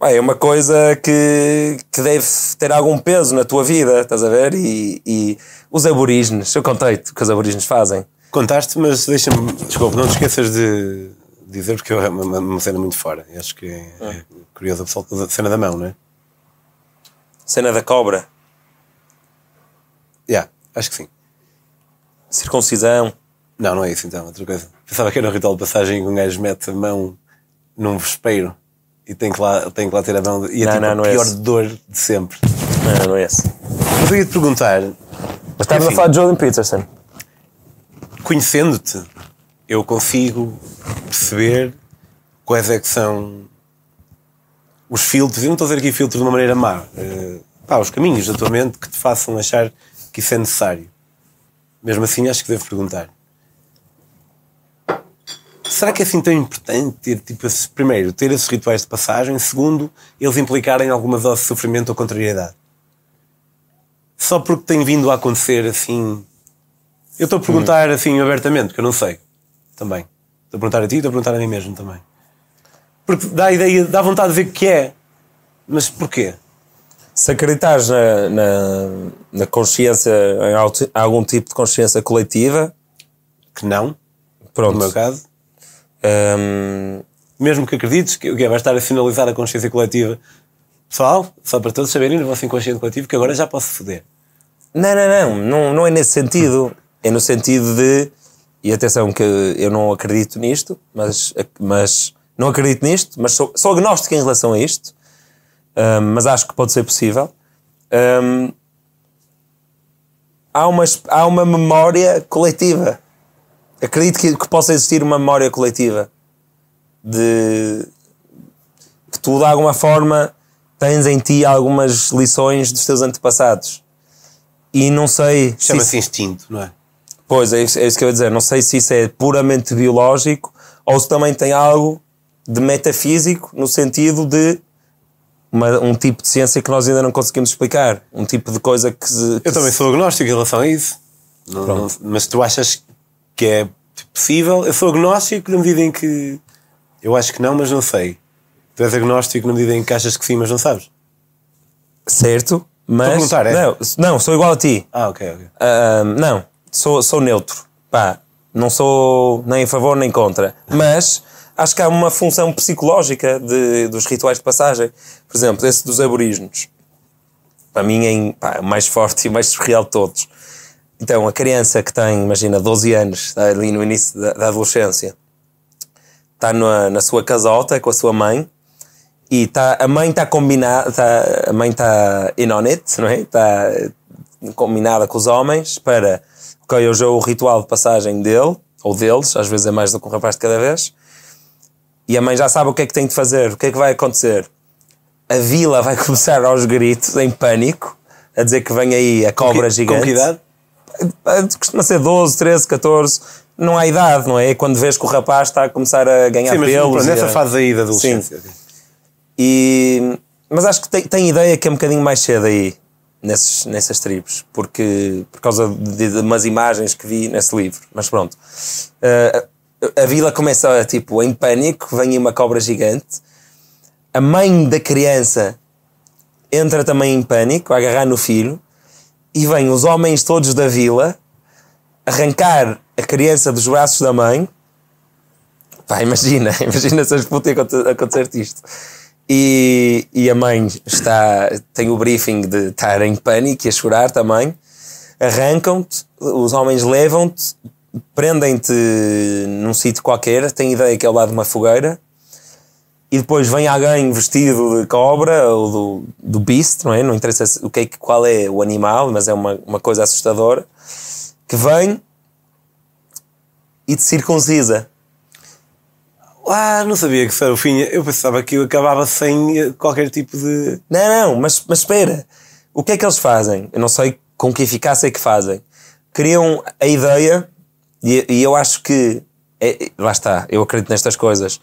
É uma coisa que, que deve ter algum peso na tua vida, estás a ver? E, e os aborígenes, eu contei-te o que os aborígenes fazem. Contaste, mas deixa-me. Desculpa, não te esqueças de dizer, porque é uma, uma- cena muito fora. E acho que é, é curioso a pessoa- a cena da mão, não é? Cena da cobra, Yeah, acho que sim. circuncisão. Não, não é isso então, outra coisa. Pensava que era um ritual de passagem que um gajo mete a mão num vespeiro e tem que lá, tem que lá ter a mão. E é Não, tipo não, a não é pior esse. dor de sempre. Não, não é esse. Mas eu ia te perguntar, Mas estávamos a falar de Jordan Peterson. conhecendo-te, eu consigo perceber quais é que são os filtros, eu não estou a dizer aqui filtros de uma maneira má, eh, pá, os caminhos da tua mente que te façam achar que isso é necessário. Mesmo assim, acho que devo perguntar. Será que é assim tão importante ter, tipo, esses, primeiro, ter esses rituais de passagem, segundo, eles implicarem alguma dose de sofrimento ou contrariedade? Só porque tem vindo a acontecer assim eu estou a perguntar assim abertamente, porque eu não sei. Também. Estou a perguntar a ti e estou a perguntar a mim mesmo também. Porque dá a ideia, dá vontade de ver que é. Mas porquê? Se acreditares na, na, na consciência, em auto- algum tipo de consciência coletiva, Que não, pronto. no meu caso. Hum, Mesmo que acredites que o quê? vai estar a finalizar a consciência coletiva. Pessoal, só para todos saberem, no vosso inconsciente coletivo, que agora já posso foder. não, não, não, não, não é nesse sentido. É no sentido de, e atenção que eu não acredito nisto, mas, mas não acredito nisto, mas sou, sou agnóstico em relação a isto, Hum, mas acho que pode ser possível. Hum, há, uma, há uma memória coletiva. Acredito que, que possa existir uma memória coletiva de que tu de alguma forma tens em ti algumas lições dos teus antepassados. E não sei se Chama-se isso- instinto, não é? Pois, é isso, é isso que eu ia dizer. Não sei se isso é puramente biológico ou se também tem algo de metafísico no sentido de uma- um tipo de ciência que nós ainda não conseguimos explicar. Um tipo de coisa que. se- que Eu também sou agnóstico em relação a isso. Não- não- mas tu achas que é possível? Eu sou agnóstico na medida em que. Eu acho que não, mas não sei. Tu és agnóstico na medida em que achas que sim, mas não sabes. Certo, mas. perguntar, é? não, não, sou igual a ti. Ah, ok, ok. Ahm, não, sou, sou neutro. Pá, não sou nem a favor nem contra. Mas acho que há uma função psicológica de, dos rituais de passagem. Por exemplo, esse dos aborígenes. Para mim é pá, o mais forte e mais surreal de todos. Então, a criança que tem, imagina, 12 anos, está ali no início da, da adolescência, está na, na sua casota com a sua mãe e tá, a mãe está combinada, tá, a mãe está in on it, não é? Está combinada com os homens para, ok, hoje é o ritual de passagem dele, ou deles, às vezes é mais do que um rapaz de cada vez, e a mãe já sabe o que é que tem de fazer, o que é que vai acontecer. A vila vai começar aos gritos, em pânico, a dizer que vem aí a cobra Com gigante. Com que idade? Costuma ser 12, 13, 14. Não há idade, não é? Quando vês que o rapaz está a começar a ganhar Sim, mas pelos. nessa a- fase aí da adolescência. ok. E, mas acho que tem, tem ideia que é um bocadinho mais cedo aí, nesses, nessas tribos, porque, por causa de, de umas imagens que vi nesse livro. Mas pronto. Uh, a, vila começa tipo em pânico, vem uma cobra gigante. a mãe da criança entra também em pânico, a agarrar no filho, e vêm os homens todos da vila arrancar a criança dos braços da mãe. Pá, imagina, imagina se as putas acontecer isto. E, e a mãe está, tem o briefing de estar em pânico e a chorar também. Arrancam-te, os homens levam-te, prendem-te num sítio qualquer, têm ideia que é ao lado de uma fogueira, e depois vem alguém vestido de cobra ou do, do beast, não é? Não interessa o que é, qual é o animal, mas é uma, uma coisa assustadora, que vem e te circuncisa. Ah, não sabia que era o fim. Eu pensava que eu acabava sem qualquer tipo de. Não, não, mas, mas espera. O que é que eles fazem? Eu não sei com que eficácia é que fazem. Criam a ideia, e, e eu acho que. É, lá está, eu acredito nestas coisas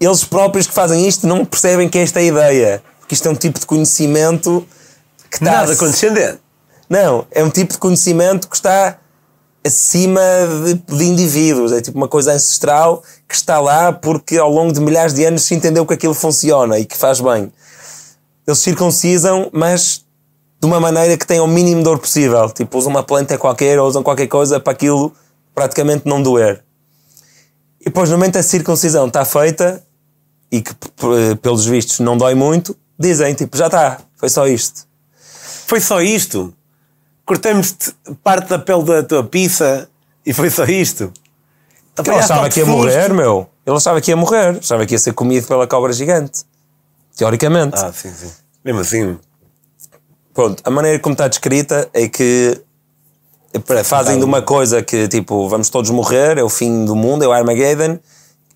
eles próprios que fazem isto não percebem que esta é a ideia. Porque isto é um tipo de conhecimento que está. Nada condescendente. Não, é um tipo de conhecimento que está acima de, de, indivíduos. É tipo uma coisa ancestral que está lá porque ao longo de milhares de anos se entendeu que aquilo funciona e que faz bem. Eles circuncisam, mas de uma maneira que tenha o mínimo dor possível. Tipo, usam uma planta qualquer ou usam qualquer coisa para aquilo praticamente não doer. E depois, no momento da circuncisão está feita, e que pelos vistos não dói muito, dizem tipo, já está, foi só isto. Foi só isto? cortamos parte da pele da tua pizza e foi só isto? Ele achava que ia morrer, meu. Ele achava que ia morrer, achava que ia ser comido pela cobra gigante. Teoricamente. Ah, sim, sim. Mesmo assim. Pronto, a maneira como está descrita é que fazem de uma coisa que tipo, vamos todos morrer, é o fim do mundo, é o Armageddon,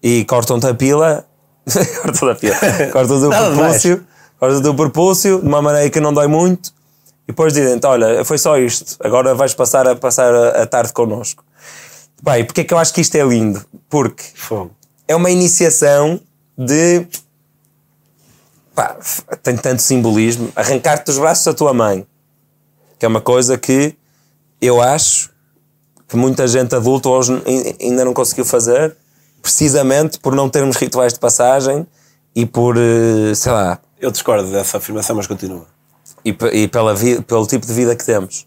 e cortam-te a pila corta da pia. Corta o propúcio. Corta o propúcio de uma maneira que não dói muito. E depois dizem-te: Olha, foi só isto. Agora vais passar a passar a, a tarde connosco. Bem, porque é que eu acho que isto é lindo? Porque Fogo. é uma iniciação de. Pá, tem tanto simbolismo. Arrancar-te dos braços da tua mãe. Que é uma coisa que eu acho que muita gente adulta hoje ainda não conseguiu fazer precisamente por não termos rituais de passagem e por, eh, sei lá. Eu discordo dessa afirmação, mas continua. E, e pela pelo tipo de vida que temos.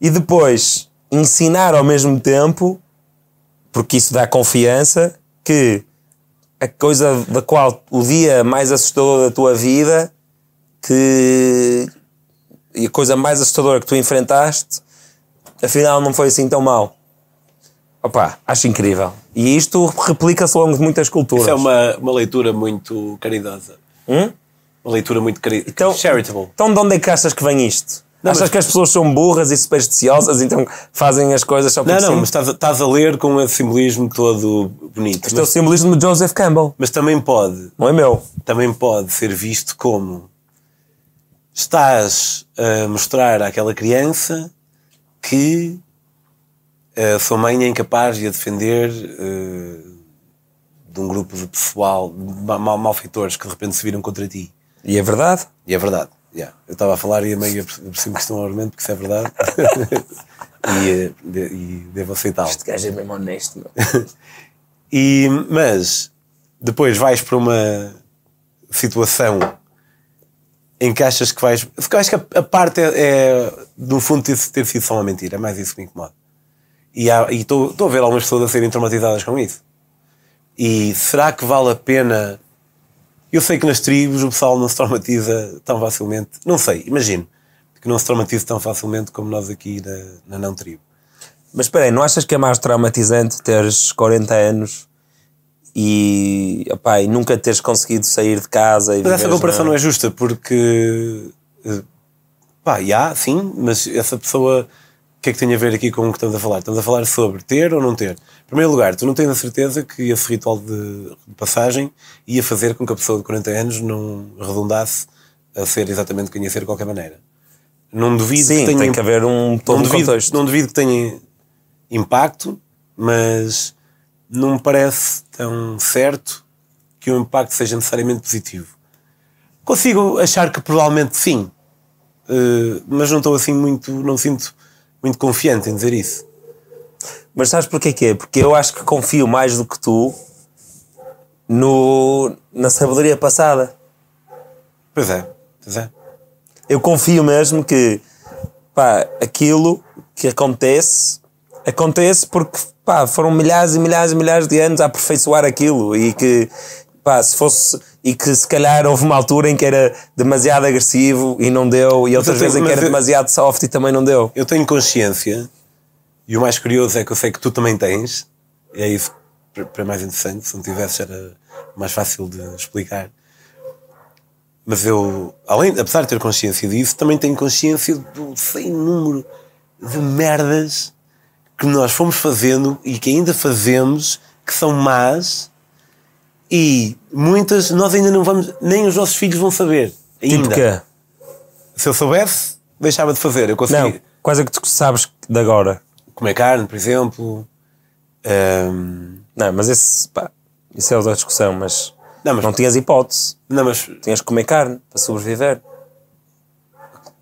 E depois ensinar ao mesmo tempo, porque isso dá confiança, que a coisa da qual o dia mais assustador da tua vida que e a coisa mais assustadora que tu enfrentaste afinal não foi assim tão mal Opa, acho incrível. E isto replica-se ao longo de muitas culturas. Isso é uma, uma leitura muito caridosa. Hum? Uma leitura muito caridosa. Então, charitable. Então de onde é que achas que vem isto? Não, achas mas... que as pessoas são burras e supersticiosas, então fazem as coisas só porque Não, não, mas estás, estás, a ler com esse simbolismo todo bonito. Este mas... é o simbolismo de Joseph Campbell. Mas também pode. Não é meu. Também pode ser visto como estás a mostrar àquela criança que a sua mãe é incapaz de a defender uh, de um grupo de pessoal, mal, malfeitores que de repente se viram contra ti. E é verdade? E é verdade. Yeah. Eu estava a falar e a meio percebo que estão argumento porque isso é verdade. e, eh, de, e devo aceitá-lo. Este gajo é mesmo honesto. Meu. e, mas depois vais para uma situação em que achas que vais. Eu acho que a, a parte é, é, no fundo, ter, ter sido só uma mentira. É mais isso que me incomoda. E estou a ver algumas pessoas a serem traumatizadas com isso. E será que vale a pena? Eu sei que nas tribos o pessoal não se traumatiza tão facilmente. Não sei, imagino. Que não se traumatiza tão facilmente como nós aqui na, na não tribo. Mas espera aí, não achas que é mais traumatizante teres 40 anos e, opá, e nunca teres conseguido sair de casa? mas essa comparação na... não é justa porque. Eh, pá, já, sim, mas essa pessoa o que é que tem a ver aqui com o que estamos a falar? Estamos a falar sobre ter ou não ter. Em primeiro lugar, tu não tens a certeza que esse ritual de, passagem ia fazer com que a pessoa de 40 anos não redundasse a ser exatamente quem ia ser de qualquer maneira. Não duvido Sim, que tenha. tem que haver um todo não duvido, contexto. Não duvido que tenha impacto, mas não me parece tão certo que o impacto seja necessariamente positivo. Consigo achar que provavelmente sim, eh, mas não estou assim muito. Não sinto muito confiante em dizer isso. Mas sabes porquê que é? Porque eu acho que confio mais do que tu no, na sabedoria passada. Pois é, pois é. Eu confio mesmo que pá, aquilo que acontece acontece porque pá, foram milhares e milhares e milhares de anos a aperfeiçoar aquilo e que pá, se fosse e que se calhar houve uma altura em que era demasiado agressivo e não deu e outras vezes em que era eu- demasiado soft e também não deu. Eu tenho consciência, e o mais curioso é que eu sei que tu também tens, e é isso para mais interessante, se não tivesses era mais fácil de explicar. Mas eu, além, apesar de ter consciência disso, também tenho consciência do sem número de merdas que nós fomos fazendo e que ainda fazemos, que são más, e muitas nós ainda não vamos, nem os nossos filhos vão saber. Ainda. Tipo que Se eu soubesse, deixava de fazer. Eu consegui não, quais é que tu sabes de agora? comer carne, por exemplo. Ahm, Não, mas esse, pá, isso é outra discussão, mas Não, mas- não tinhas hipótese. não, mas Tinhas que comer carne para sobreviver.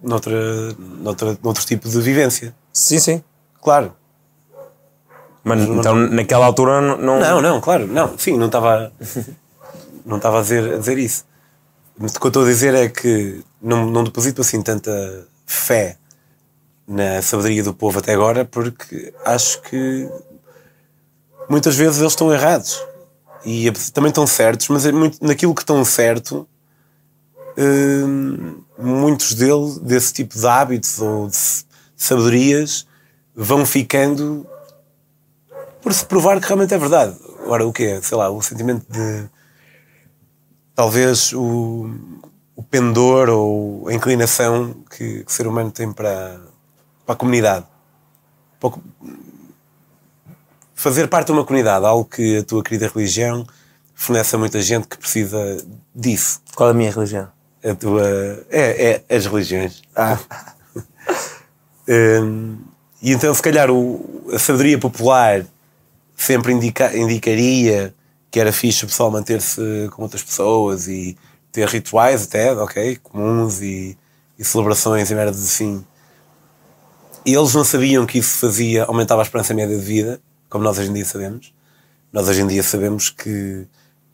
noutra, noutra, noutro tipo de vivência. Sim, sim. Claro. Mas então naquela altura não. não- Não, não, claro. Não, sim, não estava não estava a dizer, a dizer isso. Mas o que eu estou a dizer é que não, não deposito assim tanta fé na sabedoria do povo até agora porque acho que muitas vezes eles estão errados e também estão certos, mas é muito, naquilo que estão certo hum, muitos deles, desse tipo de hábitos ou de sabedorias vão ficando por se provar que realmente é verdade. Agora, o que é? Sei lá, o sentimento de. Talvez o, o pendor ou a inclinação que, que o ser humano tem para, para a comunidade. Para o co- fazer parte de uma comunidade, algo que a tua querida religião fornece a muita gente que precisa disso. Qual é a minha religião? A tua. É, é as religiões. Ah. Hum, e então, se calhar, o- a sabedoria popular sempre indica- indicaria que era fixe o pessoal manter-se com outras pessoas e ter rituais até, ok, comuns e, e celebrações e merdas assim. E eles não sabiam que isso fazia, aumentava a esperança média de vida, como nós hoje em dia sabemos. Nós hoje em dia sabemos que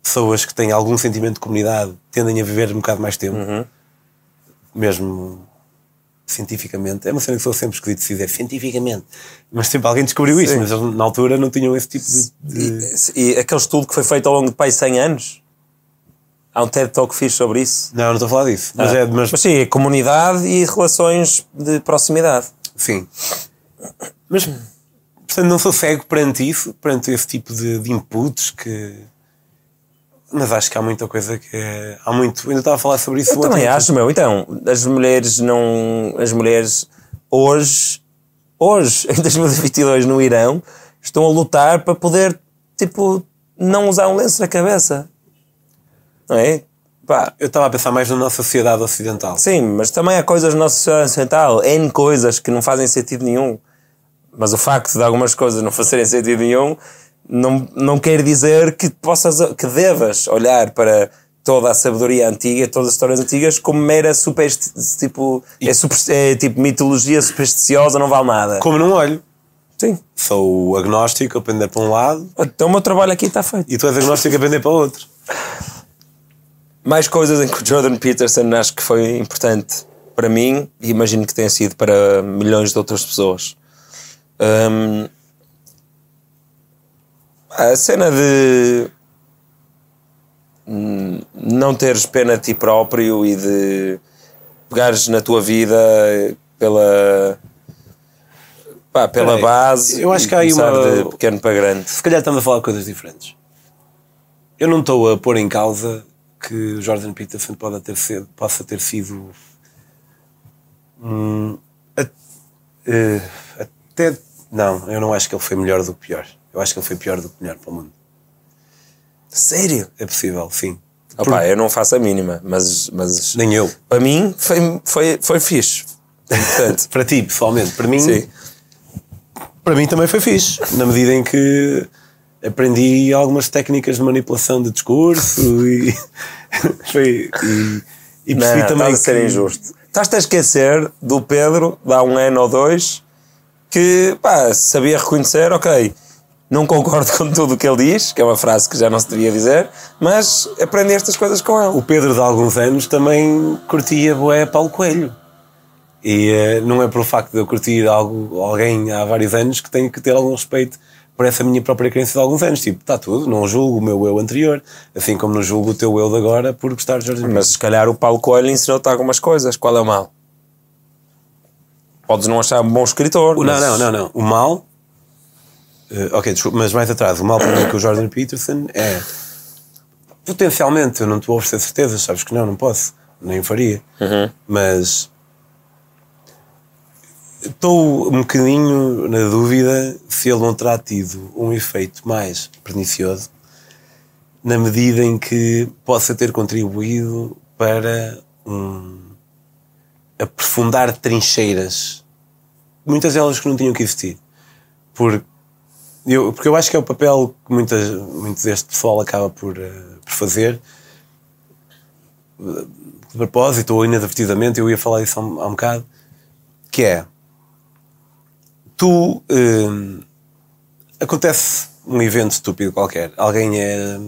pessoas que têm algum sentimento de comunidade tendem a viver um bocado mais tempo, mesmo cientificamente. É uma cena que sou sempre escolhido se dizer cientificamente, mas sempre alguém descobriu isso, Sim. mas eles na altura não tinham esse tipo de. de- E, e aquele estudo que foi feito ao longo de pai 100 anos? Há um TED Talk fixe sobre isso. Não, não estou a falar disso. Mas Ah. é, mas, Mas sim, é comunidade e relações de proximidade. sim. Mas portanto, não sou cego perante isso, perante esse tipo de, de inputs que. Mas acho que há muita coisa que é. Há muito. Ainda estava a falar sobre isso Eu também acho, meu. Então, as mulheres não. As mulheres hoje, hoje, em 2022, no Irão, estão a lutar para poder, tipo, não usar um lenço na cabeça. Não é? Pá, Eu estava a pensar mais na nossa sociedade ocidental. sim, mas também há coisas na nossa sociedade ocidental, N coisas que não fazem sentido nenhum. Mas o facto de algumas coisas não fazerem sentido nenhum não, não quer dizer que possas, que devas olhar para toda a sabedoria antiga, todas as histórias antigas, como mera supersti tipo, é, super, é tipo mitologia supersticiosa, não vale nada. Como não olho, Sim. sou agnóstico, a pender para um lado, Então o meu trabalho aqui está feito. e tu és agnóstico a pender para o outro. Mais coisas em que o Jordan Peterson acho que foi importante para mim e imagino que tenha sido para milhões de outras pessoas. Hum, a cena de hum, não teres pena de ti próprio e de pegares na tua vida pela pá, pela Peraí, base eu acho que há aí uma- de pequeno para grande. Se calhar estamos a falar de coisas diferentes. Eu não estou a pôr em causa que o Jordan Peterson pode ter sido, possa ter sido. hum, a- eh, até. Não, eu não acho que ele foi melhor do que pior. Eu acho que ele foi pior do que melhor para o mundo. Sério? É possível, sim. Opa, eu não faço a mínima, mas, mas Nem eu. para mim foi, foi, foi fixe. Portanto, Para ti, pessoalmente. Para mim, sim. para mim também foi fixe. Na medida em que aprendi algumas técnicas de manipulação de discurso e. foi, e, e percebi não, também estás a ser que- injusto. Estás-te a esquecer do Pedro, de há um ano ou dois, que pá, sabia reconhecer, ok, Não concordo com tudo o que ele diz, que é uma frase que já não se devia dizer, mas aprendi estas coisas com ele. O Pedro de alguns anos também curtia boé Paulo Coelho. E eh, não é por o facto de eu curtir algo, alguém há vários anos que tenho que ter algum respeito por essa minha própria crença de alguns anos. Tipo, está tudo, não julgo o meu eu anterior, assim como não julgo o teu eu de agora por gostar de Jorge Mas se calhar o Paulo Coelho ensinou-te algumas coisas. Qual é o mal? Podes não achar um bom escritor. Não, mas- não, não, não. O mal. Eh, ok, desculpa, mas mais atrás, o mal para mim com o Jordan Peterson é. Potencialmente, eu não te vou oferecer certezas, sabes que não, não posso, nem faria. Mas. Estou um bocadinho na dúvida se ele não terá tido um efeito mais pernicioso na medida em que possa ter contribuído para um aprofundar trincheiras muitas delas que não tinham que existir. Por, eu, porque eu acho que é o papel que muitas, muito deste pessoal acaba por, eh, por fazer. Eh, De propósito ou inadvertidamente, eu ia falar isso há um, há um bocado, que é tu eh, acontece um evento estúpido qualquer, alguém é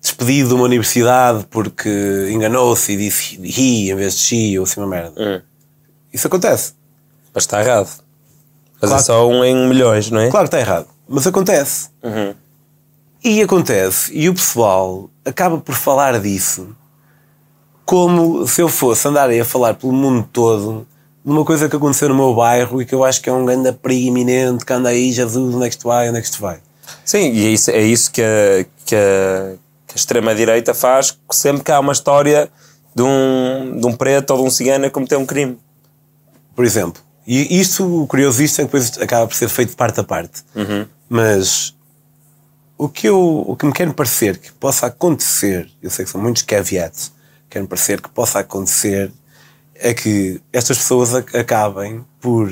despedido de uma universidade porque enganou-se e disse he em vez de she ou assim uma merda. Hum. Isso acontece. Mas está errado. Mas Claro. é só um em milhões, não é? Claro que está errado, mas acontece. Uhum. E acontece, e o pessoal acaba por falar disso como se eu fosse andar a falar pelo mundo todo de uma coisa que aconteceu no meu bairro e que eu acho que é um grande perigo iminente, que anda aí, Jesus, onde é que isto vai, onde é que isto vai? Sim, e é isso, é isso que, a, que, a, que a extrema-direita faz sempre que há uma história de um, de um preto ou de um cigano a cometer um crime. Por exemplo. E isto, o curioso disto é que depois acaba por ser feito parte a parte. Mas o que, eu, o que me quer parecer que possa acontecer, eu sei que são muitos caveats, quer-me parecer que possa acontecer é que estas pessoas ac- acabem por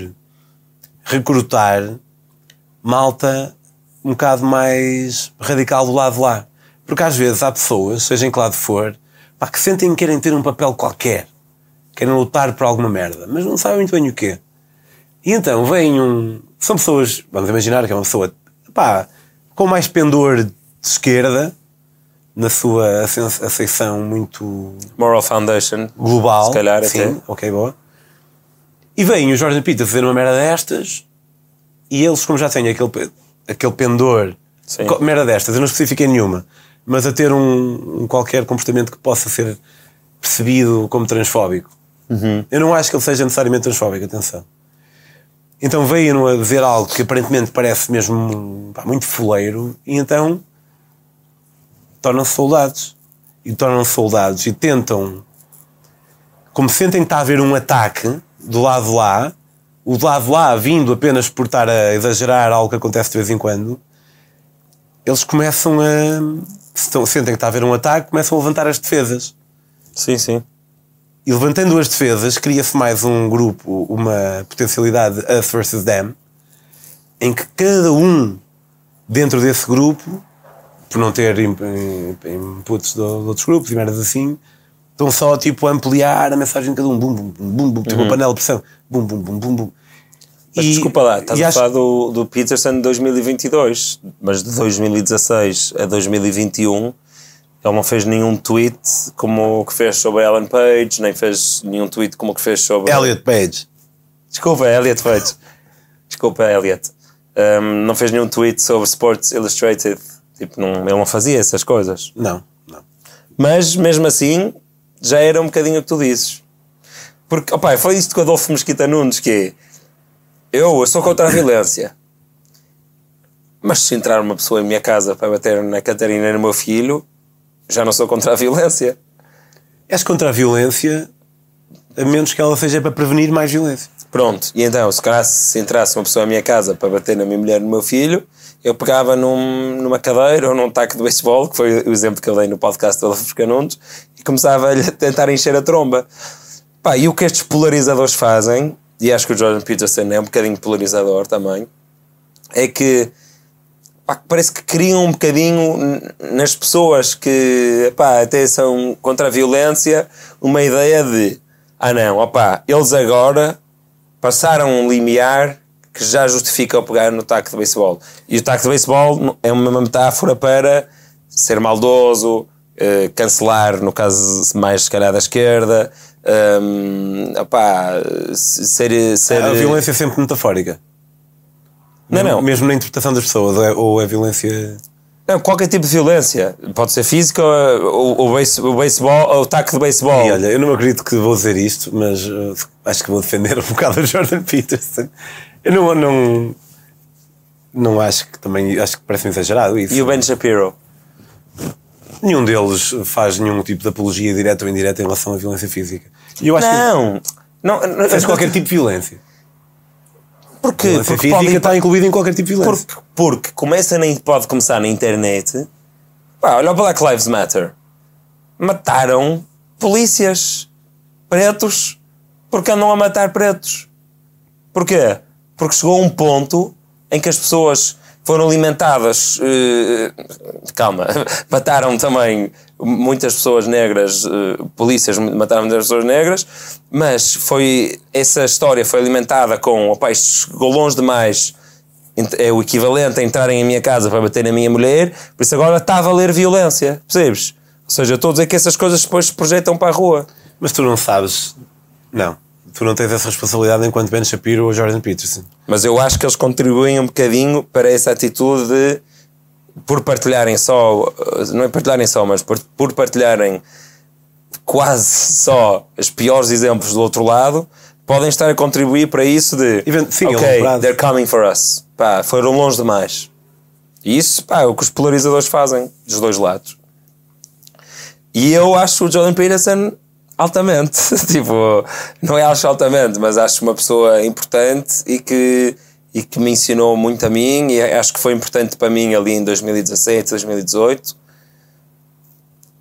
recrutar malta um bocado mais radical do lado de lá. Porque às vezes há pessoas, seja em que lado for, pá, que sentem que querem ter um papel qualquer querem lutar por alguma merda, mas não sabem muito bem o quê. E então vem um. São pessoas, vamos imaginar que é uma pessoa pá, com mais pendor de esquerda, na sua aceição muito Moral Foundation. global. Se calhar sim, até. ok, boa. E vem o Jordan Peter fazer uma merda destas, e eles, como já têm aquele, aquele pendor, Sim. merda destas, eu não especifiquei nenhuma, mas a ter um, um qualquer comportamento que possa ser percebido como transfóbico. Eu não acho que ele seja necessariamente transfóbico, atenção. Então veio-no a dizer algo que aparentemente parece mesmo pá, muito foleiro, e então tornam-se soldados. E tornam-se soldados e tentam, como sentem que está a haver um ataque do lado lá, o lado lá vindo apenas por estar a exagerar algo que acontece de vez em quando, eles começam a. sentem que está a haver um ataque, começam a levantar as defesas. Sim, sim. E levantando as defesas, cria-se mais um grupo, uma potencialidade de Us versus Them, em que cada um dentro desse grupo, por não ter in- in- inputs de, outros grupos e merdas assim, estão só tipo a ampliar a mensagem de cada um, bum, bum, bum, bum, tipo uma panela de pressão, bum, bum, bum, bum, bum. Mas E- desculpa lá, estás a falar do, do Peterson de 2022, mas de 2016 a 2021 ele não fez nenhum tweet como o que fez sobre a Ellen Page, nem fez nenhum tweet como o que fez sobre. Elliot Page. Desculpa, Elliot Page. Desculpa, Elliot. Um, não fez nenhum tweet sobre Sports Illustrated. Tipo, não, ele não fazia essas coisas. Não, não. Mas mesmo assim, já era um bocadinho o que tu dizes. Porque, opá, eu falei isto com o Adolfo Mesquita Nunes, que é, eu, eu sou contra a violência. Mas se entrar uma pessoa em minha casa para bater na Catarina e no meu filho, já não sou contra a violência. És contra a violência, a menos que ela seja para prevenir mais violência. Pronto, e então, se calhar se entrasse uma pessoa à minha casa para bater na minha mulher e no meu filho, eu pegava num- numa cadeira ou num taco de beisebol, que foi o exemplo que eu dei no podcast do Canundes, e começava-lhe a tentar encher a tromba. Pá, e o que estes polarizadores fazem, e acho que o Jordan Peterson é um bocadinho polarizador também, é que pá, parece que criam um bocadinho nas pessoas que pá, até são contra a violência uma ideia de ah não, opá, eles agora passaram um limiar que já justificam pegar no taco de beisebol. E o taco de beisebol é uma metáfora para ser maldoso, eh, cancelar, no caso mais se calhar da esquerda, um, opá, ser, ser... A violência é sempre metafórica. Não, não. Mesmo na interpretação das pessoas, ou é, ou é violência. Não, qualquer tipo de violência. Pode ser física, ou, o, beisebol, ou o taco de beisebol. E olha, eu não acredito que vou dizer isto, mas uh, acho que vou defender um bocado o Jordan Peterson. Eu não, não, não acho que também, acho que parece exagerado isso. E o Ben Shapiro? Nenhum deles faz nenhum tipo de apologia direta ou indireta em relação à violência física. E eu acho não, que não, não, faz qualquer tipo de violência. Porque, violência porque física pode, está incluída em qualquer tipo de violência. porque, porque começa na, pode começar na internet. Pá, olha o Black Lives Matter. Mataram polícias pretos porque andam a matar pretos. Porquê? Porque chegou um ponto em que as pessoas foram alimentadas. eh, calma, mataram também muitas pessoas negras, eh, polícias mataram muitas pessoas negras, mas foi essa história foi alimentada com opa, isto chegou longe demais. É o equivalente a entrarem em minha casa para bater na minha mulher, por isso agora está a valer violência, percebes? Ou seja, estou a dizer que essas coisas depois se projetam para a rua. Mas tu não sabes. Não. Tu não tens essa responsabilidade enquanto Ben Shapiro ou Jordan Peterson. Mas eu acho que eles contribuem um bocadinho para essa atitude de, por partilharem só, não é partilharem só, mas por, por partilharem quase só os piores exemplos do outro lado, podem estar a contribuir para isso de sim, ok, they're coming for us. Pá, foram longe demais. E isso pá, é o que os polarizadores fazem, dos dois lados. E eu acho o Jordan Peterson altamente. tipo, não é acho altamente, mas acho uma pessoa importante e que, e que me ensinou muito a mim e acho que foi importante para mim ali em 2017, 2018.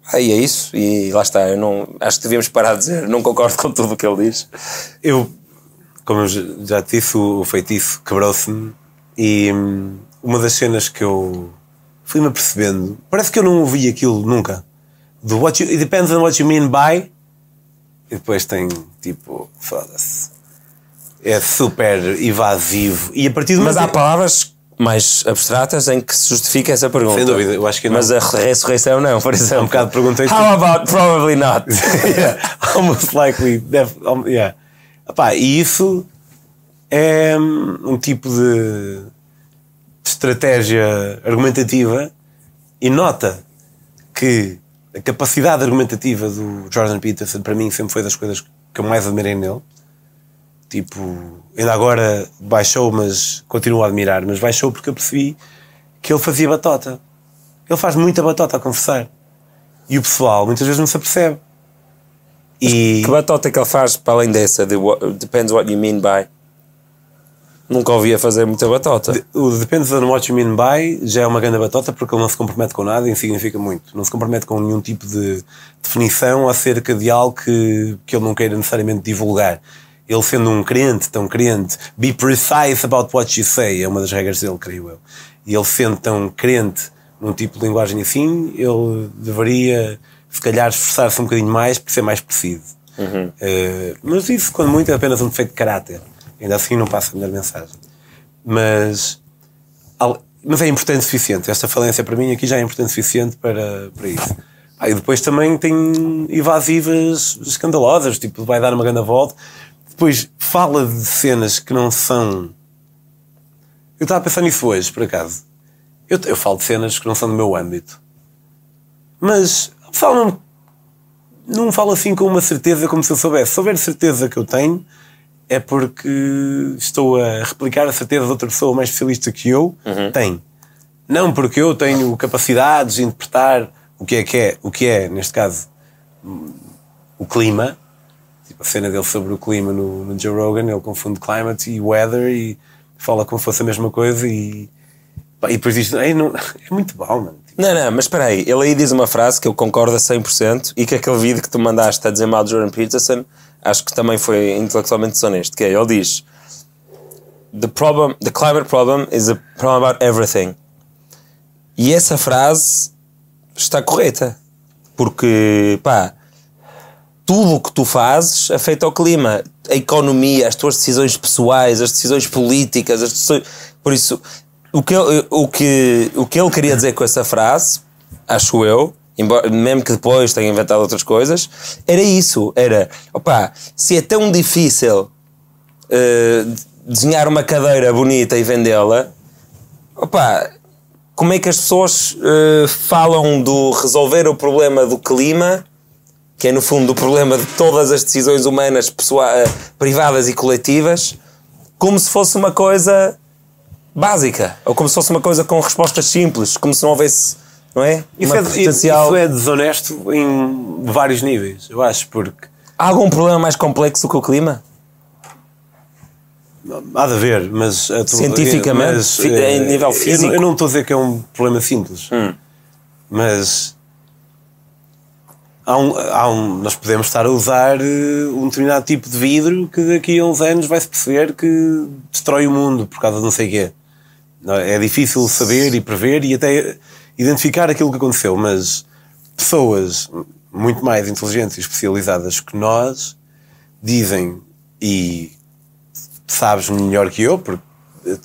Ah, e é isso, e lá está. Eu não, acho que devíamos parar de dizer, não concordo com tudo o que ele diz. Eu, como eu já te disse, o feitiço quebrou-se-me e hum, uma das cenas que eu fui-me apercebendo, parece que eu não ouvi aquilo nunca. Do what you, it depends on what you mean by. E depois tem tipo, foda-se. É super evasivo. E a partir do Mas há palavras mais abstratas em que se justifica essa pergunta. Sem dúvida, eu acho que não. Mas a ressurreição não, por exemplo. Um bocado perguntei-te- How about probably not? yeah, almost likely. Def, yeah. Epá, e isso é hum, um tipo de estratégia argumentativa e nota que a capacidade argumentativa do Jordan Peterson para mim sempre foi das coisas que eu mais admirei nele. Tipo, ainda agora baixou, mas continuo a admirar, mas baixou porque eu percebi que ele fazia batota. Ele faz muita batota a conversar. E o pessoal muitas vezes não se apercebe. E Que batota que ele faz para além dessa? De what, depends what you mean by. Nunca ouvia fazer muita batota. o Depends on what you mean by já é uma grande batota porque ele não se compromete com nada e significa muito. Não se compromete com nenhum tipo de definição acerca de algo que, que ele não queira necessariamente divulgar. Ele sendo um crente, tão crente, be precise about what you say, é uma das regras dele, creio eu. E ele sendo tão crente num tipo de linguagem assim, ele deveria, se calhar, esforçar-se um bocadinho mais para ser mais preciso. Eh, mas isso, quando muito, é apenas um defeito de caráter. Ainda assim, não passa a melhor mensagem. Mas, mas é importante o suficiente. Esta falência para mim aqui já é importante o suficiente para, para isso. Ah, e depois também tem evasivas escandalosas, tipo, vai dar uma grande volta. Depois fala de cenas que não são. Eu estava a pensar nisso hoje, por acaso. Eu, eu falo de cenas que não são do meu âmbito. Mas fala não falo assim com uma certeza como se eu soubesse. Se houver certeza que eu tenho, é porque estou a replicar a certeza de outra pessoa mais especialista que eu tem. Não porque eu tenho capacidades de interpretar o que é que é, o que é, neste caso, o clima. Tipo, a cena dele sobre o clima no, no Joe Rogan, ele confunde climate e weather e fala como se fosse a mesma coisa e, e depois diz, "Ei, não, é muito bom, mano. Tipo, Não, não, mas espera aí. Ele aí diz uma frase que eu concordo a 100% e que aquele vídeo que tu mandaste a dizer mal de Jordan Peterson acho que também foi intelectualmente desonesto. Que é, ele diz the, problem, the climate problem is a problem about everything. E essa frase está correta. Porque, pá, tudo o que tu fazes afeta o clima. A economia, as tuas decisões pessoais, as decisões políticas, as decisões... Por isso, o que, ele, o, que, o que ele queria dizer com essa frase, acho eu, embora, mesmo que depois tenha inventado outras coisas, era isso. Era, opá, se é tão difícil eh, desenhar uma cadeira bonita e vendê-la, opá, como é que as pessoas eh, falam do resolver o problema do clima, que é no fundo o problema de todas as decisões humanas, pessoa- eh, privadas e coletivas, como se fosse uma coisa básica, ou como se fosse uma coisa com respostas simples, como se não houvesse, não é? Isso, é, potencial... isso é desonesto em vários níveis, eu acho, porque Há algum problema mais complexo que o clima? há de haver, mas a tu- Cientificamente, mas, eh, em nível físico. Eu não estou a dizer que é um problema simples, Hum. mas há um, há um, nós podemos estar a usar eh, um determinado tipo de vidro que daqui a uns anos vai-se perceber que destrói o mundo por causa de não sei o quê. É? É difícil saber e prever e até identificar aquilo que aconteceu, mas pessoas muito mais inteligentes e especializadas que nós dizem e sabes melhor que eu, porque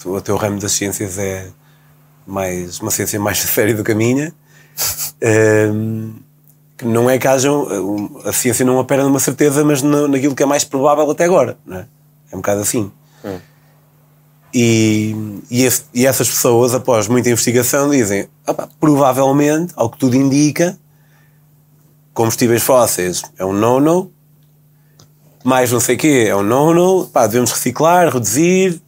o teu ramo das ciências é mais uma ciência mais séria do que a minha. Hum, que não é que haja um- a ciência não opera numa certeza, mas na- naquilo que é mais provável até agora, não é? É um bocado assim. E, e, esse- e essas pessoas, após muita investigação, dizem: "Opa, provavelmente, ao que tudo indica, combustíveis fósseis é um no-no, mais não sei o quê é um no-no, devemos reciclar, reduzir,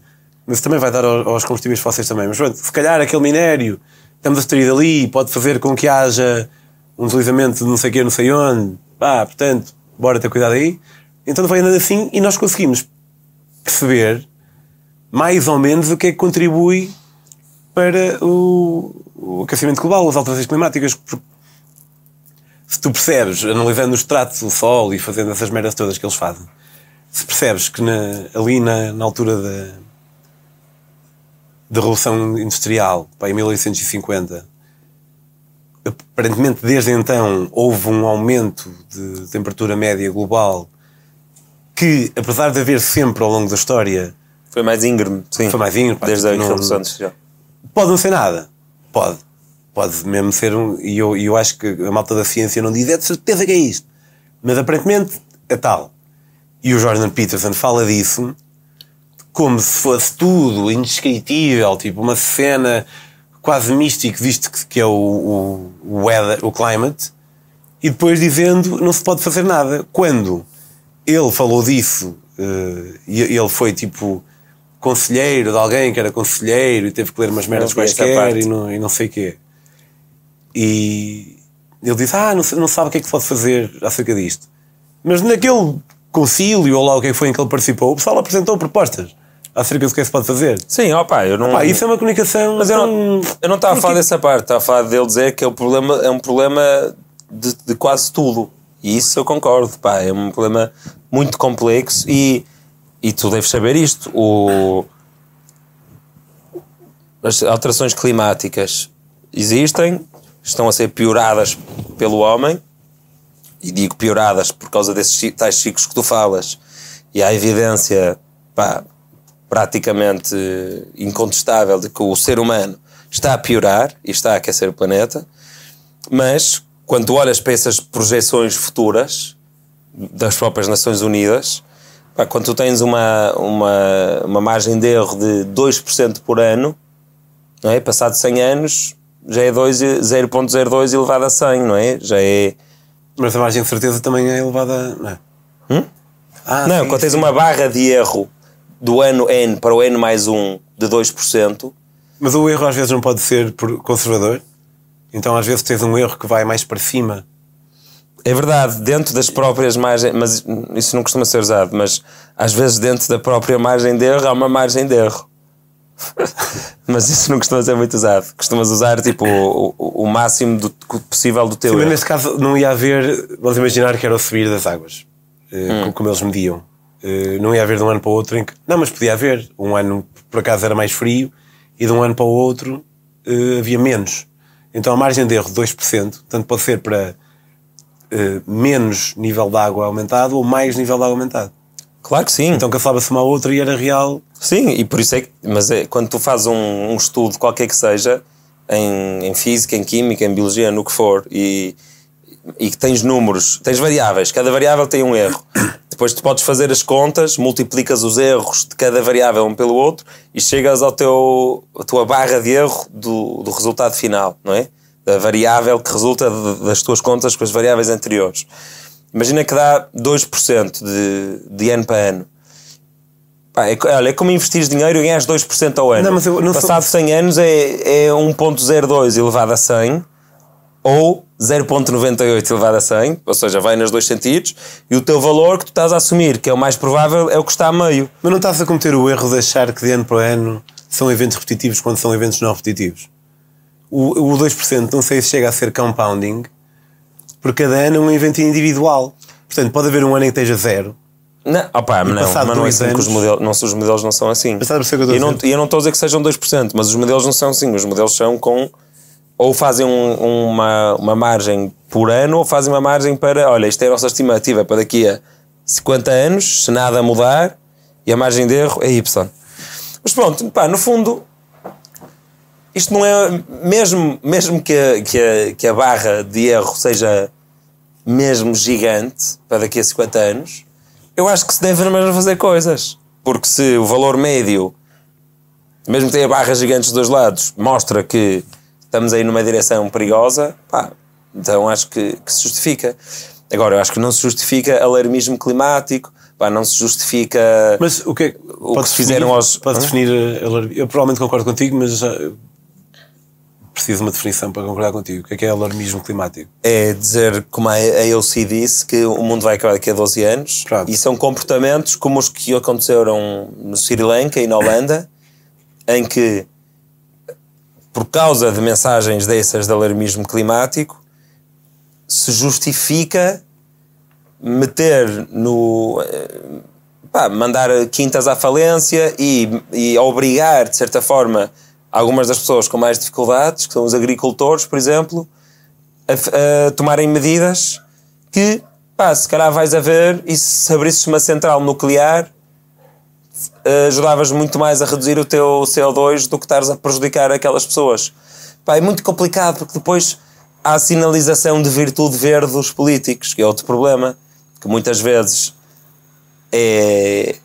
mas também vai dar aos, aos combustíveis fósseis também. Mas pronto, se calhar aquele minério estamos a extrair dali, pode fazer com que haja um deslizamento de não sei o quê, não sei onde, pá, portanto, bora ter cuidado aí. Então vai andando assim e nós conseguimos perceber mais ou menos o que é que contribui para o, o aquecimento global, as alterações climáticas. Se tu percebes, analisando os estratos do Sol e fazendo essas merdas todas que eles fazem, se percebes que na- ali na, na altura da, da Revolução Industrial, em 1850, aparentemente desde então houve um aumento de temperatura média global que, apesar de haver sempre ao longo da história Foi mais íngreme, sim. Foi mais íngreme, pá, Desde a não- Revolução Industrial. Pode não ser nada. Pode. Pode mesmo ser um. E eu, eu acho que a malta da ciência não diz, é de certeza que é isto. Mas aparentemente é tal. E o Jordan Peterson fala disso como se fosse tudo indescritível, tipo uma cena quase mística, visto que, que é o, o, o weather, o climate, e depois dizendo não se pode fazer nada. Quando ele falou disso, e ele foi tipo conselheiro de alguém que era conselheiro e teve que ler umas merdas quaisquer parte. e não, e não sei o quê. E ele disse: Ah, não, não sabe o que é que pode fazer acerca disto. Mas naquele concílio, ou lá o que é que foi em que ele participou, o pessoal apresentou propostas acerca do que é que se pode fazer. Sim, opa, eu não. Pá, isso é uma comunicação. Mas eu não, eu não estava a falar dessa parte, estava a falar dele dizer que é, o problema, é um problema de, de quase tudo. E isso eu concordo, pá, é um problema muito complexo e, e tu deves saber isto. O, as alterações climáticas existem, estão a ser pioradas pelo homem, e digo pioradas por causa desses tais ciclos que tu falas, e há evidência pá, praticamente incontestável de que o ser humano está a piorar e está a aquecer o planeta, mas quando olhas para essas projeções futuras das próprias Nações Unidas, quando tu tens uma, uma, uma margem de erro de 2% por ano, não é? passado 100 anos, já é 2 e- 0.02 elevado a 100, não é? Já é. Mas a margem de certeza também é elevada. Não, é? Hum? Ah, não, sim, quando tens sim. uma barra de erro do ano N para o N mais 1 de 2%, Mas o erro às vezes não pode ser por conservador. Então às vezes tens um erro que vai mais para cima. É verdade, dentro das próprias margens, mas isso não costuma ser usado, mas às vezes dentro da própria margem de erro há uma margem de erro. mas isso não costuma ser muito usado. Costumas usar tipo o, o- o máximo do, possível do teu Sim, mas erro. neste caso não ia haver. Vamos imaginar que era o subir das águas. eh, Hum. como- eles mediam. Eh, Não ia haver de um ano para o outro em que. Não, mas podia haver. Um ano por acaso era mais frio e de um ano para o outro eh, havia menos. Então a margem de erro de 2%, tanto pode ser para menos nível de água aumentado ou mais nível de água aumentado. Claro que sim. Então cancelava-se uma outra e era real. Sim, e por isso é que. Mas é, quando tu fazes um, um estudo, qualquer que seja, em, em física, em química, em biologia, no que for, e, e que tens números, tens variáveis, cada variável tem um erro. Depois tu podes fazer as contas, multiplicas os erros de cada variável um pelo outro e chegas ao teu, a tua barra de erro do, do resultado final, não é? Da variável que resulta das tuas contas com as variáveis anteriores. Imagina que dá 2% de, de ano para ano. Pá, é, olha, é como investir dinheiro e ganhas 2% ao ano. Não, mas eu não sou- Passado 100 anos é, é 1.02 elevado a 100 ou 0.98 elevado a 100, ou seja, vai nos dois sentidos, e o teu valor que tu estás a assumir, que é o mais provável, é o que está a meio. Mas não estás a cometer o erro de achar que de ano para ano são eventos repetitivos quando são eventos não repetitivos. O, o 2% não sei se chega a ser compounding, porque cada ano é um evento individual. Portanto, pode haver um ano em que esteja zero. Não, opa, não, passado mas não é assim que os anos- modelos, não, os modelos não são assim. E não, e eu não estou a dizer que sejam 2%, mas os modelos não são assim. Os modelos são com. Ou fazem um- uma, uma margem por ano, ou fazem uma margem para. Olha, isto é a nossa estimativa para daqui a 50 anos, se nada mudar, e a margem de erro é Y. Mas pronto, pá, no fundo, isto não é. Mesmo, mesmo que, a, que, a, que a barra de erro seja mesmo gigante para daqui a 50 anos, eu acho que se deve mesmo fazer coisas. Porque se o valor médio, mesmo que tenha barras gigantes dos dois lados, mostra que estamos aí numa direção perigosa, pá, então acho que, que se justifica. Agora, eu acho que não se justifica alarmismo climático, pá, não se justifica. Mas o que é que O que fizeram definir- aos- Podes Hã? definir. Eu provavelmente concordo contigo, mas eh, preciso de uma definição para concordar contigo. O que é que é alarmismo climático? é dizer, como a AOC disse, que o mundo vai acabar daqui a 12 anos Pronto. e são comportamentos como os que aconteceram no Sri Lanka e na Holanda, em que, por causa de mensagens dessas de alarmismo climático, se justifica meter no. eh, pá, mandar quintas à falência e, e obrigar, de certa forma, algumas das pessoas com mais dificuldades, que são os agricultores, por exemplo, a, a tomarem medidas que, pá, se calhar vais a ver e se abrisses uma central nuclear eh, ajudavas muito mais a reduzir o teu CO2 do que estares a prejudicar aquelas pessoas. Pá, é muito complicado porque depois há a sinalização de virtude verde dos políticos, que é outro problema, que muitas vezes é.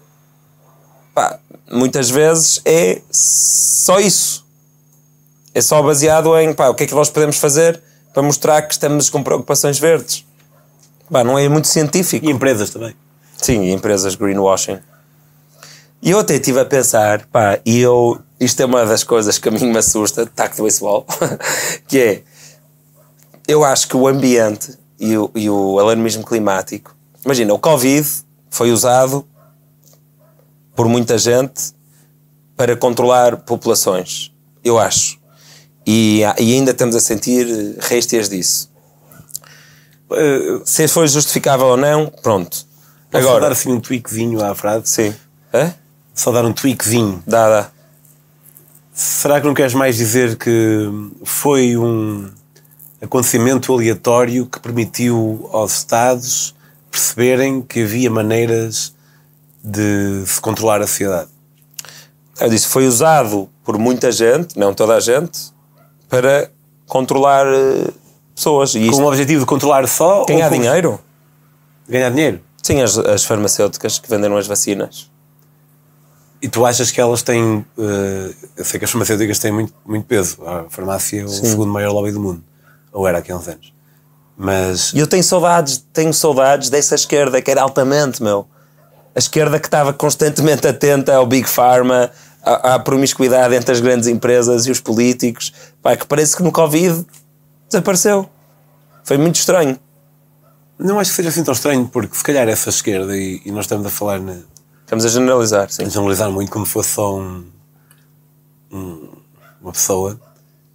Muitas vezes é só isso. É só baseado em pá, o que é que nós podemos fazer para mostrar que estamos com preocupações verdes. Pá, não é muito científico. E empresas também. Sim, e empresas greenwashing. E eu até estive a pensar, pá, e eu, isto é uma das coisas que a mim me assusta, taco de beisebol, que é, eu acho que o ambiente e o, e o alarmismo climático, imagina, o Covid foi usado por muita gente para controlar populações, eu acho. E, e ainda estamos a sentir réstias disso. Eh, Se foi justificável ou não, pronto. Posso só Agora, dar assim um tweakzinho à frase? sim. Hã? Só dar um tweakzinho. Dá, dá. Será que não queres mais dizer que foi um acontecimento aleatório que permitiu aos Estados perceberem que havia maneiras de se controlar a sociedade? Eu disse, foi usado por muita gente, não toda a gente, para controlar eh, pessoas. E Com o objetivo de controlar só ganhar dinheiro? Ganhar dinheiro. Sim, as, as farmacêuticas que venderam as vacinas. E tu achas que elas têm. eh, eu sei que as farmacêuticas têm muito, muito peso. A farmácia é o segundo maior lobby do mundo. Ou era aqui há uns anos. Mas. E eu tenho saudades, tenho saudades dessa esquerda que era altamente, meu. A esquerda que estava constantemente atenta ao Big Pharma, à, à promiscuidade entre as grandes empresas e os políticos. Pá, que parece que no Covid desapareceu. Foi muito estranho. Não acho que seja assim tão estranho, porque se calhar essa esquerda, e, e nós estamos a falar na, Estamos a generalizar, sim. a generalizar muito como se fosse só um, um- uma pessoa,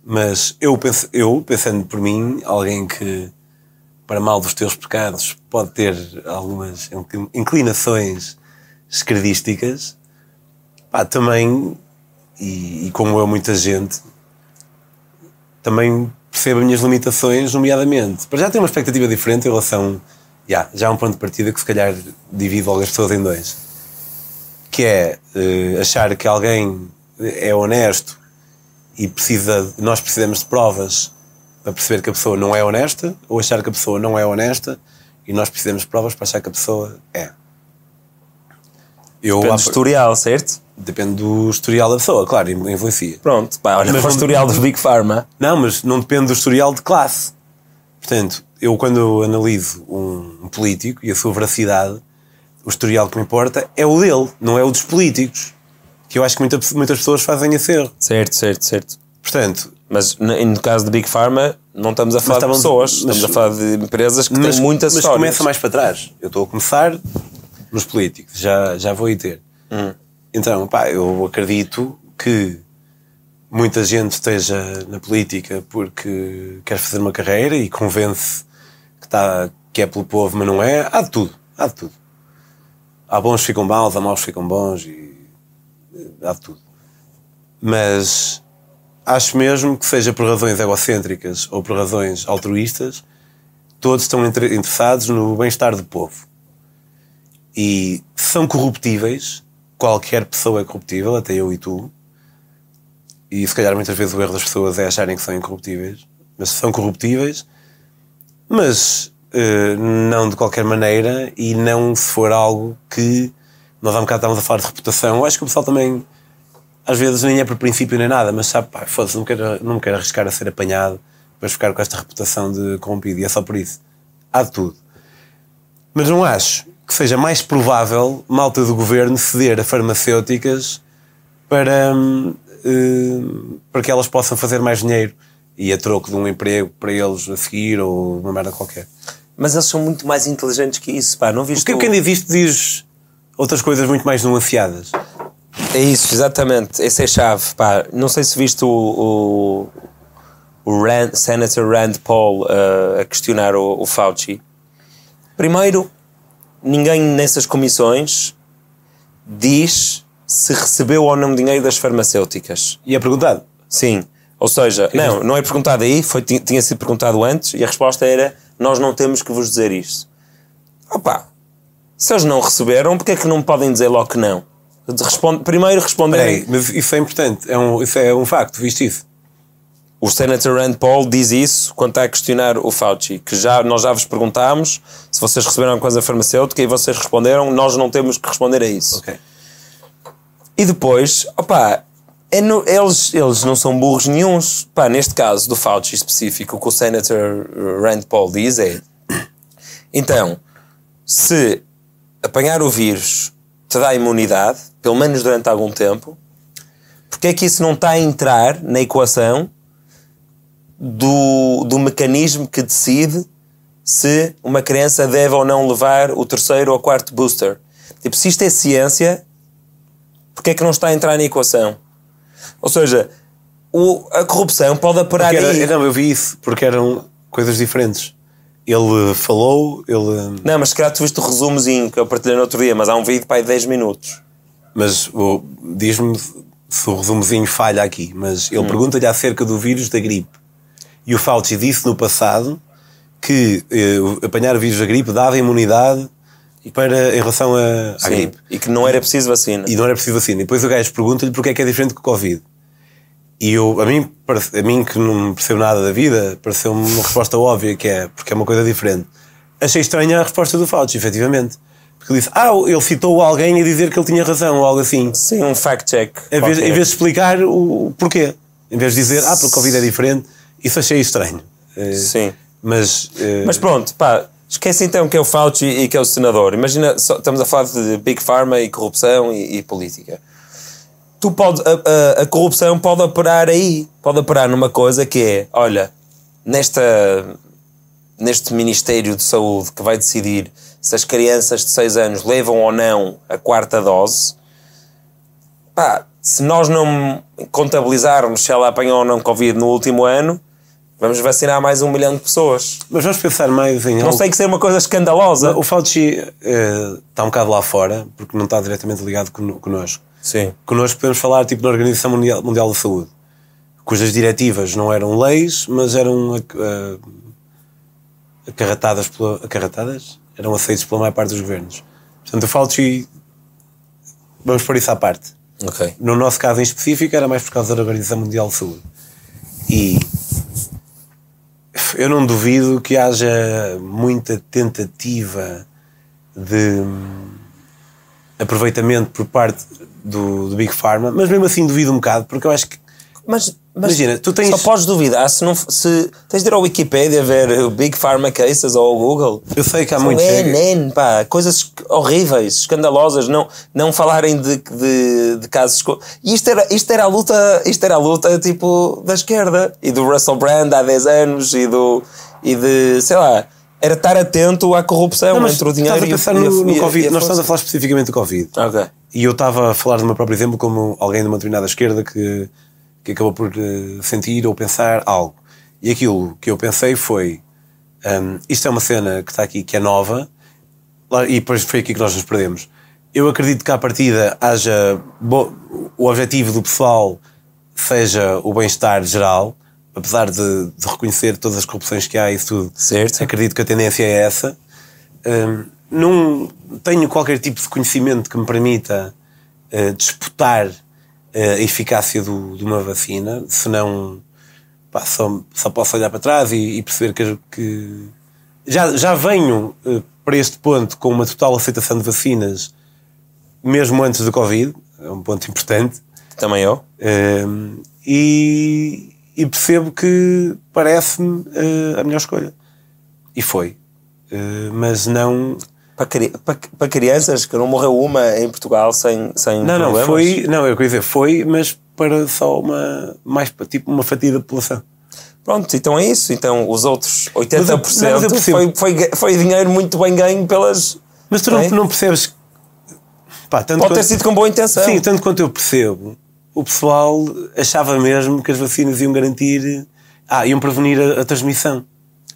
mas eu, penso, eu, pensando por mim, alguém que, para mal dos teus pecados, pode ter algumas inclin- inclinações esquerdísticas, pá, também, e, e como eu, muita gente, também percebo as minhas limitações, nomeadamente. Para já tenho uma expectativa diferente em relação. Já, já há um ponto de partida que se calhar divide logo as pessoas em dois. Que é eh, achar que alguém é honesto e precisa, nós precisamos de provas para perceber que a pessoa não é honesta, ou achar que a pessoa não é honesta e nós precisamos de provas para achar que a pessoa é. Eu, Depende do historial, certo? depende do historial da pessoa, claro, influencia. Pronto, pá, olha Mas para o historial dos Big Pharma. Não, mas não depende do historial de classe. Portanto, eu quando analiso um, um político e a sua veracidade, o historial que me importa é o dele, não é o dos políticos. Que eu acho que muita- muitas pessoas fazem esse erro. Certo, certo, certo. Portanto, Mas no, caso de Big Pharma, não estamos a falar de pessoas, mas- estamos a falar de empresas que mas, têm muitas mas histórias. começa mais para trás. Eu estou a começar nos políticos, já, já vou aí ter. Hum. Então, pá, eu acredito que muita gente esteja na política porque quer fazer uma carreira e convence que, está, que é pelo povo, mas não é. Há de tudo, há de tudo. Há bons que ficam maus, há maus que ficam bons e há de tudo. Mas acho mesmo que seja por razões egocêntricas ou por razões altruístas, todos estão inter- interessados no bem-estar do povo. E são corruptíveis, qualquer pessoa é corruptível, até eu e tu. E se calhar muitas vezes o erro das pessoas é acharem que são incorruptíveis, mas são corruptíveis, mas eh, não de qualquer maneira e não se for algo que nós há um bocado estávamos a falar de reputação. Eu acho que o pessoal também às vezes nem é por princípio nem nada, mas sabe, pá, foda-se, não, quero, não me quero arriscar a ser apanhado depois ficar com esta reputação de corrompido, e é só por isso. Há de tudo. Mas não acho que seja mais provável malta do governo ceder a farmacêuticas para, hum, eh, para que elas possam fazer mais dinheiro e a troco de um emprego para eles a seguir ou uma merda qualquer. Mas eles são muito mais inteligentes que isso, pá. Não viste Porque o- quem diz isto diz outras coisas muito mais nuanceadas. É isso, exatamente. Essa é a chave. Pá. Não sei se viste o, o, o Rand, Senator Rand Paul uh, a questionar o, o Fauci. Primeiro, ninguém nessas comissões diz se recebeu ou não dinheiro das farmacêuticas. E é perguntado. Sim. Ou seja, não, não é perguntado aí, foi, ti- tinha sido perguntado antes e a resposta era: nós não temos que vos dizer isto. Opa, se eles não receberam, porque é que não podem dizer logo que não? Responde, primeiro responderem. Peraí, mas isso é importante, é um, isso é um facto, viste isso? O Senator Rand Paul diz isso quando está a questionar o Fauci, que já, nós já vos perguntámos se vocês receberam coisa farmacêutica e vocês responderam, nós não temos que responder a isso. Ok. E depois, opá, é no- eles, eles não são burros nenhuns. Pá, neste caso do Fauci específico, o que o Senator Rand Paul diz é: então, se apanhar o vírus dá imunidade, pelo menos durante algum tempo, porque é que isso não está a entrar na equação do, do mecanismo que decide se uma criança deve ou não levar o terceiro ou quarto booster? Tipo, se isto é ciência, porque é que não está a entrar na equação? Ou seja, o- a corrupção pode aparar Porque aí. era, não, eu vi isso, porque eram coisas diferentes. Ele falou, ele. Não, mas se calhar tu viste o resumozinho que eu partilhei no outro dia, mas há um vídeo para aí de 10 minutos. Mas o- diz-me se o resumozinho falha aqui, mas Hum. ele pergunta-lhe acerca do vírus da gripe. E o Fauci disse no passado que eh, apanhar o vírus da gripe dava imunidade para, em relação a, à gripe. E que não era preciso vacina. E não era preciso vacina. E depois o gajo pergunta-lhe porque é que é diferente do Covid. E eu, a, mim, a mim que não percebo nada da vida, pareceu-me uma resposta óbvia que é porque é uma coisa diferente. Achei estranha a resposta do Fauci, efetivamente. Porque ele disse, ah, ele citou alguém a dizer que ele tinha razão, ou algo assim. Sim, um fact-check. Em vez, qualquer. em vez de explicar o, porquê. Em vez de dizer, ah, porque o Covid é diferente. Isso achei estranho. Eh, Sim. Mas, eh, Mas pronto, pá, esquece então que é o Fauci e que é o senador. Imagina, só- estamos a falar de Big Pharma e corrupção e, e política. Tu pode, a, a- a corrupção pode operar aí, pode operar numa coisa que é, olha, nesta, neste Ministério de Saúde que vai decidir se as crianças de 6 anos levam ou não a quarta dose, pá, se nós não contabilizarmos se ela apanhou ou não Covid no último ano, vamos vacinar mais um milhão de pessoas. mas vamos pensar mais em Não algo. tem que ser uma coisa escandalosa. O Fauci eh, está um bocado lá fora, porque não está diretamente ligado con- connosco. Sim. Connosco podemos falar tipo na Organização Mundial, Mundial da Saúde. cujas diretivas não eram leis, mas eram uh, acarratadas, pela, acarratadas? Eram aceitos pela maior parte dos governos. Portanto, o Fauci, vamos por isso à parte. No nosso caso em específico, era mais por causa da Organização Mundial de Saúde. E eu não duvido que haja muita tentativa de aproveitamento por parte do, do Big Pharma, mas mesmo assim duvido um bocado, porque eu acho que Mas, mas Imagina, tu tens- só podes duvidar se não se tens de ir ao Wikipedia ver o Big Pharma Cases ou ao Google. eu sei que há muitos. NN, pá, coisas horríveis, escandalosas, não, não falarem de, de, de casos. E isto era, isto era a luta, isto era a luta tipo da esquerda e do Russell Brand há 10 anos e do e de, sei lá, era estar atento à corrupção Não, entre o dinheiro a e o- pensar e a- no, no a- Covid. a Nós estamos a falar especificamente do Covid. Ok. E eu estava a falar do meu próprio exemplo como alguém de uma determinada esquerda que, que acabou por eh, sentir ou pensar algo. E aquilo que eu pensei foi: hum, isto é uma cena que está aqui, que é nova, e depois foi aqui que nós nos perdemos. Eu acredito que à partida haja. bo- o objetivo do pessoal seja o bem-estar geral, apesar de, de reconhecer todas as corrupções que há e isso tudo. Certo. Acredito que a tendência é essa. Hum, não tenho qualquer tipo de conhecimento que me permita eh, disputar eh, a eficácia do- de uma vacina, senão pá, só, só posso olhar para trás e, e perceber que, que já, já venho eh, para este ponto com uma total aceitação de vacinas, mesmo antes do Covid, é um ponto importante. Também eu. Um, e, e percebo que parece-me uh, a melhor escolha. E foi. Uh, mas não. Para, cri- para, para crianças que não morreu uma em Portugal sem, sem Não, não, problemas. foi. Não, eu queria dizer, foi, mas para só uma. Mais tipo uma fatia da população. Pronto, então é isso. Então os outros 80% Mas eu- não, mas eu foi, foi, foi dinheiro muito bem ganho pelas. Mas tu não, É? não percebes. Pá, Pode ter quanto- sido com boa intenção. Sim, tanto quanto eu percebo, o pessoal achava mesmo que as vacinas iam garantir. Ah, iam prevenir a, a transmissão.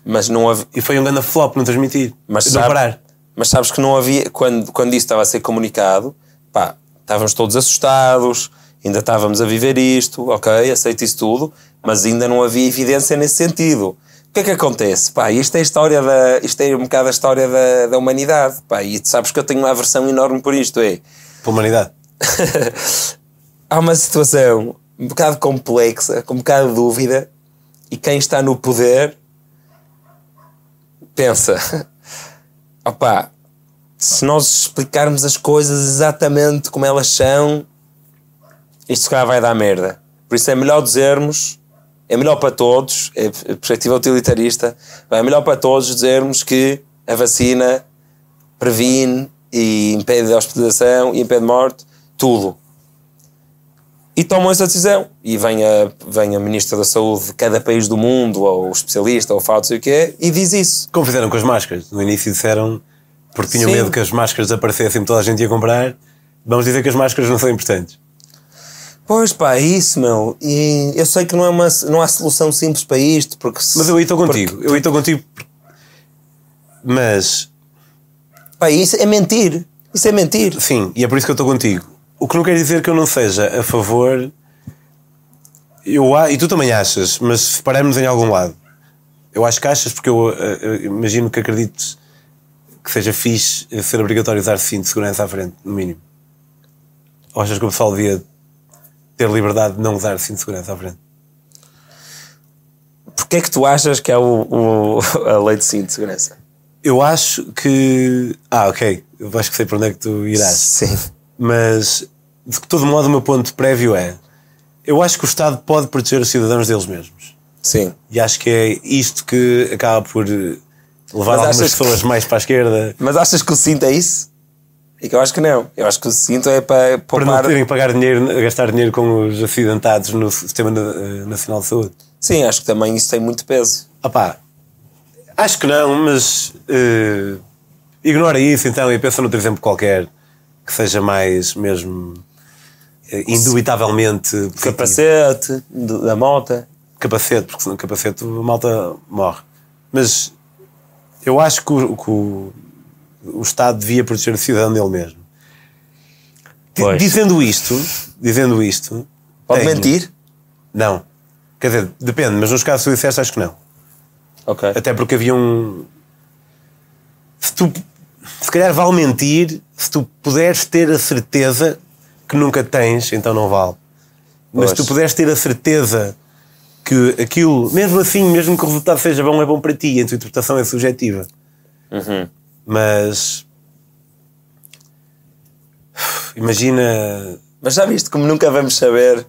Mas não havia. E foi um grande flop não transmitir. Mas, não sabe- parar. mas sabes que não havia. Quando, quando isso estava a ser comunicado, pá, estávamos todos assustados, ainda estávamos a viver isto, ok, aceito isso tudo, mas ainda não havia evidência nesse sentido. O que é que acontece? Pá, isto é a história da. Isto é um bocado a história da, da humanidade. Pá, e sabes que eu tenho uma aversão enorme por isto. É. Pela humanidade. há uma situação um bocado complexa, com um bocado de dúvida, e quem está no poder pensa: opá, se nós explicarmos as coisas exatamente como elas são, isto calhar vai dar merda. Por isso é melhor dizermos, é melhor para todos, é a perspectiva utilitarista, é melhor para todos dizermos que a vacina previne e impede a hospitalização e impede morte, tudo. E tomam essa decisão. E vem a, vem a Ministra da Saúde de cada país do mundo, ou o especialista, ou o fato, sei o que é, e diz isso. Como fizeram com as máscaras. No início disseram, porque tinham Sim. medo que as máscaras aparecessem e toda a gente ia comprar, vamos dizer que as máscaras não são importantes. Pois pá, é isso, meu. E eu sei que não, é uma, não há solução simples para isto, porque. se- Mas eu aí estou contigo. porque- Eu aí estou contigo. Mas, Pá, isso é mentir. Isso é mentir. sim, e é por isso que eu estou contigo. O que não quer dizer que eu não seja a favor. Eu, e tu também achas, mas se pararmos em algum lado, eu acho que achas, porque eu, eh, eh, imagino que acredites que seja fixe ser obrigatório usar cinto de segurança à frente, no mínimo. Ou achas que o pessoal devia ter liberdade de não usar cinto de segurança à frente? Porquê é que tu achas que é o, o- a lei de cinto de segurança? Eu acho que. Ah, ok. Eu acho que sei para onde é que tu irás. Sim. Mas, de todo modo, o meu ponto prévio é: eu acho que o Estado pode proteger os cidadãos deles mesmos. Sim. E acho que é isto que acaba por levar Mas algumas achas que- pessoas mais para a esquerda Mas achas que o cinto é isso? E que eu acho que não. Eu acho que o cinto é para para não poupar. terem que pagar dinheiro, gastar dinheiro com os acidentados no Sistema Na- Nacional de Saúde. Sim, acho que também isso tem muito peso. Opá, acho que não, mas eh, ignora isso então e pensa noutro exemplo qualquer que seja mais mesmo eh, indubitavelmente positivo. Capacete, da moto. capacete, porque senão capacete a malta morre. Mas eu acho que o, que o, o Estado devia proteger o cidadão dele mesmo. Pois. Dizendo isto, dizendo isto, Pode tenho- mentir? Não. Quer dizer, depende, mas nos casos que tu disseste, acho que não. Ok. Até porque havia um. Se tu. Se calhar vale mentir se tu puderes ter a certeza que nunca tens, então não vale. Mas se tu puderes ter a certeza que aquilo, mesmo assim, mesmo que o resultado seja bom, é bom para ti, a tua interpretação é subjetiva. Uhum. Mas. Imagina. Mas já viste como nunca vamos saber,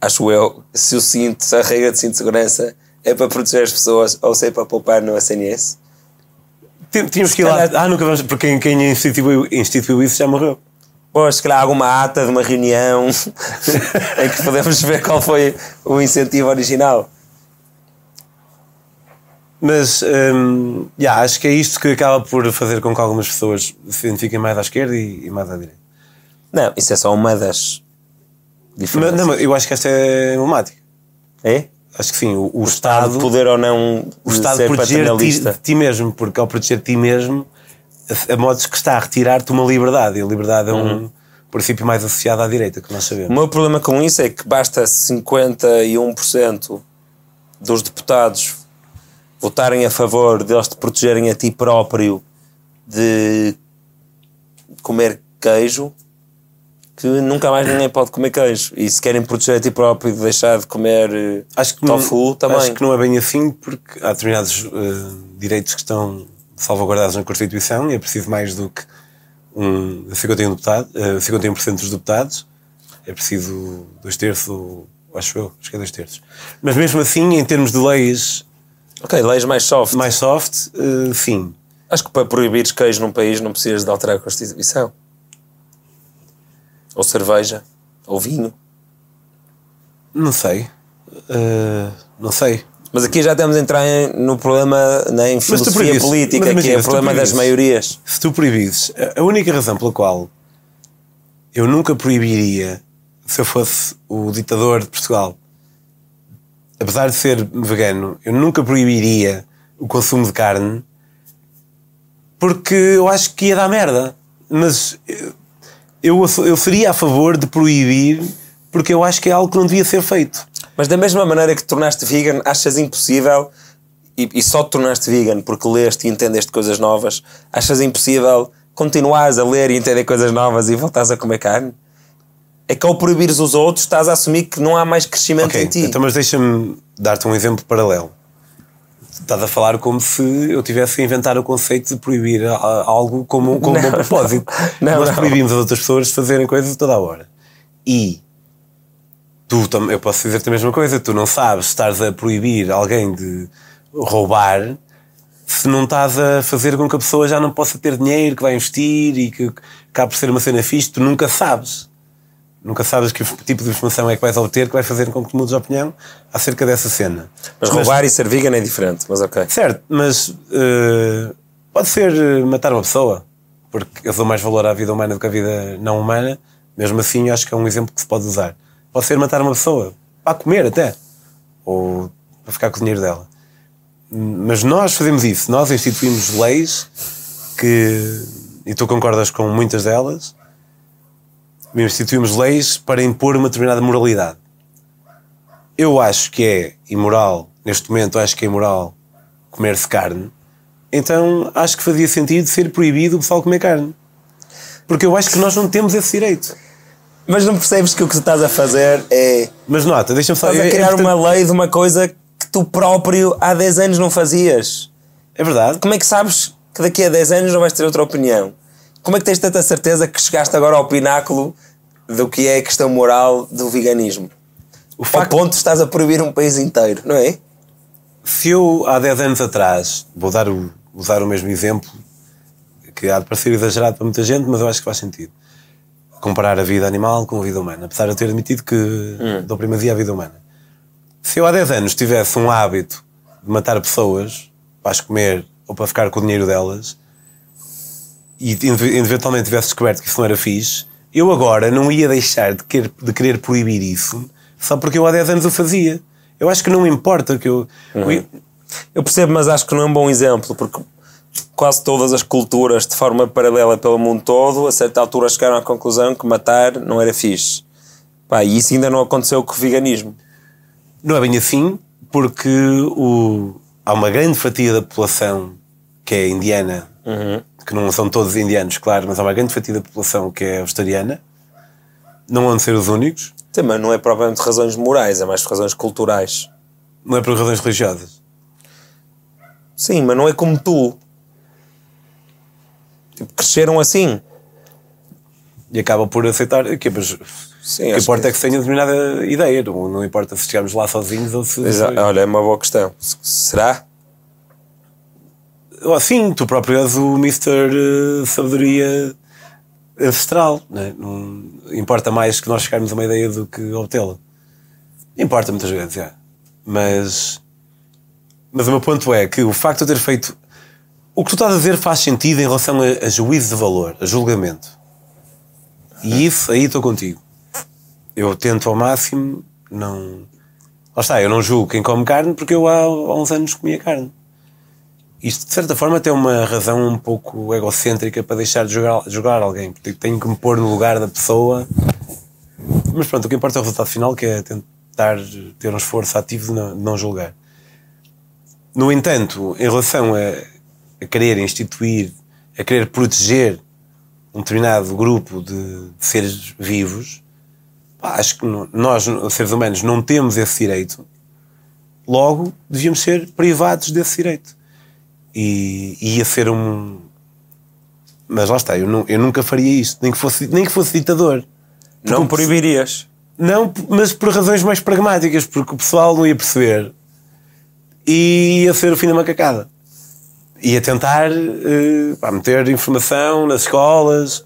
acho eu, se o cinto, se a regra de cinto de segurança é para proteger as pessoas ou se é para poupar no SNS? Tí- Tínhamos que ir lá. Ah, nunca vamos. Porque quem, quem instituiu, instituiu isso já morreu. Pois, se calhar alguma ata de uma reunião em que podemos ver qual foi o incentivo original. Mas hum, yeah, acho que é isto que acaba por fazer com que algumas pessoas se identifiquem mais à esquerda e, e mais à direita. Não, isso é só uma das Mas, diferenças. não, mas eu acho que esta é emblemática. É? Acho que sim, o, o O Estado, poder ou não o Estado ser proteger ti, de ti mesmo, porque ao proteger ti mesmo, a, a modos que está a retirar-te uma liberdade, e a liberdade é Uhum. um princípio mais associado à direita, que nós O sabemos. meu problema com isso é que basta 51% dos deputados votarem a favor deles te protegerem a ti próprio de comer queijo que nunca mais ninguém pode comer queijo. E se querem proteger a ti próprio de deixar de comer eh, Acho que, tofu não, também. acho que não é bem assim, porque há determinados eh, direitos que estão salvaguardados na Constituição e é preciso mais do que um 51%, deputado, eh, 51 dos deputados. É preciso dois terços, acho eu, acho que é dois terços. Mas mesmo assim, em termos de leis Ok, leis mais soft. mais soft, eh, sim. Acho que para proibires queijo num país não precisas de alterar a Constituição. Ou cerveja. Ou vinho. Não sei. Eh, não sei. Mas aqui já estamos a entrar em- no problema, né, em filosofia política, mas que imagina, é o problema das maiorias. Se tu proibires, a- a única razão pela qual eu nunca proibiria, se eu fosse o ditador de Portugal, apesar de ser vegano, eu nunca proibiria o consumo de carne porque eu acho que ia dar merda. Mas eu, eu, seria a favor de proibir porque eu acho que é algo que não devia ser feito. Mas da mesma maneira que te tornaste vegan, achas impossível, e, e só te tornaste vegan porque leste e entendeste coisas novas, achas impossível continuares a ler e entender coisas novas e voltares a comer carne? É que ao proibires os outros, estás a assumir que não há mais crescimento Ok, em ti. então mas deixa-me dar-te um exemplo paralelo. Estás a falar como se eu tivesse a inventar o conceito de proibir algo como, como um bom propósito. não. Não, Nós não. proibimos as outras pessoas de fazerem coisas toda a hora. E tu eu posso dizer-te a mesma coisa, tu não sabes estás a proibir alguém de roubar se não estás a fazer com que a pessoa já não possa ter dinheiro, que vai investir e que cabe por ser uma cena fixe, tu nunca sabes. Nunca sabes que tipo de informação é que vais obter que vai fazer com que mudes de opinião acerca dessa cena. Mas roubar e ser vegan é diferente, mas ok. Certo, mas eh, pode ser eh, matar uma pessoa, porque eu dou mais valor à vida humana do que à vida não humana. Mesmo assim, acho que é um exemplo que se pode usar. Pode ser matar uma pessoa, para comer até, ou para ficar com o dinheiro dela. Mas nós fazemos isso, nós instituímos leis que, e tu concordas com muitas delas, instituímos leis para impor uma determinada moralidade. Eu acho que é imoral, neste momento acho que é imoral comer-se carne, então acho que fazia sentido ser proibido o pessoal comer carne. Porque eu acho que nós não temos esse direito. Mas não percebes que o que tu estás a fazer é. Mas nota, deixa-me só. Estás a é- é criar importante- uma lei de uma coisa que tu próprio há 10 anos não fazias. É verdade. Como é que sabes que daqui a 10 anos não vais ter outra opinião? Como é que tens tanta certeza que chegaste agora ao pináculo do que é a questão moral do veganismo? O Ao facto, ponto de estás a proibir um país inteiro, não é? se eu há 10 anos atrás, vou dar o, usar o mesmo exemplo, que há de parecer exagerado para muita gente, mas eu acho que faz sentido. Comparar a vida animal com a vida humana, apesar de eu ter admitido que dou primazia à vida humana. Se eu há 10 anos tivesse um hábito de matar pessoas para as comer ou para ficar com o dinheiro delas e ev- eventualmente tivesse descoberto que isso não era fixe, eu agora não ia deixar de querer, de querer proibir isso só porque eu há 10 anos o fazia. Eu acho que não importa que eu. Eu percebo, mas acho que não é um bom exemplo, porque quase todas as culturas, de forma paralela pelo mundo todo, a certa altura chegaram à conclusão que matar não era fixe. Pá, e isso ainda não aconteceu com o veganismo. Não é bem assim, porque o, há uma grande fatia da população que é indiana, que não são todos indianos, claro, mas há uma grande fatia da população que é australiana. Não vão ser os únicos. Também não é propriamente razões morais, é mais por razões culturais. Não é por razões religiosas. Sim, mas não é como tu. Tipo, cresceram assim. E acabam por aceitar. Que, mas, Sim, o que importa que- é que tenham determinada ideia. Não, não importa se chegarmos lá sozinhos ou se. Exa- Olha, é uma boa questão. Será? Oh, sim, tu próprio és o Mr. eh, Sabedoria ancestral. Né? Não importa mais que nós chegarmos a uma ideia do que obtê-la. Importa muitas vezes, é. Mas, mas o meu ponto é que o facto de eu ter feito. O que tu estás a dizer faz sentido em relação a, a juízo de valor, a julgamento. E isso, aí estou contigo. Eu tento ao máximo não. Lá está, eu não julgo quem come carne porque eu há, há uns anos comia carne. Isto, de certa forma, tem uma razão um pouco egocêntrica para deixar de jogar, jogar alguém. Porque tenho que me pôr no lugar da pessoa. Mas pronto, o que importa é o resultado final, que é tentar ter um esforço ativo de não, de não julgar. No entanto, em relação a, a querer instituir, a querer proteger um determinado grupo de, de seres vivos, pá, acho que nós, seres humanos, não temos esse direito. Logo, devíamos ser privados desse direito. E, e ia ser um. Mas lá está, eu, nu- eu nunca faria isto, nem que fosse, nem que fosse ditador. Não proibirias. Não, mas por razões mais pragmáticas, porque o pessoal não ia perceber e ia ser o fim da macacada. Ia tentar eh, pá, meter informação nas escolas,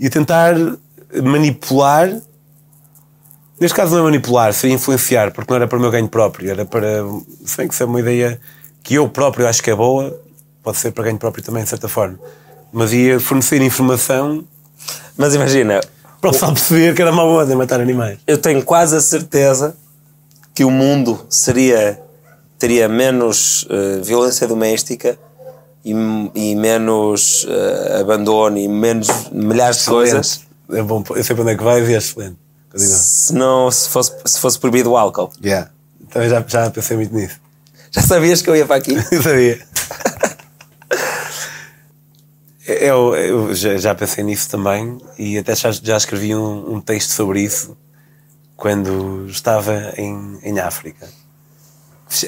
ia tentar manipular. Neste caso não é manipular, seria influenciar, porque não era para o meu ganho próprio, era para. Se bem que isso é uma ideia que eu próprio acho que é boa, pode ser para ganho próprio também, de certa forma. Mas ia fornecer informação Mas imagina, para o pessoal perceber que era uma boa de matar animais. eu tenho quase a certeza que o mundo seria teria menos eh, violência doméstica e, e menos eh, abandono e menos milhares de coisas É bom, eu sei para onde é que vais e é excelente. Continua. se não se fosse, se fosse proibido o álcool. Yeah. Também já, já pensei muito nisso. Já sabias que eu ia para aqui? Eu sabia. Eu, eu já, já pensei nisso também e até já, já escrevi um, um texto sobre isso quando estava em, em África.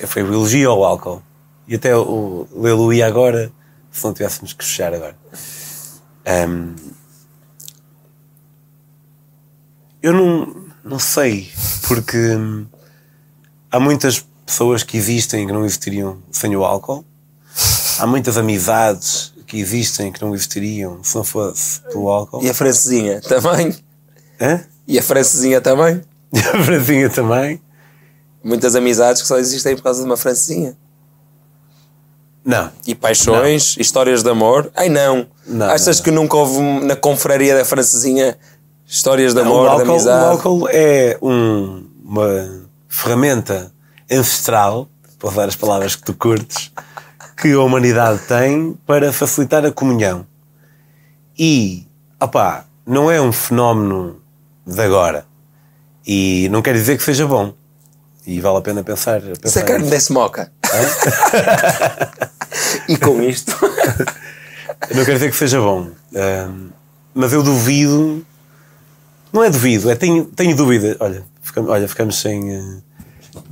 Foi o elogio ao álcool. E até o lê-lo ia agora se não tivéssemos que fechar agora. Ahm, eu não, não sei, porque hum, há muitas pessoas que existem que não existiriam sem o álcool. Há muitas amizades que existem que não existiriam se não fosse pelo álcool. E a francesinha também? Hã? E a francesinha também? E a Francinha também? Muitas amizades que só existem por causa de uma francesinha. Não. E paixões, histórias de amor. Ai não! Não, Achas não, que nunca houve na confraria da francesinha histórias de o, amor, de álcool, o amizade? álcool é um- uma ferramenta ancestral, para usar as palavras que tu curtes, que a humanidade tem para facilitar a comunhão. E, opá, não é um fenómeno de agora. E não quer dizer que seja bom. E vale a pena pensar. Pensar é carne nisso. desse moca. e com isto. Não quero dizer que seja bom. Ahm, mas eu duvido. Não é duvido, é tenho, tenho dúvida. Olha, ficamos, olha, ficamos sem, eh,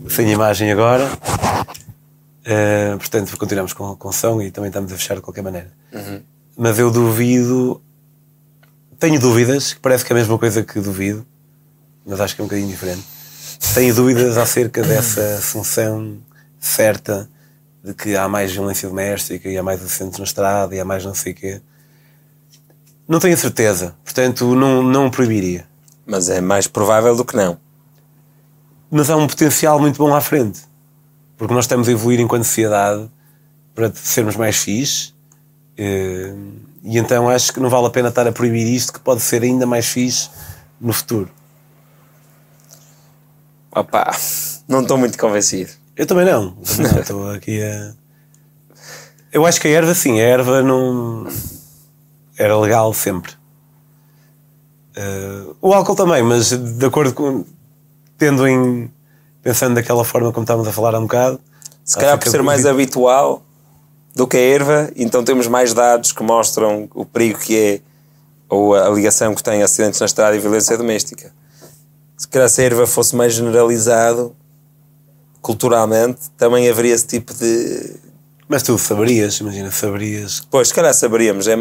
sem imagem agora. Ah, portanto, continuamos com, com som e também estamos a fechar de qualquer maneira. Mas eu duvido. Tenho dúvidas, que parece que é a mesma coisa que duvido, mas acho que é um bocadinho diferente. Tenho dúvidas acerca dessa função certa de que há mais violência doméstica e há mais acidentes na estrada e há mais não sei o quê. Não tenho certeza, portanto não, não proibiria. Mas é mais provável do que não. Mas há um potencial muito bom à frente, porque nós estamos a evoluir enquanto sociedade para sermos mais fixe eh, e então acho que não vale a pena estar a proibir isto que pode ser ainda mais fixe no futuro. Opa, não estou muito convencido. Eu também não. Estou aqui a. Eu acho que a erva, sim, a erva não. Era legal sempre. Eh, o álcool também, mas de acordo com. Tendo em pensando daquela forma como estávamos a falar há um bocado. Se calhar por ser mais habitual do que a erva, então temos mais dados que mostram o perigo que é ou a ligação que tem acidentes na estrada e violência doméstica. Se calhar se a erva fosse mais generalizado culturalmente, também haveria esse tipo de. Mas tu saberias, imagina, saberias. Pois, se calhar saberíamos, é,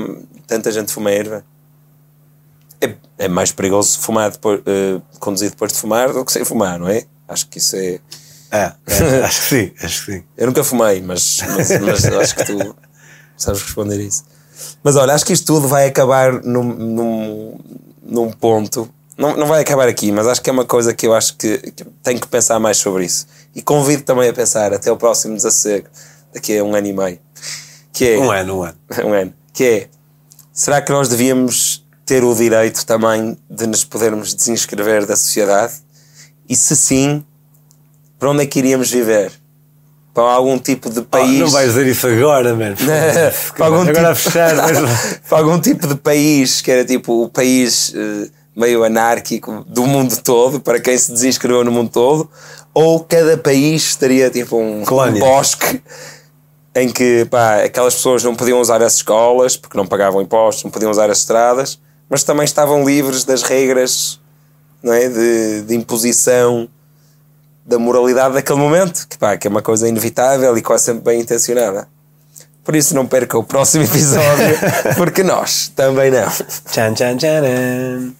tanta gente fuma erva. É, é mais perigoso fumar depois, eh, conduzir depois de fumar do que sem fumar, não é? Acho que isso é. É, é, acho que sim, acho que sim. Eu nunca fumei, mas, mas, mas acho que tu sabes responder isso. Mas olha, acho que isto tudo vai acabar num, num, num ponto. Não, não vai acabar aqui, mas acho que é uma coisa que eu acho que, que tenho que pensar mais sobre isso. E convido também a pensar até o próximo desassossego, daqui a um ano e meio. Que é, Um ano, um ano. um ano. Que é, será que nós devíamos ter o direito também de nos podermos desinscrever da sociedade? E se sim, para onde é que iríamos viver? Para algum tipo de país. não vais dizer isso agora, mano. para algum agora a tipo- fechar, mas... para algum tipo de país que era tipo o país eh, meio anárquico do mundo todo, para quem se desinscreveu no mundo todo, ou cada país estaria tipo um, um bosque em que pá, aquelas pessoas não podiam usar as escolas porque não pagavam impostos, não podiam usar as estradas, mas também estavam livres das regras não é? de, de imposição da moralidade daquele momento, que, pá, que é uma coisa inevitável e quase sempre bem intencionada. Por isso não perca o próximo episódio, porque nós também não. Tchan, tchan, tcharam.